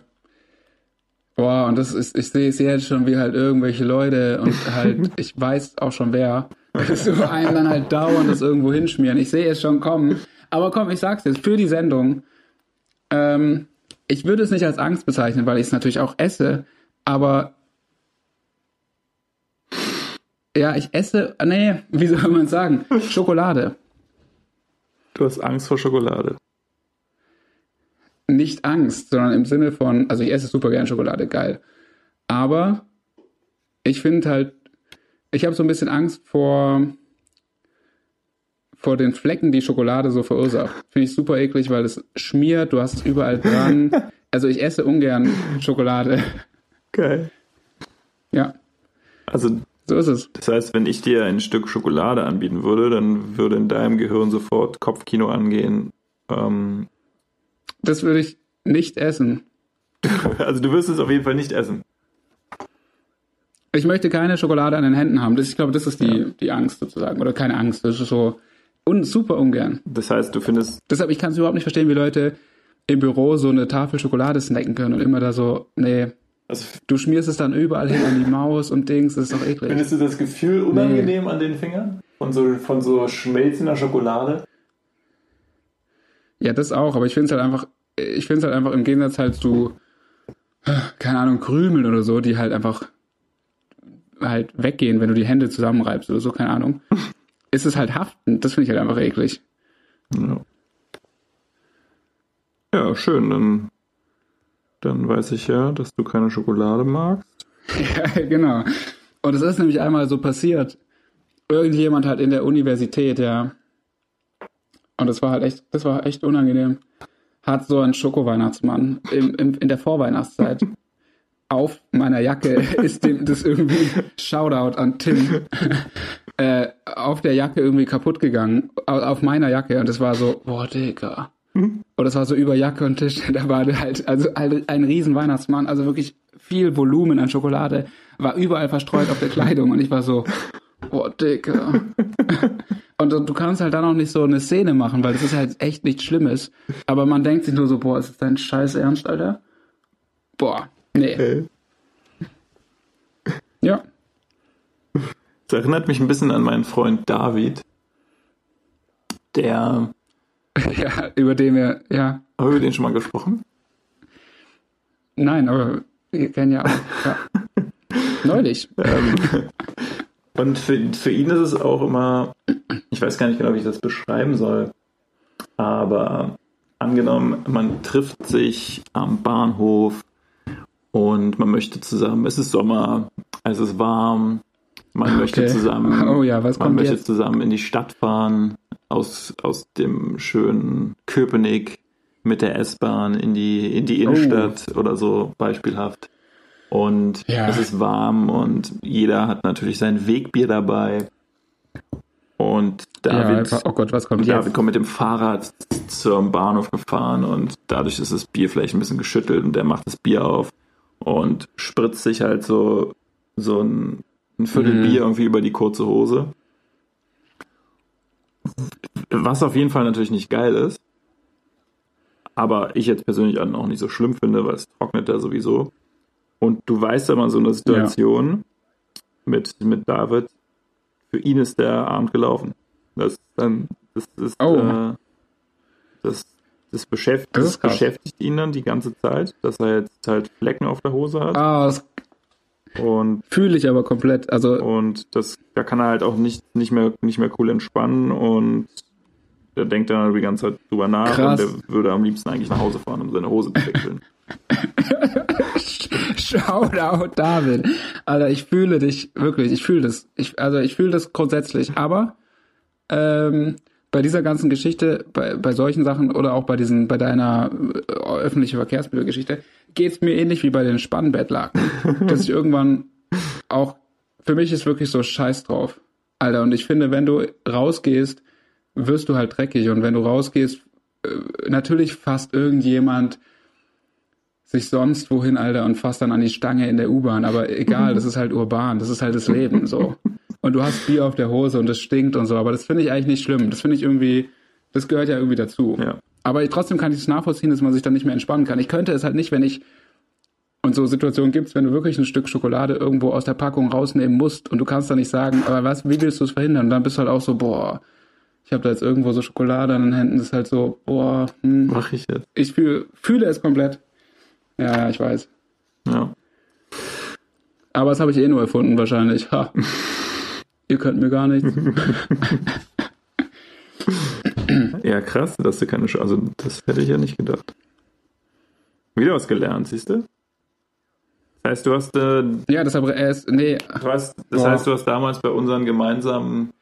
boah, und das ist, ich sehe es jetzt schon, wie halt irgendwelche Leute und halt, ich weiß auch schon wer, so einem dann halt dauernd das irgendwo hinschmieren. Ich sehe es schon kommen. Aber komm, ich sag's jetzt, für die Sendung, ähm, ich würde es nicht als Angst bezeichnen, weil ich es natürlich auch esse, aber ja, ich esse, nee, wie soll man sagen? Schokolade. Du hast Angst vor Schokolade. Nicht Angst, sondern im Sinne von, also ich esse super gern Schokolade, geil. Aber ich finde halt, ich habe so ein bisschen Angst vor, vor den Flecken, die Schokolade so verursacht. Finde ich super eklig, weil es schmiert, du hast es überall dran. Also ich esse ungern Schokolade. Geil. Ja. Also so ist es. Das heißt, wenn ich dir ein Stück Schokolade anbieten würde, dann würde in deinem Gehirn sofort Kopfkino angehen. Ähm, das würde ich nicht essen. also du wirst es auf jeden Fall nicht essen. Ich möchte keine Schokolade an den Händen haben. Das, ich glaube, das ist die, ja. die Angst sozusagen. Oder keine Angst. Das ist so un, super ungern. Das heißt, du findest. Deshalb, ich kann es überhaupt nicht verstehen, wie Leute im Büro so eine Tafel Schokolade snacken können und immer da so, nee, also, du schmierst es dann überall hin an die Maus und Dings, das ist doch eklig. Findest du das Gefühl unangenehm nee. an den Fingern? Von so, von so schmelzender Schokolade? Ja, das auch, aber ich finde es halt einfach, ich finde es halt einfach im Gegensatz halt zu, keine Ahnung, Krümel oder so, die halt einfach halt weggehen, wenn du die Hände zusammenreibst oder so, keine Ahnung. Ist es halt haftend, das finde ich halt einfach eklig. Ja. ja, schön, dann dann weiß ich ja, dass du keine Schokolade magst. Ja, genau. Und es ist nämlich einmal so passiert. Irgendjemand hat in der Universität, ja, und das war halt echt, das war echt unangenehm, hat so ein Schokoweihnachtsmann im, im, in der Vorweihnachtszeit auf meiner Jacke ist dem das irgendwie Shoutout an Tim äh, auf der Jacke irgendwie kaputt gegangen auf meiner Jacke und es war so boah Digga und das war so über Jacke und Tisch. Da war halt also ein riesen Weihnachtsmann, also wirklich viel Volumen an Schokolade, war überall verstreut auf der Kleidung. Und ich war so, boah, Dicker. Und du kannst halt dann auch nicht so eine Szene machen, weil das ist halt echt nichts Schlimmes. Aber man denkt sich nur so, boah, ist das dein Scheiß Ernst, Alter? Boah, nee. Okay. Ja. Das erinnert mich ein bisschen an meinen Freund David, der Ja, über den wir, ja. Haben wir über den schon mal gesprochen? Nein, aber wir kennen ja auch. Ja. Neulich. Ähm, und für, für ihn ist es auch immer, ich weiß gar nicht genau, wie ich das beschreiben soll, aber angenommen, man trifft sich am Bahnhof und man möchte zusammen, es ist Sommer, es ist warm, man möchte okay. zusammen, oh ja, man möchte jetzt? zusammen in die Stadt fahren, aus, aus dem schönen Köpenick mit der S-Bahn in die, in die Innenstadt oh. oder so beispielhaft. Und ja. es ist warm und jeder hat natürlich sein Wegbier dabei. Und David, ja, oh Gott, was kommt David jetzt? kommt mit dem Fahrrad zum Bahnhof gefahren und dadurch ist das Bier vielleicht ein bisschen geschüttelt und der macht das Bier auf und spritzt sich halt so, so ein, ein Viertel mhm. Bier irgendwie über die kurze Hose. Was auf jeden Fall natürlich nicht geil ist, aber ich jetzt persönlich auch nicht so schlimm finde, weil es trocknet ja sowieso. Und du weißt ja mal so eine Situation ja. mit, mit David, für ihn ist der Abend gelaufen. Das, dann, das ist, Oh. äh, das, das, beschäftigt, Das beschäftigt ihn dann die ganze Zeit, dass er jetzt halt Flecken auf der Hose hat. Ah, das Und, fühle ich aber komplett. Also, und das, da kann er halt auch nicht, nicht, mehr, nicht mehr cool entspannen und der denkt dann halt die ganze Zeit drüber nach Krass. und der würde am liebsten eigentlich nach Hause fahren, um seine Hose zu wechseln. Shoutout David. Alter, ich fühle dich wirklich. Ich fühle das. Ich, also ich fühle das grundsätzlich. Aber ähm, bei dieser ganzen Geschichte, bei, bei solchen Sachen oder auch bei diesen, bei deiner äh, öffentlichen Verkehrsmittelgeschichte, geht's mir ähnlich wie bei den Spannbettlaken, dass ich irgendwann auch für mich ist wirklich so Scheiß drauf, Alter. Und ich finde, wenn du rausgehst, wirst du halt dreckig. Und wenn du rausgehst, äh, natürlich fasst irgendjemand sich sonst wohin, Alter, und fasst dann an die Stange in der U-Bahn. Aber egal, das ist halt urban, das ist halt das Leben so. Und du hast Bier auf der Hose und es stinkt und so, aber das finde ich eigentlich nicht schlimm. Das finde ich irgendwie, das gehört ja irgendwie dazu. Ja. Aber trotzdem kann ich es nachvollziehen, dass man sich dann nicht mehr entspannen kann. Ich könnte es halt nicht, wenn ich und so Situationen gibt's, wenn du wirklich ein Stück Schokolade irgendwo aus der Packung rausnehmen musst und du kannst dann nicht sagen, aber was, wie willst du es verhindern? Und dann bist du halt auch so, boah, ich habe da jetzt irgendwo so Schokolade an den Händen, das ist halt so, boah, hm, Mach ich jetzt. ich fühl, fühle es komplett. Ja, ja, ich weiß. Ja. Aber das habe ich eh nur erfunden wahrscheinlich. Ha. Ihr könnt mir gar nichts. Ja, krass, dass du keine Sch Also, das hätte ich ja nicht gedacht. Wieder was gelernt, siehst du? Das heißt, du hast, äh, Ja, das aber erst, nee, du hast das Boah. heißt, du hast damals bei unseren gemeinsamen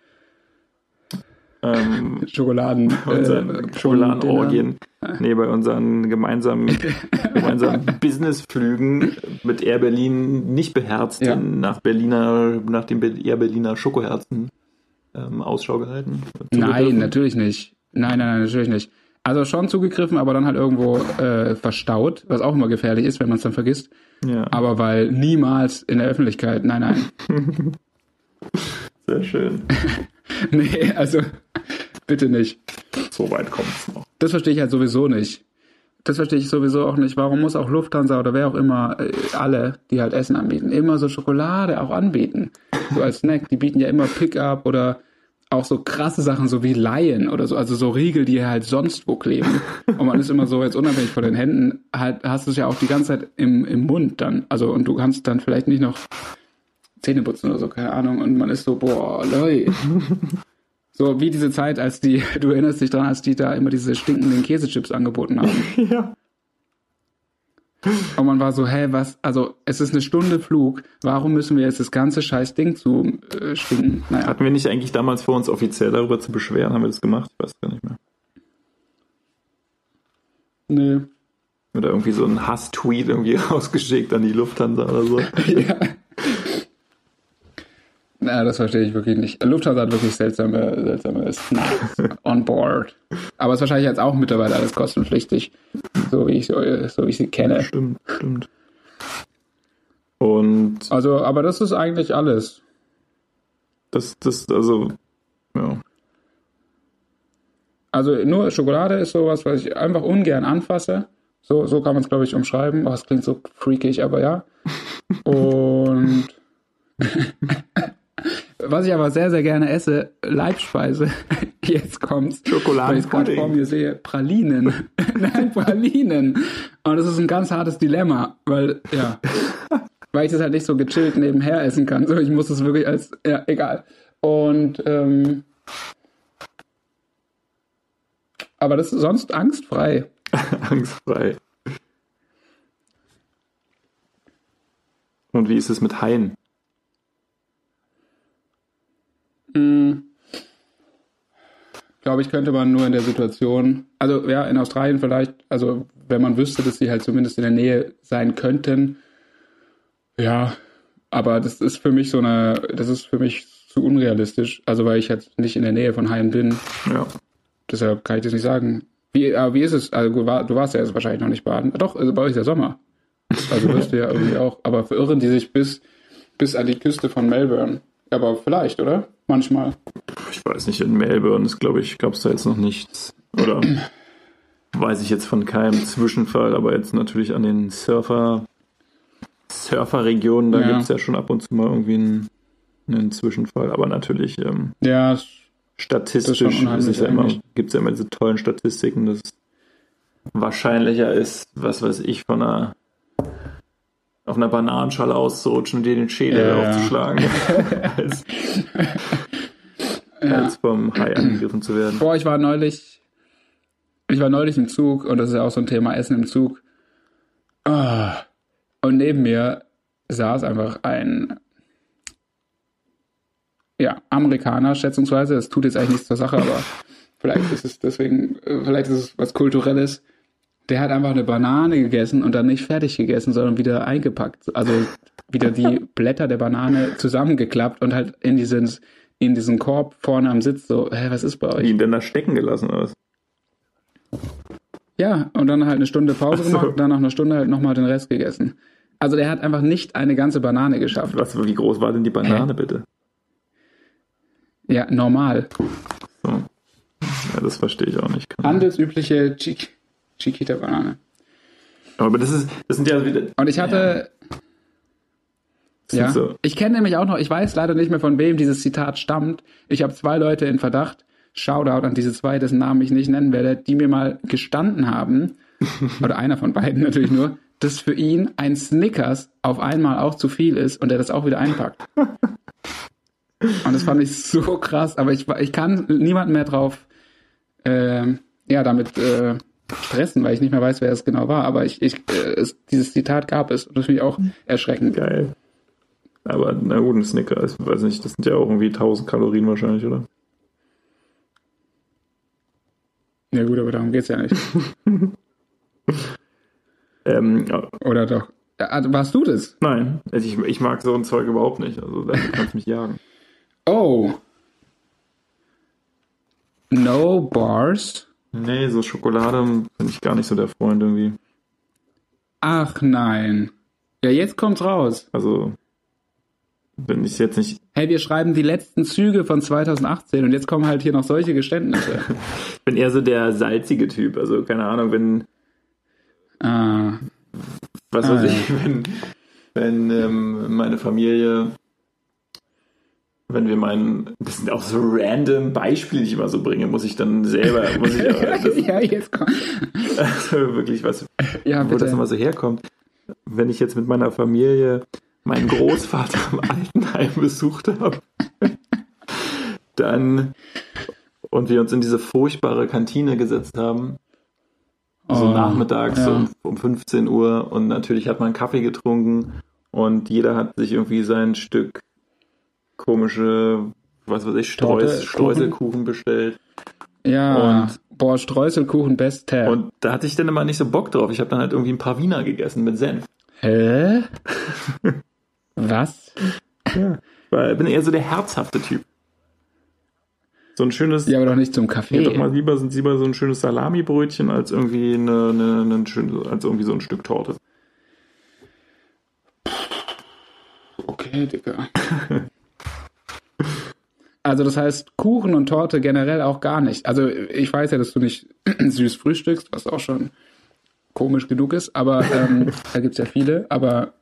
ähm, Schokoladen. unseren äh, Schokoladenorgien, nee, bei unseren gemeinsamen, gemeinsamen Businessflügen mit Air Berlin nicht beherzt Ja. nach Berliner, nach Be- Air Berliner Schokoherzen ähm, Ausschau gehalten. Nein, natürlich nicht. Nein, nein, nein, natürlich nicht. Also schon zugegriffen, aber dann halt irgendwo äh, verstaut, was auch immer gefährlich ist, wenn man es dann vergisst. Ja, Aber weil niemals in der Öffentlichkeit, nein, nein. sehr schön. nee, also bitte nicht. So weit kommt's noch. Das verstehe ich halt sowieso nicht. Das verstehe ich sowieso auch nicht. Warum muss auch Lufthansa oder wer auch immer, äh, alle, die halt Essen anbieten, immer so Schokolade auch anbieten? So als Snack. Die bieten ja immer Pickup oder auch so krasse Sachen, so wie Laien oder so. Also so Riegel, die halt sonst wo kleben. Und man ist immer so, jetzt unabhängig von den Händen, halt hast du es ja auch die ganze Zeit im, im Mund dann. Also und du kannst dann vielleicht nicht noch Zähne putzen oder so, keine Ahnung. Und man ist so, boah, Leute. So wie diese Zeit, als die, du erinnerst dich dran, als die da immer diese stinkenden Käsechips angeboten haben. Ja. Und man war so, hä, was, also es ist eine Stunde Flug, warum müssen wir jetzt das ganze scheiß Ding zu äh, stinken? Naja, Hatten wir nicht eigentlich damals vor, uns offiziell darüber zu beschweren? Haben wir das gemacht? Ich weiß gar nicht mehr. nö. Oder irgendwie so einen Hass-Tweet irgendwie rausgeschickt an die Lufthansa oder so. ja. Na, das verstehe ich wirklich nicht. Lufthansa hat wirklich seltsame, seltsame Snacks on board. Aber ist wahrscheinlich jetzt auch mittlerweile alles kostenpflichtig, so wie ich, so, so wie ich sie kenne. Stimmt, stimmt. Und Also, aber das ist eigentlich alles. das, das, also, ja. Also nur Schokolade ist sowas, was ich einfach ungern anfasse. So, so kann man es, glaube ich, umschreiben. Oh, es klingt so freakig, aber ja. Und was ich aber sehr, sehr gerne esse, Leibspeise. Jetzt kommt's. Weil ich gerade vor mir sehe, Pralinen. Nein, Pralinen. Und das ist ein ganz hartes Dilemma, weil, ja, weil ich das halt nicht so gechillt nebenher essen kann. So, ich muss das wirklich als, ja, egal. Und, ähm, aber das ist sonst angstfrei. Angstfrei. Und wie ist es mit Haien? Glaube ich, könnte man nur in der Situation, also ja, in Australien vielleicht, also wenn man wüsste, dass sie halt zumindest in der Nähe sein könnten, ja, aber das ist für mich so eine, das ist für mich zu unrealistisch, also weil ich jetzt nicht in der Nähe von Haien bin, Ja. deshalb kann ich das nicht sagen. Wie, aber wie ist es? Also du, war, du warst ja jetzt wahrscheinlich noch nicht baden. Doch, also bei euch ist ja Sommer. Also wirst du ja irgendwie auch. Aber verirren die sich bis, bis an die Küste von Melbourne. Aber vielleicht, oder? Manchmal. Ich weiß nicht, in Melbourne ist, glaube ich, gab es da jetzt noch nichts. Oder weiß ich jetzt von keinem Zwischenfall, aber jetzt natürlich an den Surfer, Surferregionen, da Ja. gibt es ja schon ab und zu mal irgendwie einen, einen Zwischenfall. Aber natürlich ähm, Ja, statistisch ist es ja immer, gibt ja immer diese tollen Statistiken, dass wahrscheinlicher ist, was weiß ich, von einer auf einer Bananenschale auszurutschen und dir den Schädel Ja, ja. aufzuschlagen, als, als vom Hai angegriffen zu werden. Boah, ich war neulich, ich war neulich im Zug und das ist ja auch so ein Thema Essen im Zug. Ah. Und neben mir saß einfach ein ja, Amerikaner schätzungsweise. Das tut jetzt eigentlich nichts zur Sache, aber vielleicht ist es deswegen, vielleicht ist es was Kulturelles. Der hat einfach eine Banane gegessen und dann nicht fertig gegessen, sondern wieder eingepackt. Also wieder die Blätter der Banane zusammengeklappt und halt in diesen, in diesen Korb vorne am Sitz so, hä, was ist bei euch? Die ihn dann da stecken gelassen oder was? Ja, und dann halt eine Stunde Pause so. gemacht und dann nach einer Stunde halt nochmal den Rest gegessen. Also der hat einfach nicht eine ganze Banane geschafft. was? Wie groß war denn die Banane, bitte? Ja, normal. So. Ja, das verstehe ich auch nicht. Keine Ahnung. Handelsübliche Chi- Chiquita-Banane. Aber das ist, das sind ja wieder. Und ich hatte, ja, sind so, ich kenne nämlich auch noch, ich weiß leider nicht mehr von wem dieses Zitat stammt. Ich habe zwei Leute in Verdacht, Shoutout an diese zwei, dessen Namen ich nicht nennen werde, die mir mal gestanden haben, oder einer von beiden natürlich nur, dass für ihn ein Snickers auf einmal auch zu viel ist und er das auch wieder einpackt. Und das fand ich so krass, aber ich, ich kann niemanden mehr drauf, ähm, ja, damit äh, stressen, weil ich nicht mehr weiß, wer es genau war. Aber ich, ich äh, es, dieses Zitat gab es das finde ich auch erschreckend. geil. Aber na gut, ein Snicker, ich weiß nicht, das sind ja auch irgendwie 1000 Kalorien wahrscheinlich, oder? Ja gut, aber darum geht's ja nicht. Ähm, Oder doch? Also warst du das? nein, also ich, ich mag so ein Zeug überhaupt nicht. Also da kannst du mich jagen. Oh. No bars? Nee, so Schokolade bin ich gar nicht so der Freund irgendwie. Ach nein. Ja, jetzt kommt's raus. Also, wenn ich jetzt nicht. Hey, wir schreiben die letzten Züge von 2018 und jetzt kommen halt hier noch solche Geständnisse. Ich bin eher so der salzige Typ. Also, keine Ahnung, wenn, ah. was Ah, weiß ja. ich, wenn, wenn ähm, meine Familie, wenn wir meinen, das sind auch so random Beispiele, die ich immer so bringe, muss ich dann selber, muss ich, das, ja, jetzt kommt. also wirklich was, Ja, wo das immer so herkommt. Wenn ich jetzt mit meiner Familie meinen Großvater im Altenheim besucht habe, dann und wir uns in diese furchtbare Kantine gesetzt haben, so Oh, nachmittags ja. um, um 15 Uhr und natürlich hat man Kaffee getrunken und jeder hat sich irgendwie sein Stück komische, was weiß ich, Streus, Streuselkuchen bestellt. Ja. Und- Boah, Streuselkuchen best Tab. Und da hatte ich dann immer nicht so Bock drauf. Ich habe dann halt irgendwie ein paar Wiener gegessen mit Senf. Hä? Was? Weil ich bin eher so der herzhafte Typ. So ein schönes, Ja, aber doch nicht zum Kaffee. mir doch mal lieber sind lieber so ein schönes Salamibrötchen als irgendwie eine, eine, eine schön, als irgendwie so ein Stück Torte. Okay, Digga. Also das heißt, Kuchen und Torte generell auch gar nicht. Also ich weiß ja, dass du nicht süß frühstückst, was auch schon komisch genug ist, aber ähm, da gibt's ja viele. Aber,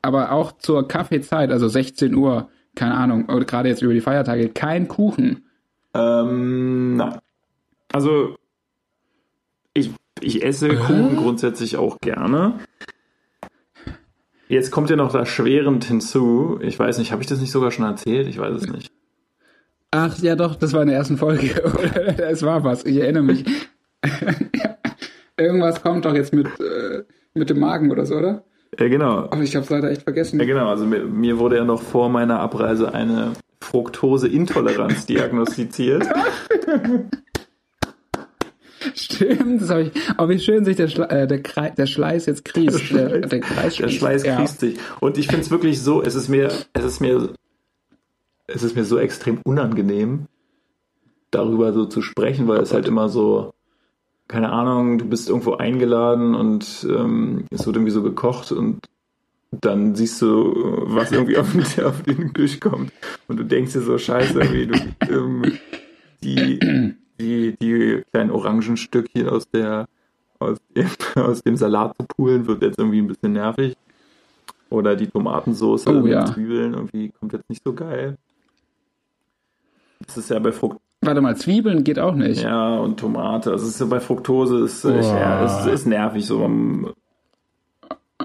aber auch zur Kaffeezeit, also 16 Uhr, keine Ahnung, oder gerade jetzt über die Feiertage, kein Kuchen. Ähm, nein. Also ich, ich esse Kuchen grundsätzlich auch gerne. Jetzt kommt ja noch das schwerend hinzu. Ich weiß nicht, habe ich das nicht sogar schon erzählt? Ich weiß es nicht. Ach ja doch, das war in der ersten Folge. es war was, ich erinnere mich. Irgendwas kommt doch jetzt mit, äh, mit dem Magen oder so, oder? Ja, genau. Aber ich habe es leider echt vergessen. Ja, genau. Also mir, mir wurde ja noch vor meiner Abreise eine Fructoseintoleranz diagnostiziert. Stimmt, das habe ich. Aber wie schön sich der, Schla äh, der, Krei der Schleiß jetzt kriest. Der, der Der schließt. Schweiß ja. sich. Und ich finde es wirklich so, es ist mir, es ist mir, es ist mir so extrem unangenehm, darüber so zu sprechen, weil es halt immer so, keine Ahnung, du bist irgendwo eingeladen und ähm, es wird irgendwie so gekocht und dann siehst du, was irgendwie auf den, auf den Tisch kommt. Und du denkst dir so, scheiße, irgendwie, du, ähm, die, die, die kleinen Orangenstückchen aus der, aus dem, aus dem Salat zu pulen, wird jetzt irgendwie ein bisschen nervig. Oder die Tomatensauce Oh, mit ja. Zwiebeln irgendwie kommt jetzt nicht so geil. Das ist ja bei Fruct Warte mal, Zwiebeln geht auch nicht. Ja, und Tomate. Also es ist so bei Fructose ist, oh. ja, es ist nervig. So,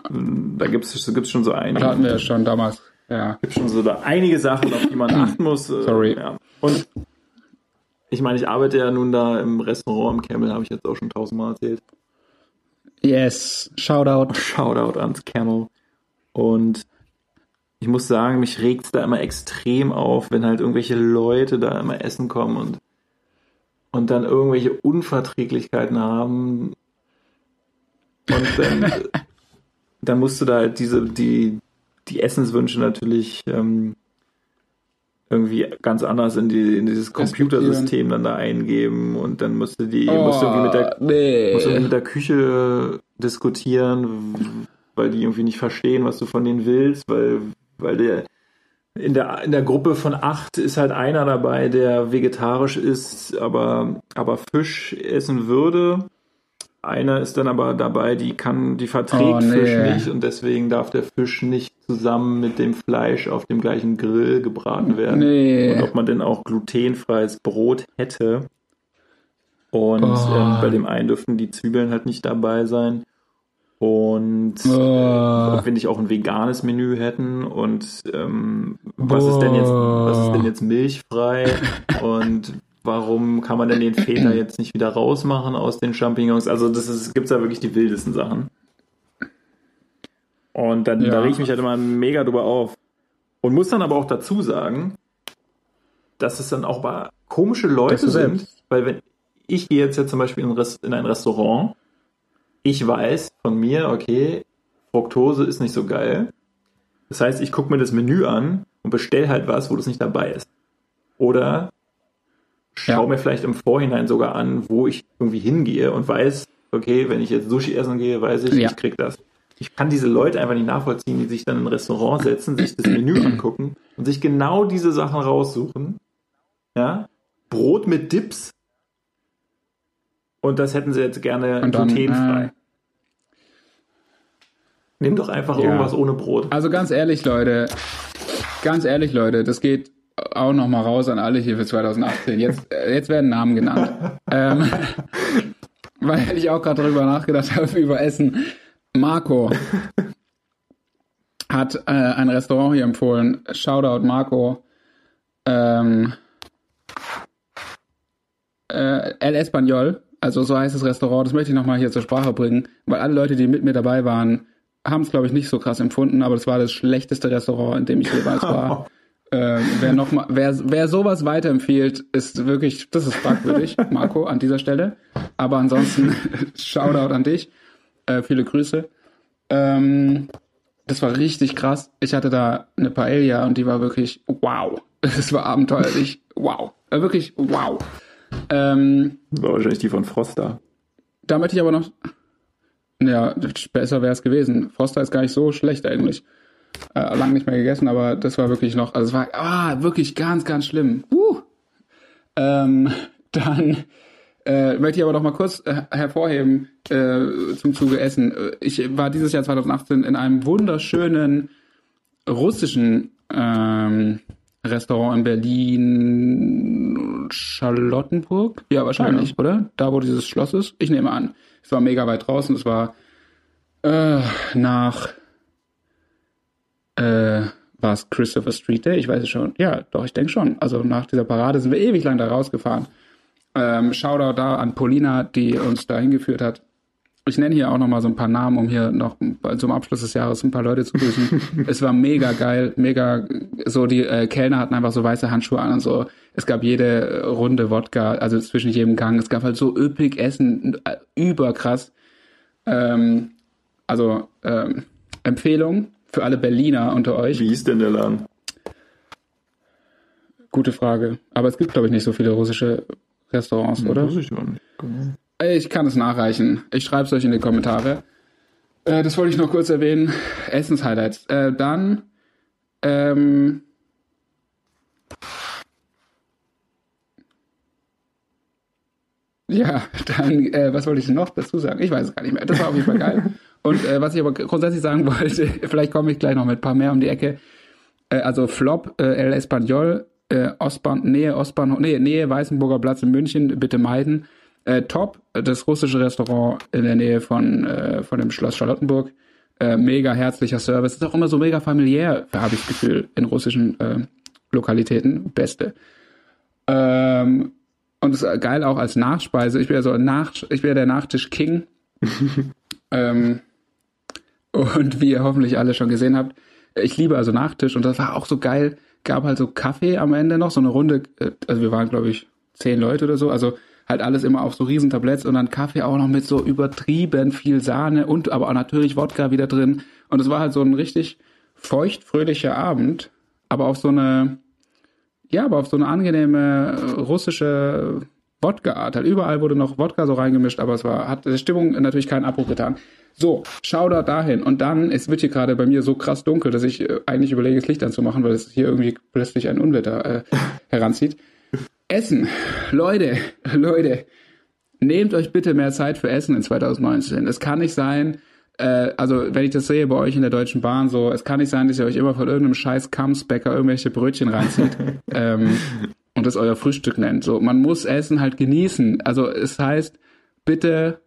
da gibt es gibt's schon so einige. Da hatten wir ja schon damals. Ja. gibt schon so da einige Sachen, auf die man achten muss. Äh, Sorry. Ja. Und ich meine, ich arbeite ja nun da im Restaurant im Camel, habe ich jetzt auch schon tausendmal erzählt. Yes, Shoutout. Shoutout ans Camel. Und ich muss sagen, mich regt es da immer extrem auf, wenn halt irgendwelche Leute da immer essen kommen und, und dann irgendwelche Unverträglichkeiten haben. Und dann, dann musst du da halt diese, die, die Essenswünsche natürlich ähm, irgendwie ganz anders in, die, in dieses Computersystem dann da eingeben und dann musst du die, oh, musst du irgendwie mit der, nee. musst du mit der Küche diskutieren, weil die irgendwie nicht verstehen, was du von denen willst, weil weil der in der, in der Gruppe von acht ist halt einer dabei, der vegetarisch ist, aber, aber Fisch essen würde. Einer ist dann aber dabei, die kann, die verträgt oh, nee. Fisch nicht und deswegen darf der Fisch nicht zusammen mit dem Fleisch auf dem gleichen Grill gebraten werden. Nee. Und ob man denn auch glutenfreies Brot hätte. Und oh. ähm, bei dem einen dürften die Zwiebeln halt nicht dabei sein. Und oh. äh, wenn ich auch ein veganes Menü hätten und ähm, was ist denn jetzt, was ist denn jetzt milchfrei und warum kann man denn den Feta jetzt nicht wieder rausmachen aus den Champignons? Also das ist, gibt's da wirklich die wildesten Sachen. Und dann, ja. da reg ich mich halt immer mega drüber auf. Und muss dann aber auch dazu sagen, dass es dann auch komische Leute sind, weil wenn ich gehe jetzt ja zum Beispiel in ein Restaurant ich weiß von mir, okay, Fructose ist nicht so geil. Das heißt, ich gucke mir das Menü an und bestell halt was, wo das nicht dabei ist. Oder schau ja. mir vielleicht im Vorhinein sogar an, wo ich irgendwie hingehe und weiß, okay, wenn ich jetzt Sushi essen gehe, weiß ich, ja. ich krieg das. Ich kann diese Leute einfach nicht nachvollziehen, die sich dann in ein Restaurant setzen, sich das Menü angucken und sich genau diese Sachen raussuchen. Ja? Brot mit Dips und das hätten sie jetzt gerne dann, glutenfrei. Äh, Nimm doch einfach ja. irgendwas ohne Brot. Also ganz ehrlich, Leute, ganz ehrlich, Leute, das geht auch noch mal raus an alle hier für 2018. Jetzt, äh, jetzt werden Namen genannt. ähm, weil ich auch gerade darüber nachgedacht habe, über Essen. Marco hat äh, ein Restaurant hier empfohlen. Shoutout Marco. Ähm, äh, El Español also so heißt das Restaurant, das möchte ich nochmal hier zur Sprache bringen, weil alle Leute, die mit mir dabei waren, haben es, glaube ich, nicht so krass empfunden, aber das war das schlechteste Restaurant, in dem ich jeweils war. äh, wer noch mal, wer, wer sowas weiterempfiehlt, ist wirklich, das ist fragwürdig, Marco, an dieser Stelle. Aber ansonsten, Shoutout an dich. Äh, viele Grüße. Ähm, das war richtig krass. Ich hatte da eine Paella und die war wirklich wow. Das war abenteuerlich. Wow. Äh, wirklich wow. Ähm, War wahrscheinlich die von Froster. Da möchte ich aber noch. Ja, besser wäre es gewesen. Froster ist gar nicht so schlecht eigentlich. Äh, lang nicht mehr gegessen, aber das war wirklich noch. Also es war ah, wirklich ganz, ganz schlimm. Uh. Ähm, dann äh, möchte ich aber noch mal kurz äh, hervorheben äh, zum Zuge Essen. Ich war dieses Jahr 2018 in einem wunderschönen russischen ähm, Restaurant in Berlin, Charlottenburg? Ja, wahrscheinlich, ja. oder? Da, wo dieses Schloss ist? Ich nehme an. Es war mega weit draußen. Es war äh, nach äh, war es Christopher Street Day? Ich weiß es schon. Ja, doch, ich denke schon. Also nach dieser Parade sind wir ewig lang da rausgefahren. Ähm, Shoutout da an Polina, die uns da hingeführt hat. Ich nenne hier auch noch mal so ein paar Namen, um hier noch zum Abschluss des Jahres ein paar Leute zu grüßen. es war mega geil, mega so die äh, Kellner hatten einfach so weiße Handschuhe an und so. Es gab jede Runde Wodka, also zwischen jedem Gang. Es gab halt so üppig Essen, äh, überkrass. Ähm, also ähm, Empfehlung für alle Berliner unter euch. Wie ist denn der Laden? Gute Frage. Aber es gibt, glaube ich, nicht so viele russische Restaurants, ja, oder? Weiß ich nicht. Genau. Ich kann es nachreichen. Ich schreibe es euch in die Kommentare. Äh, das wollte ich noch kurz erwähnen. Essenshighlights. Äh, dann ähm, Ja, dann, äh, was wollte ich noch dazu sagen? Ich weiß es gar nicht mehr. Das war auf jeden Fall geil. Und äh, was ich aber grundsätzlich sagen wollte, vielleicht komme ich gleich noch mit ein paar mehr um die Ecke. Äh, also Flop, äh, El Español äh, Ostbahn, Nähe Ostbahnhof, nee, Nähe Weißenburger Platz in München, bitte meiden. Äh, top, das russische Restaurant in der Nähe von, äh, von dem Schloss Charlottenburg. Äh, mega herzlicher Service. Ist auch immer so mega familiär, habe ich das Gefühl, in russischen äh, Lokalitäten. Beste. Ähm, und ist geil auch als Nachspeise. Ich bin ja so Nach ich bin ja der Nachtisch-King. ähm, und wie ihr hoffentlich alle schon gesehen habt, ich liebe also Nachtisch und das war auch so geil. Gab halt so Kaffee am Ende noch, so eine Runde, äh, also wir waren, glaube ich, zehn Leute oder so, also halt alles immer auf so riesen Tabletts und dann Kaffee auch noch mit so übertrieben viel Sahne und aber auch natürlich Wodka wieder drin. Und es war halt so ein richtig feuchtfröhlicher Abend, aber auf so eine, ja, aber auf so eine angenehme russische Wodka-Art. Halt überall wurde noch Wodka so reingemischt, aber es war, hat der Stimmung natürlich keinen Abbruch getan. So, schau da dahin. Und dann, es wird hier gerade bei mir so krass dunkel, dass ich äh, eigentlich überlege, das Licht anzumachen, weil es hier irgendwie plötzlich ein Unwetter äh, heranzieht. Essen. Leute, Leute, nehmt euch bitte mehr Zeit für Essen in 2019. Es kann nicht sein, äh, also wenn ich das sehe bei euch in der Deutschen Bahn, so, es kann nicht sein, dass ihr euch immer von irgendeinem scheiß Kamsbäcker irgendwelche Brötchen reinzieht ähm, und das euer Frühstück nennt. So, man muss Essen halt genießen. Also es heißt, bitte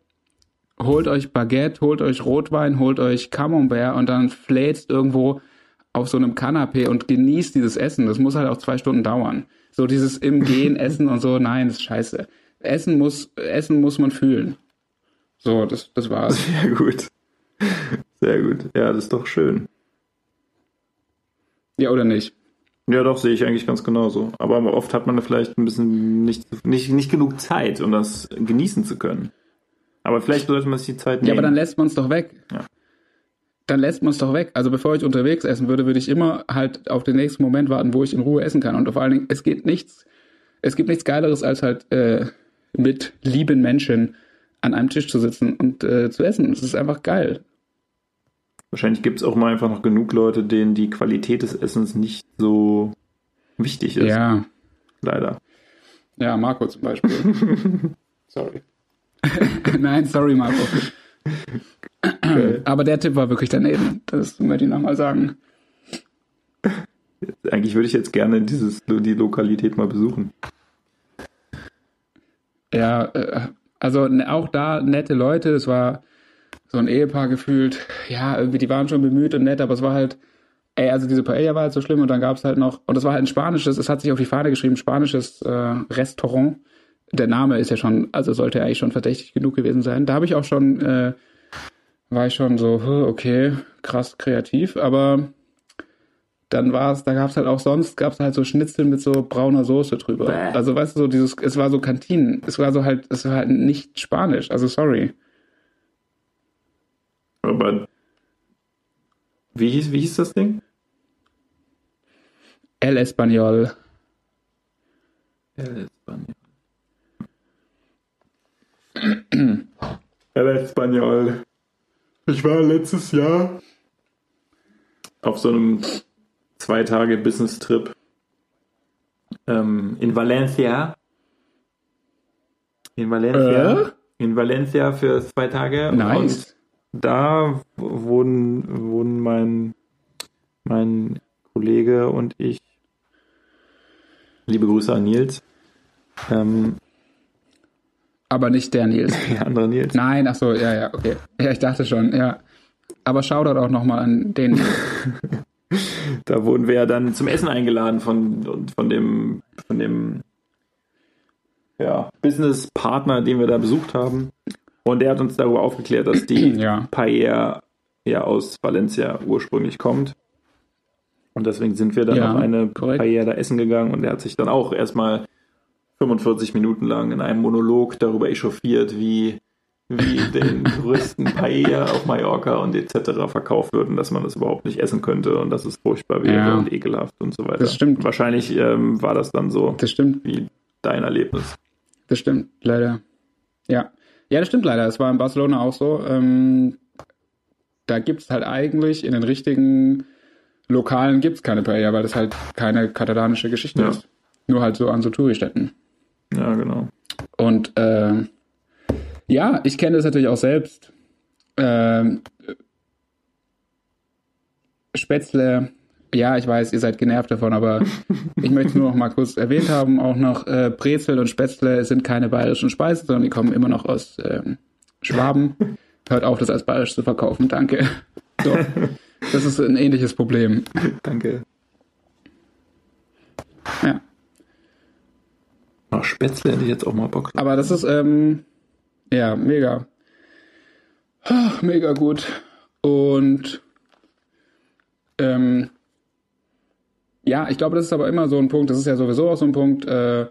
holt euch Baguette, holt euch Rotwein, holt euch Camembert und dann fläzt irgendwo auf so einem Kanapee und genießt dieses Essen. Das muss halt auch zwei Stunden dauern. So dieses im Gehen essen und so, nein, das ist scheiße. Essen muss, Essen muss man fühlen. So, das, das war's. Sehr gut. Sehr gut. Ja, das ist doch schön. Ja, oder nicht? Ja, doch, sehe ich eigentlich ganz genauso. Aber oft hat man vielleicht ein bisschen nicht, nicht, nicht genug Zeit, um das genießen zu können. Aber vielleicht sollte man sich die Zeit nehmen. Ja, aber dann lässt man es doch weg. Ja. Dann lässt man es doch weg. Also bevor ich unterwegs essen würde, würde ich immer halt auf den nächsten Moment warten, wo ich in Ruhe essen kann. Und vor allen Dingen, es geht nichts, es gibt nichts Geileres, als halt äh, mit lieben Menschen an einem Tisch zu sitzen und äh, zu essen. Das ist einfach geil. Wahrscheinlich gibt es auch mal einfach noch genug Leute, denen die Qualität des Essens nicht so wichtig ist. Ja. Leider. Ja, Marco zum Beispiel. sorry. Nein, sorry, Marco. Okay. Aber der Tipp war wirklich daneben. Das möchte ich nochmal sagen. Eigentlich würde ich jetzt gerne dieses, die Lokalität mal besuchen. Ja, äh, also auch da nette Leute. Es war so ein Ehepaar gefühlt. Ja, irgendwie, die waren schon bemüht und nett, aber es war halt, ey, also diese Paella war halt so schlimm und dann gab es halt noch, und es war halt ein spanisches, es hat sich auf die Fahne geschrieben, spanisches äh, Restaurant der Name ist ja schon, also sollte eigentlich schon verdächtig genug gewesen sein. Da habe ich auch schon, äh, war ich schon so, okay, krass kreativ, aber dann war es, da gab es halt auch sonst, gab es halt so Schnitzel mit so brauner Soße drüber. Bäh. Also weißt du, so dieses, es war so Kantinen, es war so halt, es war halt nicht Spanisch, also sorry. Aber wie hieß, wie hieß das Ding? El Español. El Español. El Español. Ich war letztes Jahr auf so einem zwei Tage Business-Trip ähm, in Valencia. In Valencia. Äh? In Valencia für zwei Tage. Nice. Und da wohnen, wohnen mein, mein Kollege und ich. Liebe Grüße an Nils. Ähm, aber nicht der Nils. Der andere Nils. Nein, ach so, ja, ja, okay. Ja, ich dachte schon, ja. Aber Shoutout auch nochmal an den. da wurden wir ja dann zum Essen eingeladen von, von dem, von dem ja, Business-Partner, den wir da besucht haben. Und der hat uns darüber aufgeklärt, dass die ja. Paella ja aus Valencia ursprünglich kommt. Und deswegen sind wir dann ja, auf eine korrekt. Paella da essen gegangen und der hat sich dann auch erstmal 45 Minuten lang in einem Monolog darüber echauffiert, wie, wie den größten Paella auf Mallorca und etc. verkauft würden, dass man das überhaupt nicht essen könnte und dass es furchtbar wäre ja. und ekelhaft und so weiter. Das stimmt. Wahrscheinlich ähm, war das dann so das stimmt. wie dein Erlebnis. Das stimmt, leider. Ja. Ja, das stimmt leider. Es war in Barcelona auch so. Ähm, da gibt es halt eigentlich in den richtigen Lokalen gibt es keine Paella, weil das halt keine katalanische Geschichte ja. ist. Nur halt so an so Touristätten. Ja, genau. Und äh, ja, ich kenne das natürlich auch selbst. Äh, Spätzle Ja, ich weiß, ihr seid genervt davon, aber ich möchte es nur noch mal kurz erwähnt haben. Auch noch äh, Brezel und Spätzle sind keine bayerischen Speisen, sondern die kommen immer noch aus ähm, Schwaben. Hört auf, das als bayerisch zu verkaufen. Danke. So, das ist ein ähnliches Problem. Danke. Ja. Ach, Spätzle hätte ich jetzt auch mal Bock. Aber das ist, ähm, ja, mega. Ach, mega gut. Und ähm, ja, ich glaube, das ist aber immer so ein Punkt, das ist ja sowieso auch so ein Punkt, äh,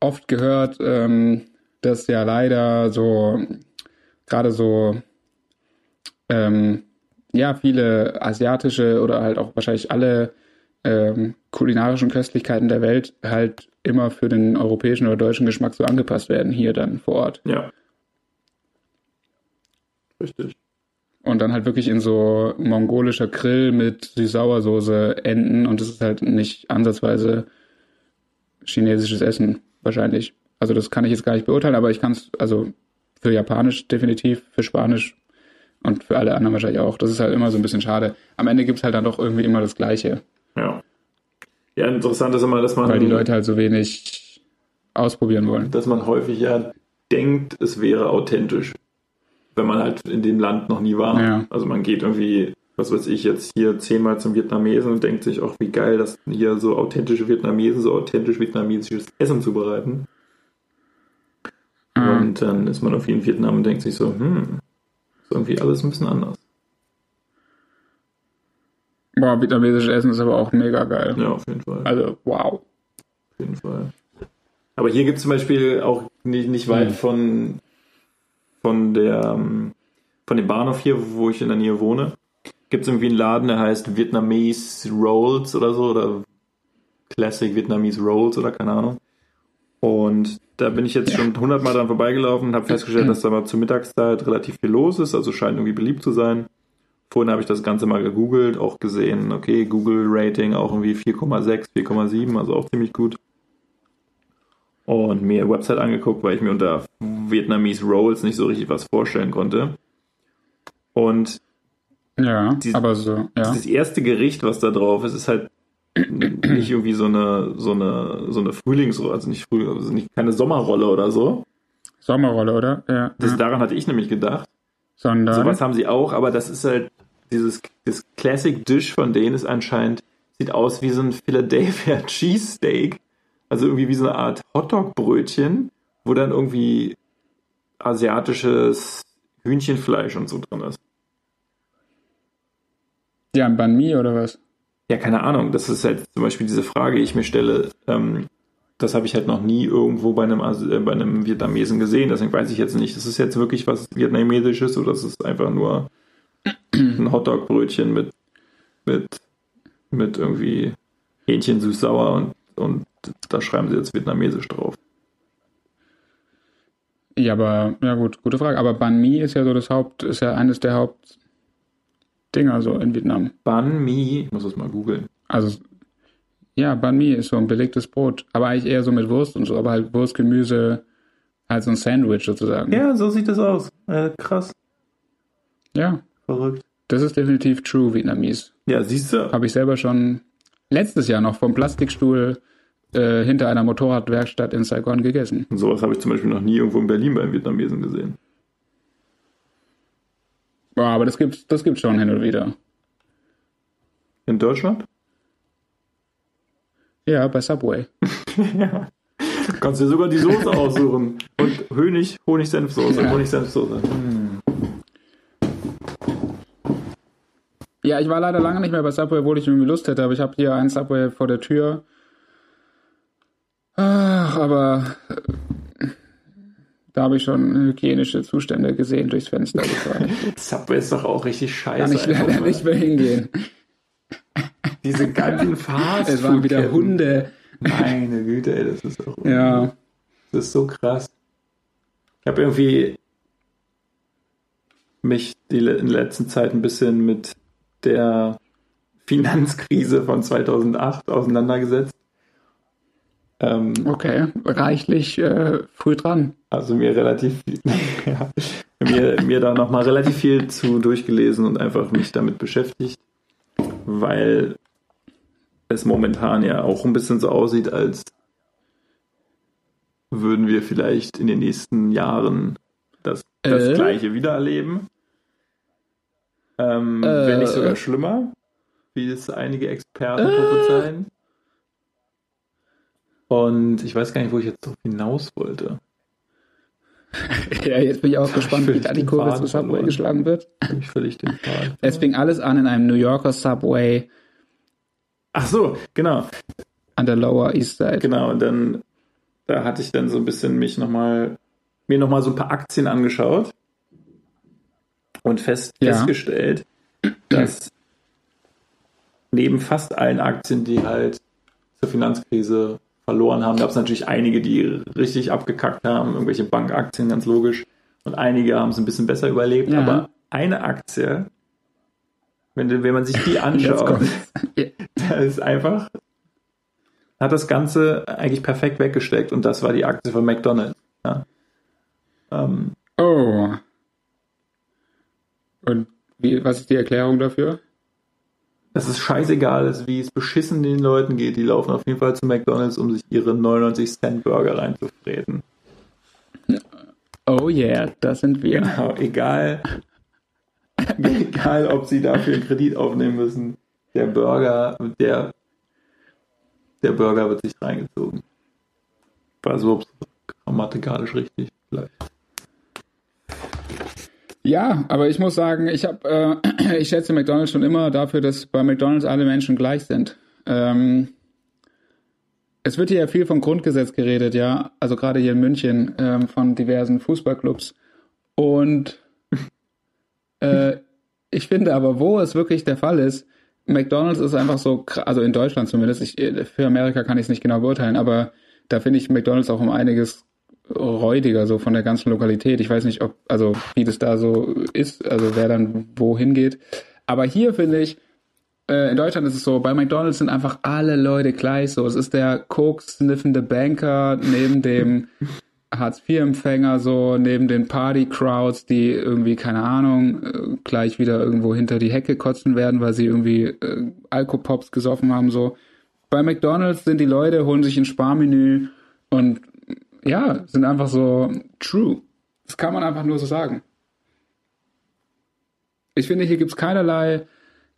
oft gehört, ähm, dass ja leider so, gerade so, ähm, ja, viele asiatische oder halt auch wahrscheinlich alle ähm, kulinarischen Köstlichkeiten der Welt halt immer für den europäischen oder deutschen Geschmack so angepasst werden, hier dann vor Ort. Ja. Richtig. Und dann halt wirklich in so mongolischer Grill mit Süß-Sauersoße enden und das ist halt nicht ansatzweise chinesisches Essen, wahrscheinlich. Also das kann ich jetzt gar nicht beurteilen, aber ich kann es, also für Japanisch definitiv, für Spanisch und für alle anderen wahrscheinlich auch. Das ist halt immer so ein bisschen schade. Am Ende gibt es halt dann doch irgendwie immer das Gleiche, Ja. Ja, interessant ist immer, dass man, weil die Leute halt so wenig ausprobieren wollen. dass man häufig ja denkt, es wäre authentisch, wenn man halt in dem Land noch nie war. Ja. Also man geht irgendwie, was weiß ich, jetzt hier zehnmal zum Vietnamesen und denkt sich auch, wie geil, dass hier so authentische Vietnamesen so authentisch vietnamesisches Essen zubereiten. Mhm. Und dann ist man irgendwie in Vietnam und denkt sich so, hm, ist irgendwie alles ein bisschen anders. Boah, vietnamesisches Essen ist aber auch mega geil. Ja, auf jeden Fall. Also, wow. Auf jeden Fall. Aber hier gibt es zum Beispiel auch nicht, nicht weit Mhm. von, von der ähm, von dem Bahnhof hier, wo ich in der Nähe wohne, gibt es irgendwie einen Laden, der heißt Vietnamese Rolls oder so oder Classic Vietnamese Rolls oder keine Ahnung. Und da bin ich jetzt schon hundertmal dran vorbeigelaufen und habe festgestellt, dass da mal zur Mittagszeit relativ viel los ist, also scheint irgendwie beliebt zu sein. Vorhin habe ich das Ganze mal gegoogelt, auch gesehen, okay, Google-Rating auch irgendwie 4,6, 4,7, also auch ziemlich gut. Und mir Website angeguckt, weil ich mir unter Vietnamese Rolls nicht so richtig was vorstellen konnte. Und Ja, Die- aber so, ja. das erste Gericht, was da drauf ist, ist halt nicht irgendwie so eine, so eine, so eine Frühlingsrolle, also nicht Frühling, also nicht keine Sommerrolle oder so. Sommerrolle, oder? Ja. Das, ja. daran hatte ich nämlich gedacht. Sondern, Sowas haben sie auch, aber das ist halt dieses das Classic Dish von denen ist anscheinend sieht aus wie so ein Philadelphia Cheesesteak, also irgendwie wie so eine Art Hotdog-Brötchen, wo dann irgendwie asiatisches Hühnchenfleisch und so drin ist. ja, ein Banh Mi oder was? Ja, keine Ahnung. Das ist halt zum Beispiel diese Frage, die ich mir stelle. Ähm, das habe ich halt noch nie irgendwo bei einem, äh, bei einem Vietnamesen gesehen. Deswegen weiß ich jetzt nicht, ist es jetzt wirklich was Vietnamesisches oder ist es einfach nur ein Hotdog-Brötchen mit, mit, mit irgendwie Hähnchen süß-sauer und, und da schreiben sie jetzt Vietnamesisch drauf. Ja, aber, ja gut, gute Frage. Aber Banh Mi ist ja so das Haupt, ist ja eines der Hauptdinger so in Vietnam. Banh Mi, ich muss das mal googeln. Also, ja, Banh Mi ist so ein belegtes Brot. Aber eigentlich eher so mit Wurst und so, aber halt Wurst, Gemüse, halt so ein Sandwich sozusagen. Ja, so sieht das aus. Äh, krass, Ja, verrückt. das ist definitiv true Vietnamese. Ja, siehst du? Habe ich selber schon letztes Jahr noch vom Plastikstuhl äh, hinter einer Motorradwerkstatt in Saigon gegessen. Und sowas habe ich zum Beispiel noch nie irgendwo in Berlin beim Vietnamesen gesehen. Boah, aber das gibt's, das gibt's schon hin und wieder. In Deutschland? Ja, bei Subway. ja. Kannst dir sogar die Soße aussuchen. Und Honig, Honig-Senfsoße, Ja. Honig-Senfsoße. Ja, ich war leider lange nicht mehr bei Subway, obwohl ich irgendwie Lust hätte, aber ich habe hier einen Subway vor der Tür. Ach, aber äh, da habe ich schon hygienische Zustände gesehen durchs Fenster. Subway ist doch auch richtig scheiße. Kann ich leider mal. nicht mehr hingehen. Diese ganzen Fast Es waren wieder Hunde. Meine Güte, ey, das ist doch Ja. Das ist so krass. Ich habe irgendwie mich die, in der letzten Zeit ein bisschen mit der Finanzkrise von 2008 auseinandergesetzt. Ähm, Okay, reichlich äh, früh dran. also mir relativ viel, ja, mir, mir da nochmal relativ viel zu durchgelesen und einfach mich damit beschäftigt, weil es momentan ja auch ein bisschen so aussieht, als würden wir vielleicht in den nächsten Jahren das, das Äh? Gleiche wieder erleben. Ähm, Äh. Wenn nicht sogar schlimmer, wie es einige Experten prophezeien. Und ich weiß gar nicht, wo ich jetzt drauf hinaus wollte. Ja, jetzt bin ich auch gespannt, wie völlig da die Kurve Faden zu Subway verloren. geschlagen wird. Ich völlig den Faden. Es fing alles an in einem New Yorker Subway Ach so, genau. an der Lower East Side. Genau, und dann, da hatte ich dann so ein bisschen mich nochmal, mir nochmal so ein paar Aktien angeschaut und fest, Ja. festgestellt, dass neben fast allen Aktien, die halt zur Finanzkrise verloren haben, gab es natürlich einige, die richtig abgekackt haben, irgendwelche Bankaktien, ganz logisch. Und einige haben es ein bisschen besser überlebt, Ja. aber eine Aktie, wenn, wenn man sich die anschaut, da ist einfach, hat das Ganze eigentlich perfekt weggesteckt und das war die Aktie von McDonalds. Ja. Ähm, Oh. Und wie, was ist die Erklärung dafür? dass es scheißegal ist, wie es beschissen den Leuten geht. Die laufen auf jeden Fall zu McDonalds, um sich ihre 99 Cent Burger reinzufräten. Oh yeah, das sind wir. Genau, egal, egal, ob sie dafür einen Kredit aufnehmen müssen. Der Burger, der, der Burger wird sich reingezogen. War so grammatikalisch richtig. Vielleicht. Ja, aber ich muss sagen, ich habe, äh, ich schätze McDonald's schon immer dafür, dass bei McDonald's alle Menschen gleich sind. Ähm, es wird hier ja viel vom Grundgesetz geredet, ja, also gerade hier in München ähm, von diversen Fußballclubs. Und äh, ich finde aber, wo es wirklich der Fall ist, McDonald's ist einfach so, also in Deutschland zumindest, ich, für Amerika kann ich es nicht genau beurteilen, aber da finde ich McDonald's auch um einiges räudiger, so von der ganzen Lokalität. Ich weiß nicht, ob, also wie das da so ist, also wer dann wohin geht. Aber hier finde ich, äh, in Deutschland ist es so, bei McDonalds sind einfach alle Leute gleich so. Es ist der Koks-sniffende Banker neben dem Hartz-IV-Empfänger, so neben den Party-Crowds, die irgendwie, keine Ahnung, äh, gleich wieder irgendwo hinter die Hecke kotzen werden, weil sie irgendwie äh, Alkopops gesoffen haben, so. Bei McDonalds sind die Leute, holen sich ein Sparmenü und ja, sind einfach so true. Das kann man einfach nur so sagen. Ich finde, hier gibt's keinerlei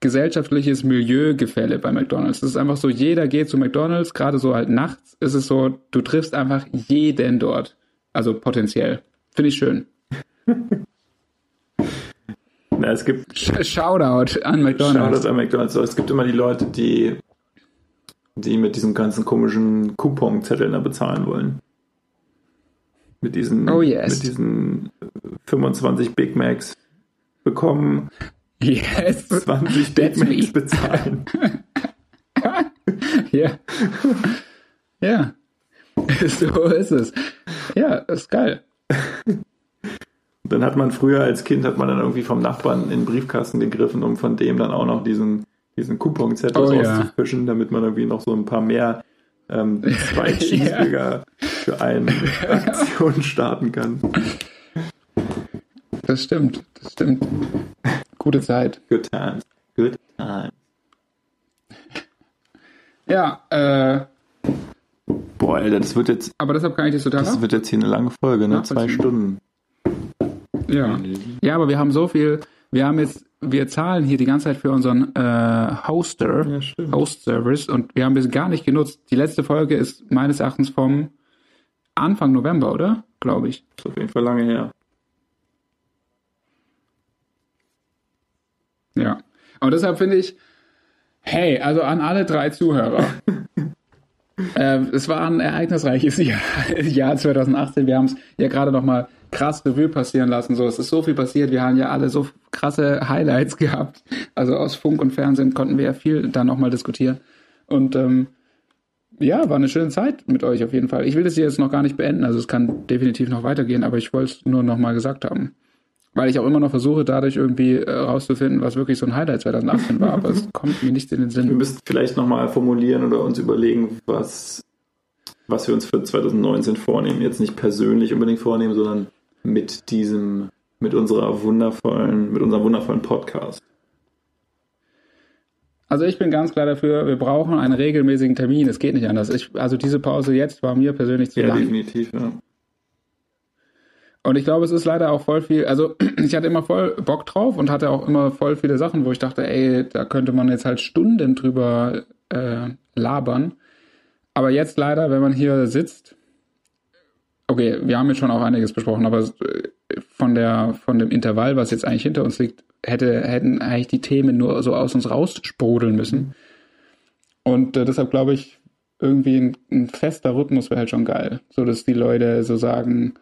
gesellschaftliches Milieugefälle bei McDonalds. Es ist einfach so, jeder geht zu McDonalds, gerade so halt nachts ist es so, du triffst einfach jeden dort. Also potenziell. Finde ich schön. Na, es gibt Sh- Shoutout an McDonalds. Shoutout an McDonalds. Es gibt immer die Leute, die, die mit diesen ganzen komischen Couponzetteln da bezahlen wollen. Mit diesen, Oh, yes. mit diesen äh, 25 Big Macs bekommen, Yes. 20 Big Macs me. bezahlen. Ja. Ja. So ist es. Ja, ist geil. Dann hat man früher als Kind hat man dann irgendwie vom Nachbarn in den Briefkasten gegriffen, um von dem dann auch noch diesen, diesen Couponzettel Oh, ja. rauszufischen, damit man irgendwie noch so ein paar mehr ähm, zwei Ja. Cheeseburger für eine Aktion starten kann. Das stimmt. Das stimmt. Gute Zeit. Good times. Good times. Ja, äh, Boah, Alter, das wird jetzt, aber deshalb kann ich das total das wird jetzt hier eine lange Folge, ne? Zwei. Stunden. Ja. ja, aber wir haben so viel, wir haben jetzt, wir zahlen hier die ganze Zeit für unseren äh, Hoster, Ja. Host-Service und wir haben das gar nicht genutzt. Die letzte Folge ist meines Erachtens vom Anfang November, oder? Glaube ich. ist auf jeden Fall lange her. Ja. Und deshalb finde ich, hey, also an alle drei Zuhörer. äh, es war ein ereignisreiches Jahr, Jahr 2018. Wir haben es ja gerade noch mal krass Revue passieren lassen. So, es ist so viel passiert. Wir haben ja alle so krasse Highlights gehabt. Also aus Funk und Fernsehen konnten wir ja viel da noch mal diskutieren. Und ähm, ja, war eine schöne Zeit mit euch auf jeden Fall. Ich will das hier jetzt noch gar nicht beenden. Also es kann definitiv noch weitergehen, aber ich wollte es nur noch mal gesagt haben. Weil ich auch immer noch versuche, dadurch irgendwie äh, rauszufinden, was wirklich so ein Highlight 2018 war, aber es kommt mir nicht in den Wir Sinn. müssen vielleicht nochmal formulieren oder uns überlegen, was, was wir uns für 2019 vornehmen. Jetzt nicht persönlich unbedingt vornehmen, sondern mit diesem, mit unserer wundervollen, mit unserem wundervollen Podcast. Also ich bin ganz klar dafür, wir brauchen einen regelmäßigen Termin. Es geht nicht anders. Ich, also diese Pause jetzt war mir persönlich zu Ja, lang. definitiv, ja. Und ich glaube, es ist leider auch voll viel, also ich hatte immer voll Bock drauf und hatte auch immer voll viele Sachen, wo ich dachte, ey, da könnte man jetzt halt Stunden drüber äh, labern. Aber jetzt leider, wenn man hier sitzt, okay, wir haben jetzt schon auch einiges besprochen, aber äh, von der, von dem Intervall, was jetzt eigentlich hinter uns liegt, hätte, hätten eigentlich die Themen nur so aus uns raussprudeln müssen. Und äh, deshalb glaube ich, irgendwie ein, ein fester Rhythmus wäre halt schon geil. So dass die Leute so sagen,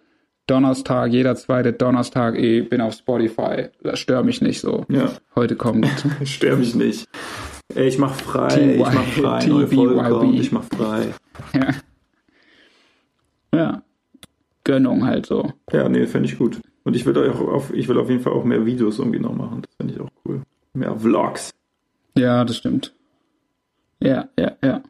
Donnerstag, jeder zweite Donnerstag, ich bin auf Spotify, das stört mich nicht so. Ja, Heute kommt. stör mich nicht. Ey, ich mach frei, TY, ich mach frei, neue Folge kommt, ich mach frei. ja. ja. Gönnung halt so. Ja, nee, fände ich gut. Und ich will auch auf, ich will auf jeden Fall auch mehr Videos irgendwie noch machen. Das finde ich auch cool. Mehr Vlogs. Ja, das stimmt. Ja, ja, ja.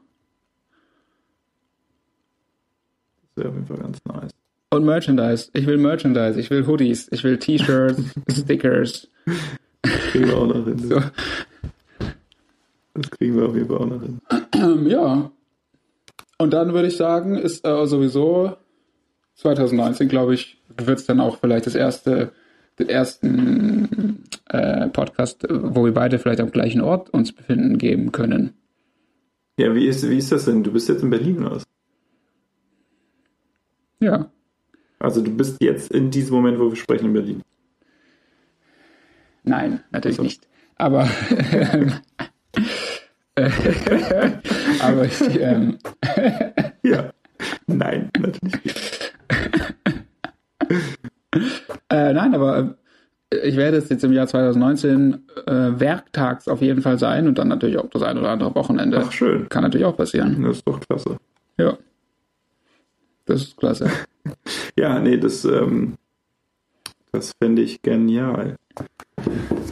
Das wäre auf jeden Fall ganz nice. Und Merchandise. Ich will Merchandise. Ich will Hoodies. Ich will T-Shirts, Stickers. Kriegen wir auch noch hin. So. Das kriegen wir auf jeden Fall auch noch hin. Ja. Und dann würde ich sagen, ist äh, sowieso 2019, glaube ich, wird es dann auch vielleicht das erste, den ersten äh, Podcast, wo wir beide vielleicht am gleichen Ort uns befinden, geben können. Ja, wie ist, wie ist das denn? Du bist jetzt in Berlin, oder? Ja. Also du bist jetzt in diesem Moment, wo wir sprechen, in Berlin. Nein, natürlich Also. nicht. Aber, äh, aber ich, ähm, Ja. Nein, natürlich nicht. Äh, nein, aber äh, ich werde es jetzt im Jahr 2019 äh, werktags auf jeden Fall sein und dann natürlich auch das ein oder andere Wochenende. Ach, schön. Kann natürlich auch passieren. Das ist doch klasse. Ja. Das ist klasse. Ja, nee, das, ähm, das fände ich genial.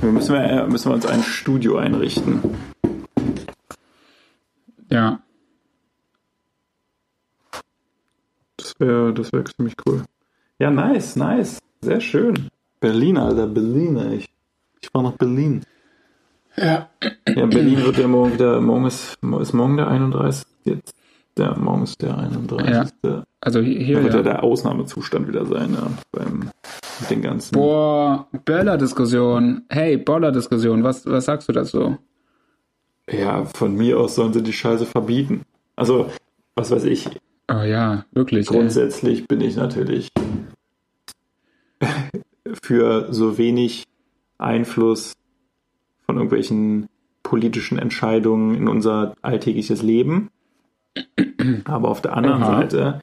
Wir müssen, wir, äh, müssen wir uns ein Studio einrichten. Ja. Wäre das wär ziemlich cool. Ja, nice, nice. Sehr schön. Berlin, Alter, Berlin, ey. Ich, ich fahr nach Berlin. Ja. Ja, Berlin wird ja morgen wieder, morgen ist, ist morgen der 31. Jetzt, ja, morgen ist der 31. Da Also hier, hier wird ja ja. der Ausnahmezustand wieder sein, ja, beim, mit den ganzen. Boah, Böller-Diskussion. Hey, Boller-Diskussion. Was, was sagst du dazu? Ja, von mir aus sollen sie die Scheiße verbieten. Also, was weiß ich, Oh ja, wirklich. ey. grundsätzlich bin ich natürlich für so wenig Einfluss von irgendwelchen politischen Entscheidungen in unser alltägliches Leben. Aber auf der anderen Aha. Seite,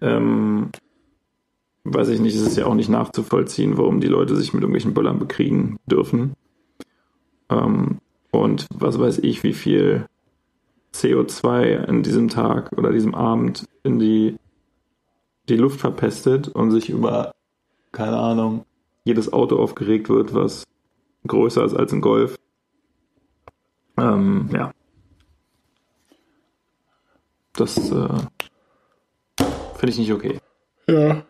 ähm, weiß ich nicht, ist es ja auch nicht nachzuvollziehen, warum die Leute sich mit irgendwelchen Böllern bekriegen dürfen. Ähm, und was weiß ich, wie viel CO2 an diesem Tag oder diesem Abend in die, die Luft verpestet und sich über, keine Ahnung, jedes Auto aufgeregt wird, was größer ist als ein Golf. Ähm, ja. Das äh, finde ich nicht okay. Ja.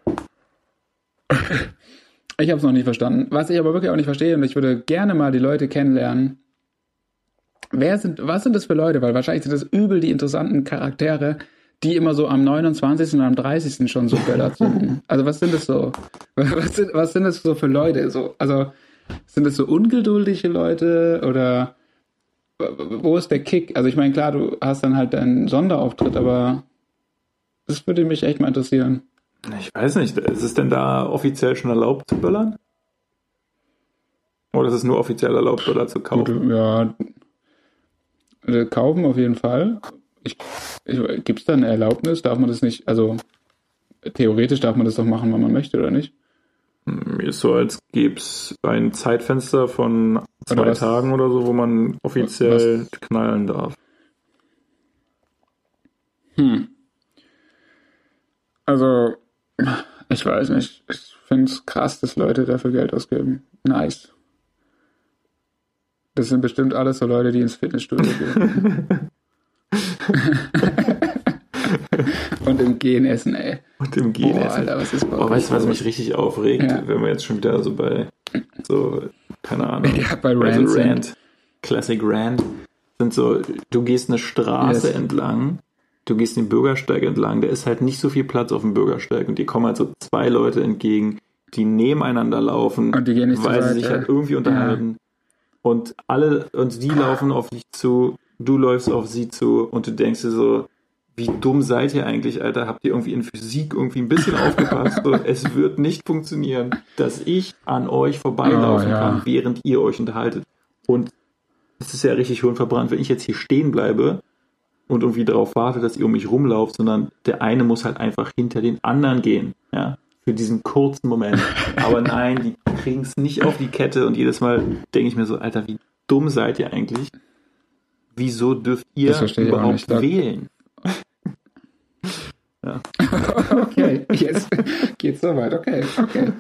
Ich habe es noch nicht verstanden. Was ich aber wirklich auch nicht verstehe, und ich würde gerne mal die Leute kennenlernen. Wer sind, was sind das für Leute? Weil wahrscheinlich sind das übel die interessanten Charaktere, die immer so am 29. und am 30. schon so böllert sind. Also was sind das so? Was sind, was sind das so für Leute? So, also sind das so ungeduldige Leute oder wo ist der Kick? Also ich meine, klar, du hast dann halt deinen Sonderauftritt, aber das würde mich echt mal interessieren. Ich weiß nicht, ist es denn da offiziell schon erlaubt zu böllern? Oder ist es nur offiziell erlaubt, Böller zu kaufen? Gut, ja, kaufen auf jeden Fall. Gibt es da eine Erlaubnis? Darf man das nicht, also theoretisch darf man das doch machen, wenn man möchte, oder nicht? Mir ist so, als gäbe es ein Zeitfenster von zwei Oder was- Tagen oder so, wo man offiziell knallen darf. Hm. Also, ich weiß nicht. Ich finde es krass, dass Leute dafür Geld ausgeben. Nice. Das sind bestimmt alles so Leute, die ins Fitnessstudio gehen. Und im Gehen essen, ey. Und im Gehen Boah, essen. Alter, was ist bei euch weißt du, was mich richtig aufregt, Ja. wenn wir jetzt schon wieder so bei so, keine Ahnung, Ja, bei Rand so sind. Rant, Classic Rant. sind so, du gehst eine Straße Yes. entlang, du gehst den Bürgersteig entlang, da ist halt nicht so viel Platz auf dem Bürgersteig und dir kommen halt so zwei Leute entgegen, die nebeneinander laufen, Und die gehen nicht weil sie sich halt irgendwie unterhalten. Und alle, und die laufen auf dich zu, du läufst auf sie zu und du denkst dir so, wie dumm seid ihr eigentlich, Alter? Habt ihr irgendwie in Physik irgendwie ein bisschen aufgepasst? So, es wird nicht funktionieren, dass ich an euch vorbeilaufen Oh, ja. kann, während ihr euch unterhaltet. Und es ist ja richtig hirnverbrannt, wenn ich jetzt hier stehen bleibe und irgendwie darauf warte, dass ihr um mich rumlauft, sondern der eine muss halt einfach hinter den anderen gehen, ja, für diesen kurzen Moment. Aber nein, die kriegen es nicht auf die Kette und jedes Mal denke ich mir so, Alter, wie dumm seid ihr eigentlich? Wieso dürft ihr überhaupt wählen? Okay, jetzt geht's soweit. Okay, okay.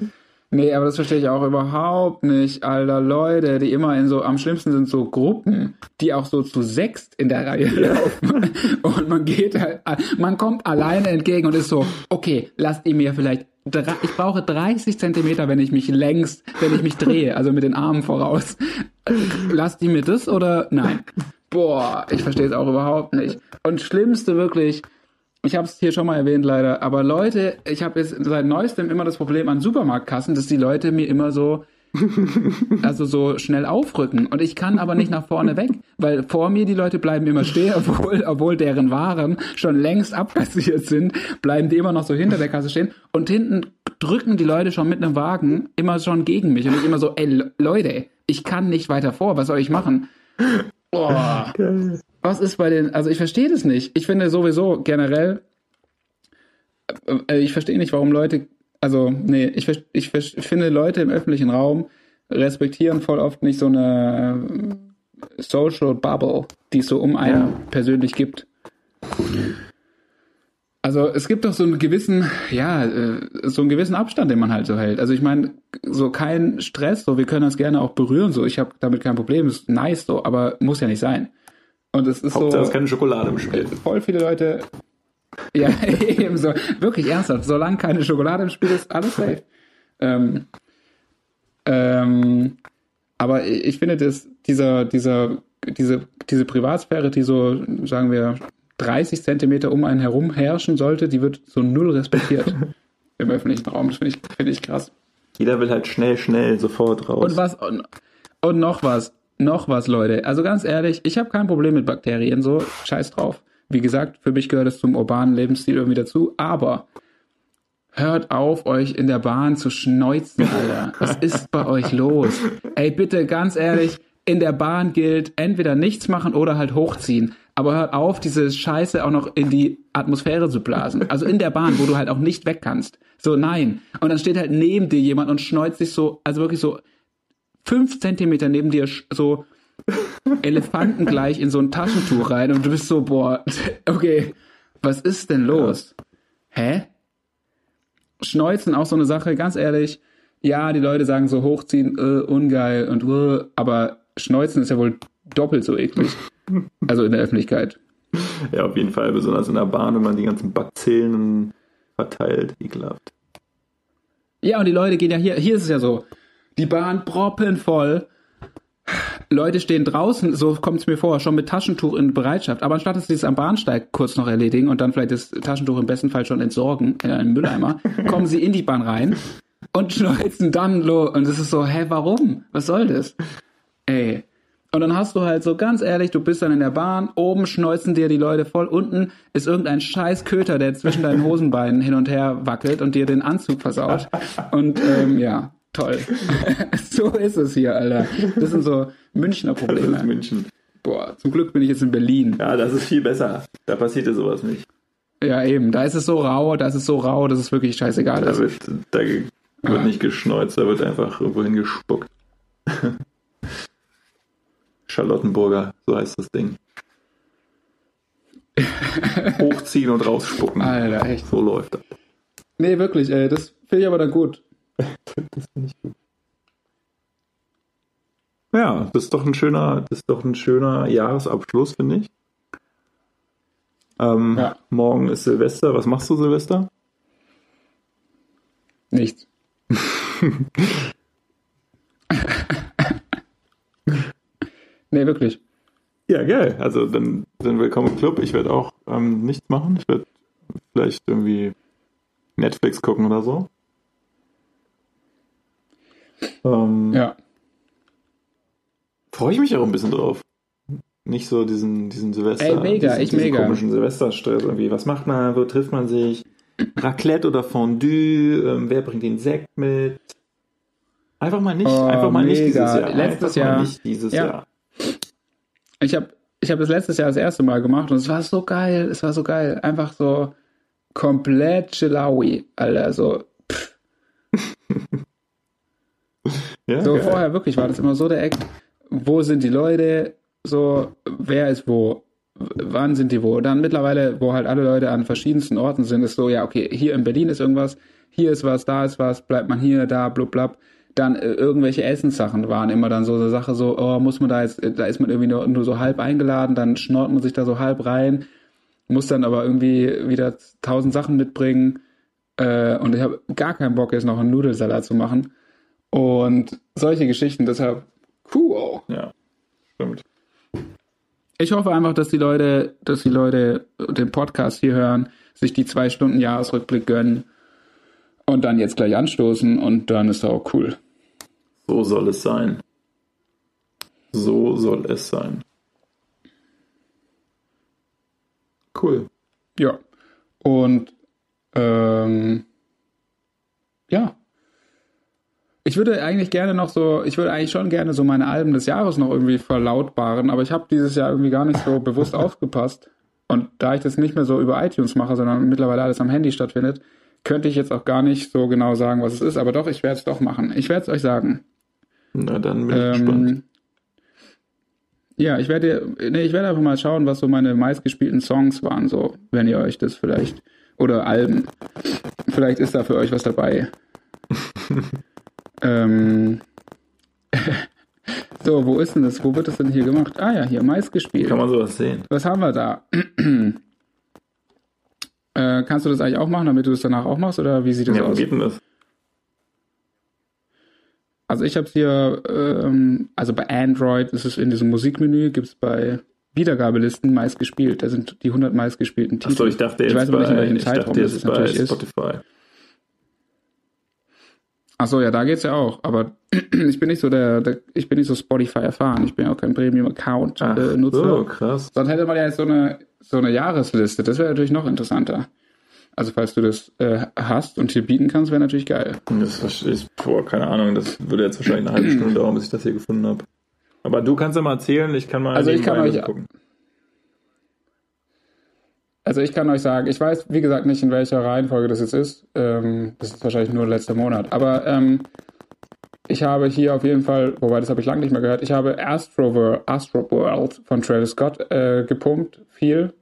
Nee, aber das verstehe ich auch überhaupt nicht, Alter. Leute, die immer in so, am schlimmsten sind so Gruppen, die auch so zu sechst in der Reihe laufen. Und man geht halt, man kommt alleine entgegen und ist so, okay, lasst ihr mir vielleicht, ich brauche 30 Zentimeter, wenn ich mich längst, wenn ich mich drehe, also mit den Armen voraus. Lasst ihr mir das oder nein? Boah, ich verstehe es auch überhaupt nicht. Und Schlimmste wirklich, ich habe es hier schon mal erwähnt leider, aber Leute, ich habe jetzt seit neuestem immer das Problem an Supermarktkassen, dass die Leute mir immer so also so schnell aufrücken und ich kann aber nicht nach vorne weg, weil vor mir die Leute bleiben immer stehen, obwohl, obwohl deren Waren schon längst abkassiert sind, bleiben die immer noch so hinter der Kasse stehen und hinten drücken die Leute schon mit einem Wagen immer schon gegen mich und ich immer so, ey Le- Leute, ich kann nicht weiter vor, was soll ich machen? Boah. Was ist bei den, also ich verstehe das nicht. Ich finde sowieso generell, äh, ich verstehe nicht, warum Leute, also nee, ich, ich, ich finde Leute im öffentlichen Raum respektieren voll oft nicht so eine äh, Social Bubble, die es so um einen Ja. persönlich gibt. Also es gibt doch so einen gewissen, ja, äh, so einen gewissen Abstand, den man halt so hält. Also ich meine, so kein Stress, so wir können das gerne auch berühren, so ich habe damit kein Problem, ist nice so, aber muss ja nicht sein. Und es ist Hauptsache, es ist so keine Schokolade im Spiel. voll viele Leute. Ja, eben so, wirklich ernsthaft, solange keine Schokolade im Spiel ist, alles safe. Ähm, ähm, aber ich finde, dass dieser, dieser, diese, diese Privatsphäre, die so, sagen wir, 30 Zentimeter um einen herum herrschen sollte, die wird so null respektiert im öffentlichen Raum. Das finde ich, finde ich krass. Jeder will halt schnell, schnell sofort raus. Und was und, und noch was, noch was, Leute. Also ganz ehrlich, ich habe kein Problem mit Bakterien, so scheiß drauf. Wie gesagt, für mich gehört es zum urbanen Lebensstil irgendwie dazu, aber hört auf, euch in der Bahn zu schneuzen, Alter. Was ist bei euch los? Ey, bitte, ganz ehrlich, in der Bahn gilt entweder nichts machen oder halt hochziehen. Aber hört auf, diese Scheiße auch noch in die Atmosphäre zu blasen. Also in der Bahn, wo du halt auch nicht weg kannst. So, nein. Und dann steht halt neben dir jemand und schneuzt sich so, also wirklich so fünf Zentimeter neben dir so elefantengleich in so ein Taschentuch rein und du bist so, boah, okay, was ist denn los? Hä? Schneuzen auch so eine Sache, ganz ehrlich. Ja, die Leute sagen so hochziehen, äh, ungeil und äh, aber Schneuzen ist ja wohl doppelt so eklig. Also in der Öffentlichkeit. Ja, auf jeden Fall, besonders in der Bahn, wenn man die ganzen Bazillen verteilt. Ekelhaft. Ja, und die Leute gehen ja hier, hier ist es ja so, die Bahn proppenvoll. Leute stehen draußen, so kommt es mir vor, schon mit Taschentuch in Bereitschaft. Aber anstatt dass sie es am Bahnsteig kurz noch erledigen und dann vielleicht das Taschentuch im besten Fall schon entsorgen in einem Mülleimer, kommen sie in die Bahn rein und schneuzen dann los. Und es ist so, hä, warum? Was soll das? Ey. Und dann hast du halt so, ganz ehrlich, du bist dann in der Bahn, oben schneuzen dir die Leute voll, unten ist irgendein scheiß Köter, der zwischen deinen Hosenbeinen hin und her wackelt und dir den Anzug versaut. Und ähm, ja, toll. so ist es hier, Alter. Das sind so Münchner Das ist Probleme. München. Boah, zum Glück bin ich jetzt in Berlin. Ja, das ist viel besser. Da passiert ja sowas nicht. Ja, eben. Da ist es so rau, da ist es so rau, dass es wirklich scheißegal Da ist. wird, da wird nicht geschneuzt, da wird einfach irgendwo hingespuckt. Charlottenburger, so heißt das Ding. Hochziehen und rausspucken. Alter, echt. So läuft das. Nee, wirklich, ey, das finde ich aber dann gut. Das finde ich gut. Ja, das ist doch ein schöner, das ist doch ein schöner Jahresabschluss, finde ich. Ähm, Ja. Morgen ist Silvester. Was machst du Silvester? Nichts. nee, wirklich. Ja, geil. Also dann, dann willkommen im Club. Ich werde auch ähm, nichts machen. Ich werde vielleicht irgendwie Netflix gucken oder so. Ähm, Ja. Freue ich mich auch ein bisschen drauf. Nicht so diesen, diesen Silvester. Ey, mega, diesen, ich diesen mega. komischen Silvesterstress irgendwie. Was macht man? Wo trifft man sich? Raclette oder Fondue? Ähm, wer bringt den Sekt mit? Einfach mal nicht, Oh, einfach mal nicht mega. dieses Jahr. Letztes einfach Jahr- nicht dieses Ja. Jahr. Ich habe ich hab das letztes Jahr das erste Mal gemacht und es war so geil. Es war so geil. Einfach so komplett chillaui, Alter. So, Ja, so geil. vorher wirklich war das immer so der Eck. Wo sind die Leute? So, wer ist wo? Wann sind die wo? Dann mittlerweile, wo halt alle Leute an verschiedensten Orten sind, ist so, ja, okay, hier in Berlin ist irgendwas, hier ist was, da ist was, bleibt man hier, da, blub, blub. Dann äh, irgendwelche Essenssachen waren immer dann so eine Sache, so, oh, muss man da jetzt, äh, da ist man irgendwie nur, nur so halb eingeladen, dann schnort man sich da so halb rein, muss dann aber irgendwie wieder tausend Sachen mitbringen. Äh, und ich habe gar keinen Bock, jetzt noch einen Nudelsalat zu machen. Und solche Geschichten, deshalb cool. Ja, stimmt. Ich hoffe einfach, dass die Leute, dass die Leute den Podcast hier hören, sich die zwei Stunden Jahresrückblick gönnen und dann jetzt gleich anstoßen und dann ist auch cool. So soll es sein. So soll es sein. Cool. Ja. Und ähm, ja. Ich würde eigentlich gerne noch so, ich würde eigentlich schon gerne so meine Alben des Jahres noch irgendwie verlautbaren, aber ich habe dieses Jahr irgendwie gar nicht so bewusst aufgepasst. Und da ich das nicht mehr so über iTunes mache, sondern mittlerweile alles am Handy stattfindet, könnte ich jetzt auch gar nicht so genau sagen, was es ist. Aber doch, ich werde es doch machen. Ich werde es euch sagen. Na, dann bin ich gespannt. Ähm, ja, ich werde, nee, ich werde einfach mal schauen, was so meine meistgespielten Songs waren, so, wenn ihr euch das vielleicht, oder Alben. Vielleicht ist da für euch was dabei. ähm, so, wo ist denn das? Wo wird das denn hier gemacht? Ah ja, hier, meistgespielt. Kann man sowas sehen? Was haben wir da? äh, kannst du das eigentlich auch machen, damit du es danach auch machst, oder wie sieht das Ja, aus? geht denn das? Also ich habe es hier, ähm, also bei Android ist es in diesem Musikmenü, gibt es bei Wiedergabelisten meist gespielt. Da sind die 100 meistgespielten Titel. Achso, ich dachte Ich jetzt weiß aber bei, nicht, in welchem ich Zeitraum dachte das bei natürlich ist. Achso, ja, da geht's ja auch. Aber ich bin nicht so der, der ich bin nicht so Spotify erfahren. Ich bin ja auch kein Premium-Account Ach äh, Nutzer. so, krass. Sonst hätte man ja jetzt so eine, so eine Jahresliste. Das wäre natürlich noch interessanter. Also falls du das äh, hast und hier bieten kannst, wäre natürlich geil. Das verstehe ich, boah, keine Ahnung, das würde jetzt wahrscheinlich eine halbe Stunde dauern, bis ich das hier gefunden habe. Aber du kannst ja mal erzählen, ich kann mal Also ich kann euch- gucken. Also ich kann euch sagen, ich weiß, wie gesagt, nicht, in welcher Reihenfolge das jetzt ist. Ähm, das ist wahrscheinlich nur letzter Monat. Aber ähm, ich habe hier auf jeden Fall, wobei das habe ich lange nicht mehr gehört, ich habe Astro, Astro World von Travis Scott äh, gepumpt. Viel.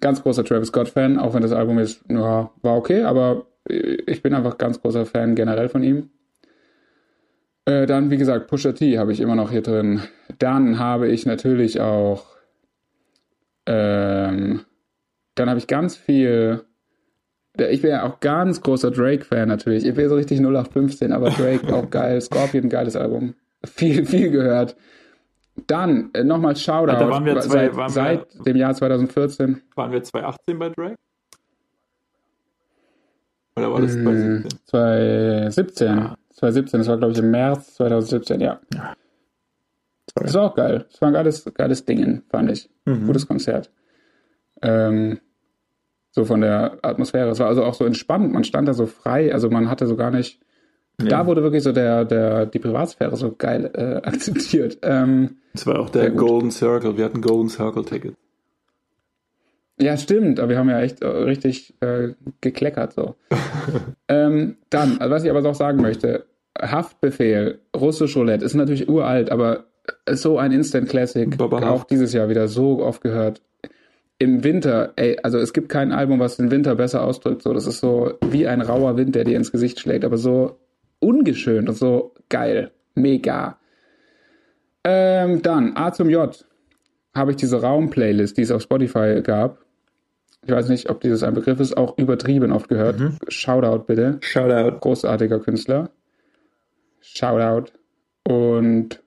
Ganz großer Travis Scott-Fan, auch wenn das Album ist, ja, war okay, aber äh, ich bin einfach ganz großer Fan generell von ihm. Äh, dann, wie gesagt, Pusha T habe ich immer noch hier drin. Dann habe ich natürlich auch ähm, dann habe ich ganz viel. Ich bin ja auch ganz großer Drake-Fan natürlich. Ich bin so richtig 0815, aber Drake auch geil. Scorpion, geiles Album. Viel, viel gehört. Dann äh, nochmal Shoutout. Alter, waren wir zwei- seit, waren wir- seit dem Jahr 2014. Waren wir 2018 bei Drake? Oder war das Hm, 2017? 2017. Ah. 2017, das war glaube ich im März 2017, ja. Das war auch geil. Das war ein geiles, geiles Ding, fand ich. Mhm. Gutes Konzert. Ähm, so von der Atmosphäre. Es war also auch so entspannt. Man stand da so frei. Also man hatte so gar nicht. Ja. Da wurde wirklich so der, der, die Privatsphäre so geil äh, akzeptiert. Ähm, Das war auch der. Golden Circle. Wir hatten Golden Circle Ticket. ja, stimmt. Aber wir haben ja echt äh, richtig äh, gekleckert so. ähm, dann, also was ich aber noch sagen möchte. Haftbefehl, Russisch Roulette ist natürlich uralt, aber so ein Instant Classic. Baba auch dieses Jahr wieder so oft gehört. Im Winter, ey, also es gibt kein Album, was den Winter besser ausdrückt. So, das ist so wie ein rauer Wind, der dir ins Gesicht schlägt, aber so ungeschönt und so geil. Mega. Ähm, dann, A zum J habe ich diese Raum-Playlist, die es auf Spotify gab. Ich weiß nicht, ob dieses ein Begriff ist, auch übertrieben oft gehört. Shoutout bitte Shoutout. großartiger Künstler. Shoutout. Und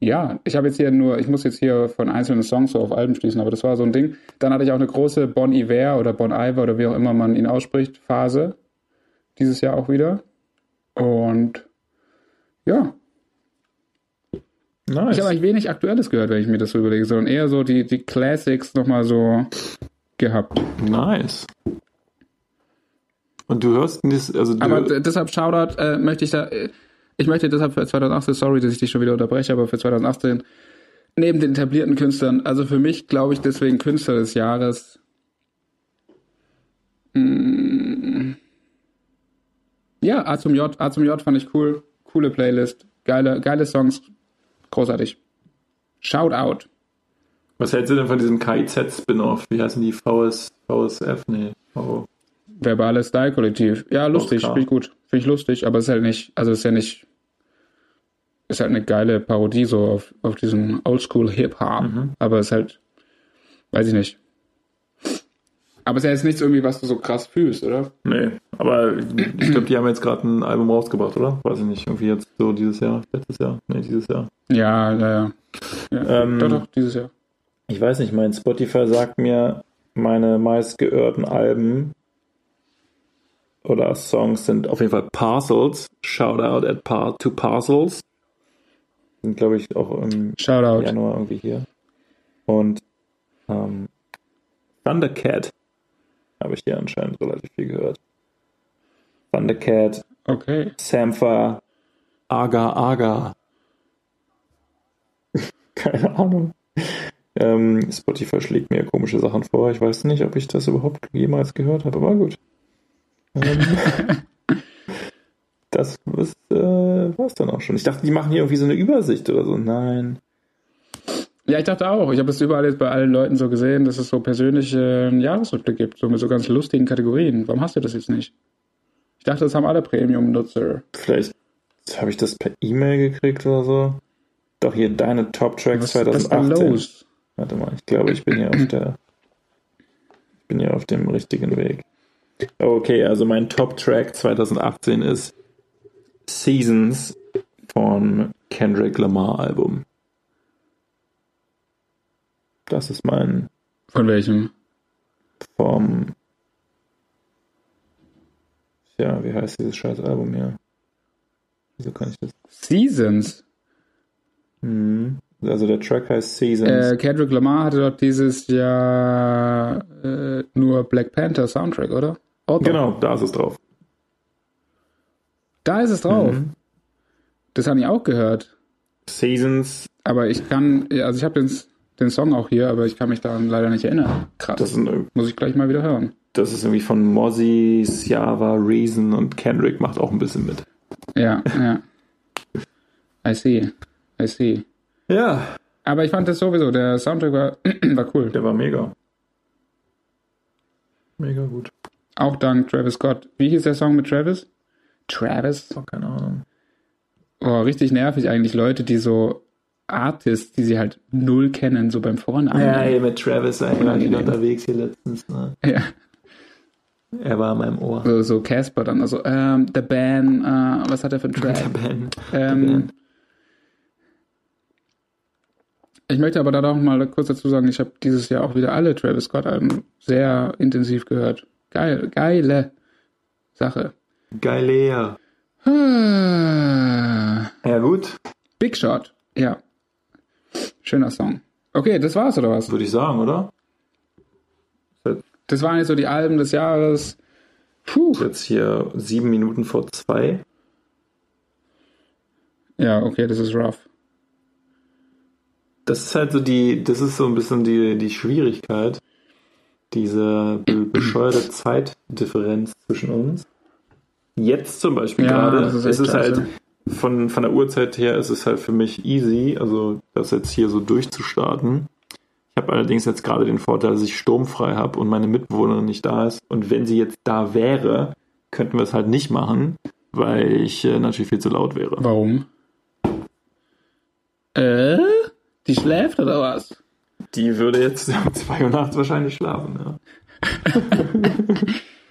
Ja, ich habe jetzt hier nur, ich muss jetzt hier von einzelnen Songs so auf Alben schließen, aber das war so ein Ding. Dann hatte ich auch eine große Bon Iver oder Bon Iver oder wie auch immer man ihn ausspricht, Phase. Dieses Jahr auch wieder. Und ja, Nice. ich habe eigentlich wenig Aktuelles gehört, wenn ich mir das so überlege, sondern eher so die, die Classics nochmal so gehabt. nice. Und du hörst das, also du, Aber deshalb Shoutout äh, möchte ich da, äh, ich möchte deshalb für 2018, sorry, dass ich dich schon wieder unterbreche, aber für 2018 neben den etablierten Künstlern, also für mich glaube ich deswegen Künstler des Jahres. Mm, ja, A zum J, A zum J fand ich cool, coole Playlist, geile, geile Songs, großartig. Shoutout. was hältst du denn von diesem KIZ-Spin-Off? Wie heißen die? VS, VSF? Nee. Oh. Verbales Style-Kollektiv. Ja, lustig, finde ich gut. Finde ich lustig, aber es ist halt nicht, also es ist ja nicht, ist halt eine geile Parodie so auf, auf diesen Oldschool-Hip-Hop. Mhm. Aber es ist halt, weiß ich nicht. Aber es ist ja jetzt nichts irgendwie, was du so krass fühlst, oder? Nee, aber ich glaube, die haben jetzt gerade ein Album rausgebracht, oder? Weiß ich nicht. Irgendwie jetzt so dieses Jahr, letztes Jahr? Nee, dieses Jahr. Ja, ja, ja. Ähm, doch, doch, dieses Jahr. Ich weiß nicht, mein Spotify sagt mir, meine meistgeörten Alben oder Songs sind auf jeden Fall Parcels. Shoutout at par to Parcels. Sind, glaube ich, auch im Shoutout. Januar irgendwie hier. Und ähm, Thundercat habe ich hier anscheinend relativ viel gehört. Thundercat, Okay. Sampha, Aga Aga. Keine Ahnung. Ähm, Spotify schlägt mir komische Sachen vor. Ich weiß nicht, ob ich das überhaupt jemals gehört habe, aber gut. Ähm, das ist, äh, war es dann auch schon. Ich dachte, die machen hier irgendwie so eine Übersicht oder so. Nein. Ja, ich dachte auch. Ich habe es überall jetzt bei allen Leuten so gesehen, dass es so persönliche äh, Jahresrückblick gibt, so mit so ganz lustigen Kategorien. Warum hast du das jetzt nicht? Ich dachte, das haben alle Premium-Nutzer. Vielleicht habe ich das per E-Mail gekriegt oder so. Doch hier deine Top Tracks Was, was ist 2018. los? Warte mal, ich glaube, ich bin hier auf der. Ich bin hier auf dem richtigen Weg. Okay, also mein Top-Track 2018 ist Seasons von Kendrick Lamar Album. Das ist mein Von welchem? vom. Ja, wie heißt dieses scheiß Album hier? Wieso kann ich das? Seasons. Hm. Also der Track heißt Seasons. Äh, Kendrick Lamar hatte doch dieses Jahr äh, nur Black Panther Soundtrack, oder? Doch. genau, da ist es drauf. Da ist es drauf. Mhm. Das habe ich auch gehört. Seasons, Aber ich kann, also ich habe den, den Song auch hier, aber ich kann mich daran leider nicht erinnern. Krass. ein, Muss ich gleich mal wieder hören. das ist irgendwie von Mozzie, Siava, Reason und Kendrick macht auch ein bisschen mit. Ja, ja. I see. I see. Ja, Aber ich fand das sowieso, der Soundtrack war, war cool. der war mega. Mega gut. Auch dank Travis Scott. Wie hieß der Song mit Travis? Travis? Oh, keine Ahnung. Oh, richtig nervig eigentlich Leute, die so Artists, die sie halt null kennen, so beim Vornamen. Ja, ey, mit Travis, war wieder Unangenehm. unterwegs hier letztens. Ne? Ja. Er war in meinem Ohr. So, so Casper dann, also, ähm, The Band, äh, was hat er für einen Der Track? Ben. Ähm, Ben. ich möchte aber da noch mal kurz dazu sagen, ich habe dieses Jahr auch wieder alle Travis Scott-Alben sehr intensiv gehört. Geil, geile Sache. Geilea. Ah, Ja, gut, Big Shot, ja. Schöner Song. Okay, das war's oder was? würde ich sagen, oder? Das waren jetzt so die Alben des Jahres. Puh. Jetzt hier sieben Minuten vor zwei. Ja, okay, das ist rough. Das ist halt so die, das ist so ein bisschen die, die Schwierigkeit, diese be bescheuerte Zeitdifferenz zwischen uns. Jetzt zum Beispiel Ja, gerade, ist es ist halt von, von der Uhrzeit her ist es halt für mich easy, also das jetzt hier so durchzustarten. Ich habe allerdings jetzt gerade den Vorteil, dass ich sturmfrei habe und meine Mitbewohnerin nicht da ist. Und wenn sie jetzt da wäre, könnten wir es halt nicht machen, weil ich äh, natürlich viel zu laut wäre. Warum? Äh? Die schläft oder was? Die würde jetzt um 2 Uhr nachts wahrscheinlich schlafen. Ja.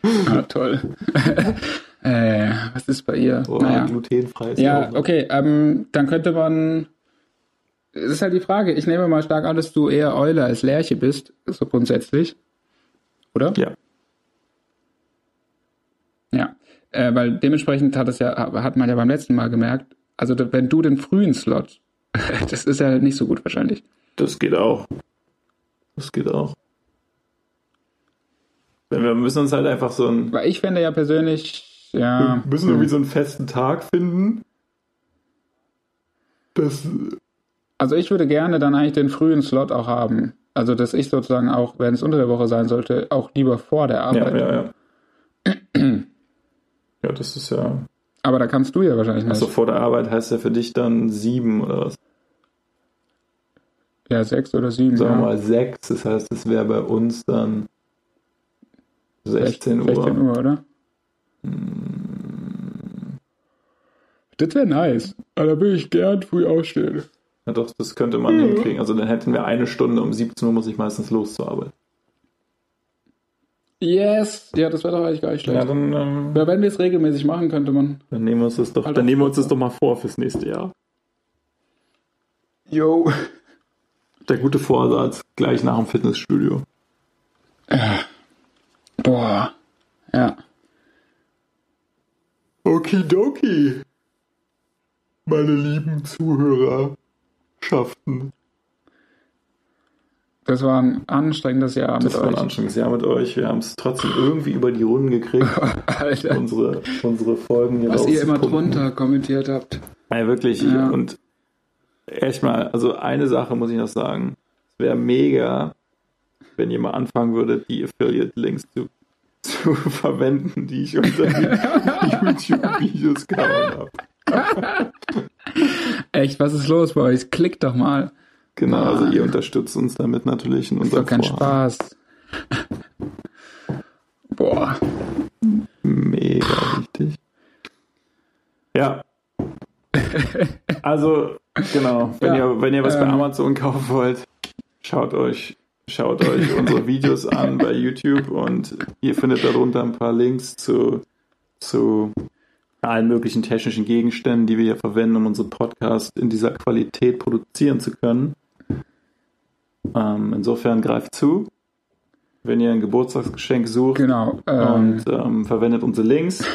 Ah, toll. äh, was ist bei ihr? Oh, naja. glutenfrei Ja, okay, ähm, dann könnte man es ist halt die Frage. Ich nehme mal stark an, dass du eher Eule als Lerche bist, so grundsätzlich. Oder? Ja. Ja. Äh, weil dementsprechend hat es ja, hat man ja beim letzten Mal gemerkt, also wenn du den frühen Slot, das ist ja nicht so gut wahrscheinlich. Das geht auch. Das geht auch. Wir müssen uns halt einfach so ein. Weil ich finde ja persönlich, ja. Wir müssen irgendwie so einen festen Tag finden. Das. Also ich würde gerne dann eigentlich den frühen Slot auch haben. Also dass ich sozusagen auch, wenn es unter der Woche sein sollte, auch lieber vor der Ja, Arbeit. ja, ja. Ja, das ist ja. Aber da kannst du ja wahrscheinlich nicht. Also vor der Arbeit heißt ja für dich dann sieben oder was? Ja, sechs oder sieben. Sagen wir ja. mal sechs. Das heißt, es wäre bei uns dann 16 Uhr. 16 Uhr, oder? Das wäre nice. Aber da würde ich gern früh aufstehen. Ja, doch, das könnte man hinkriegen. Also dann hätten wir eine Stunde. Um 17 Uhr muss ich meistens los zur Arbeit. Yes! Ja, das wäre doch eigentlich gar nicht schlecht. Ja, dann, ähm, Ja, wenn wir es regelmäßig machen, könnte man. dann nehmen wir uns das doch, Alter. dann nehmen wir uns das doch mal vor fürs nächste Jahr. Yo. Der gute Vorsatz, gleich nach dem Fitnessstudio. Boah. Ja. Okidoki, meine lieben Zuhörerschaften. Das war ein anstrengendes Jahr Das mit war ein euch. anstrengendes Jahr mit euch. Wir haben es trotzdem irgendwie über die Runden gekriegt, Alter. unsere, unsere Folgen hier Was ihr immer drunter kommentiert habt. Ja, wirklich. Ja. Und echt mal, also eine Sache muss ich noch sagen. Es wäre mega, wenn ihr mal anfangen würdet, die Affiliate-Links zu, zu verwenden, die ich unter die YouTube-Videos gehauen habe. Echt, was ist los bei euch? Klickt doch mal. Genau, also Mann. ihr unterstützt uns damit natürlich in Ist doch unserem kein Vorhaben. Spaß. Boah. Mega wichtig. Ja. Also, genau, wenn, Ja, ihr, wenn ihr was bei ähm, Amazon kaufen wollt, schaut euch, schaut euch unsere Videos an bei YouTube und ihr findet darunter ein paar Links zu, zu allen möglichen technischen Gegenständen, die wir hier verwenden, um unseren Podcast in dieser Qualität produzieren zu können. Ähm, insofern greift zu. Wenn ihr ein Geburtstagsgeschenk sucht, Genau. Ähm, und ähm, verwendet unsere Links.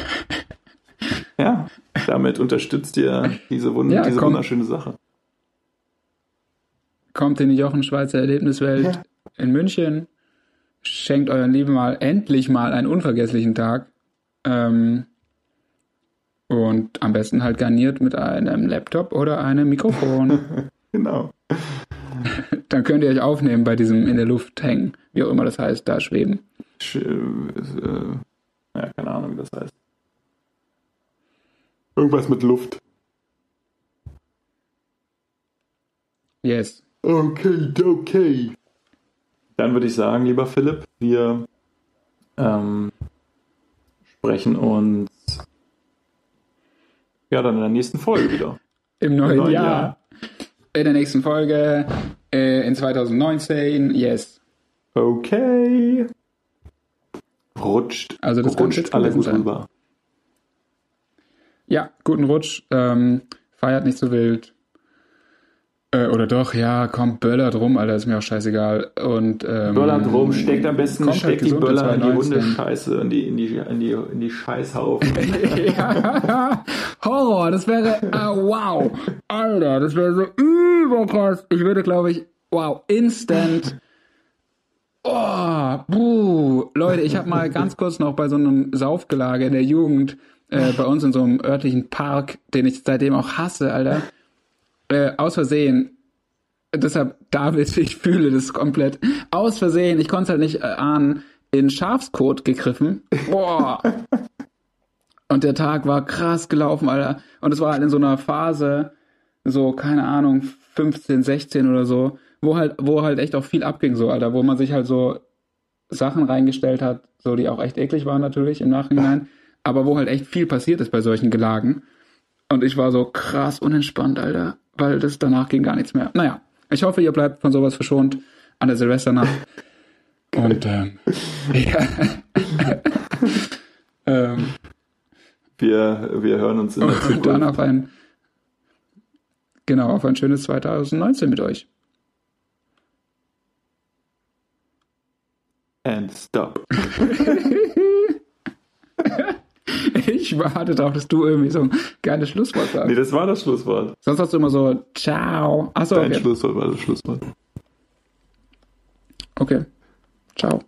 ja, damit unterstützt ihr diese, wund Ja, diese komm. wunderschöne Sache. kommt in die Jochen Schweizer Erlebniswelt Ja. In München. Schenkt euren Lieben mal endlich mal einen unvergesslichen Tag. Ähm, und am besten halt garniert mit einem Laptop oder einem Mikrofon. Genau. Dann könnt ihr euch aufnehmen bei diesem in der Luft hängen, wie auch immer das heißt, da schweben. Sch äh, äh, ja, keine Ahnung, wie das heißt. Irgendwas mit Luft. Yes. Okay, okay. Dann würde ich sagen, lieber Philipp, wir ähm, sprechen uns ja dann in der nächsten Folge wieder. Im neuen, neuen Jahr. Jahr. In der nächsten Folge. Äh, in 2019. Yes. Okay. Rutscht, Also das rutscht alle gut sein. rüber. Ja, guten Rutsch. Ähm, feiert nicht so wild. Äh, oder doch, ja, komm, böllert rum, Alter, ist mir auch scheißegal. Und, ähm, Böllert rum, steckt am besten, halt steckt die gesund in Böller in die 2019. Hundescheiße, in die, in die, in die, in die Scheißhaufen. ja, Horror, das wäre, ah, wow, Alter, das wäre so überkrass. Ich würde, glaube ich, wow, instant. Oh, buh. Leute, ich habe mal ganz kurz noch bei so einem Saufgelage in der Jugend äh, bei uns in so einem örtlichen Park, den ich seitdem auch hasse, Alter, äh, aus Versehen deshalb, David, ich fühle das komplett. Aus Versehen, ich konnte es halt nicht äh, ahnen, in Schafskot gegriffen. Boah. Und der Tag war krass gelaufen, Alter. Und es war halt in so einer Phase, so, keine Ahnung, 15, 16 oder so, wo halt, wo halt echt auch viel abging, so, Alter, wo man sich halt so Sachen reingestellt hat, so, die auch echt eklig waren natürlich im Nachhinein, aber wo halt echt viel passiert ist bei solchen Gelagen. Und ich war so krass unentspannt, Alter, weil das danach ging gar nichts mehr. Naja, ich hoffe, ihr bleibt von sowas verschont an der Silvesternacht. Und, ähm, ja. ähm, Wir, wir hören uns in der und dann Zukunft. auf ein genau, auf ein schönes 2019 mit euch. And stop. Ich warte darauf, dass du irgendwie so ein geiles Schlusswort sagst. Nee, das war das Schlusswort. Sonst hast du immer so, ciao. Achso, Dein okay. Schlusswort war das Schlusswort. okay. Ciao.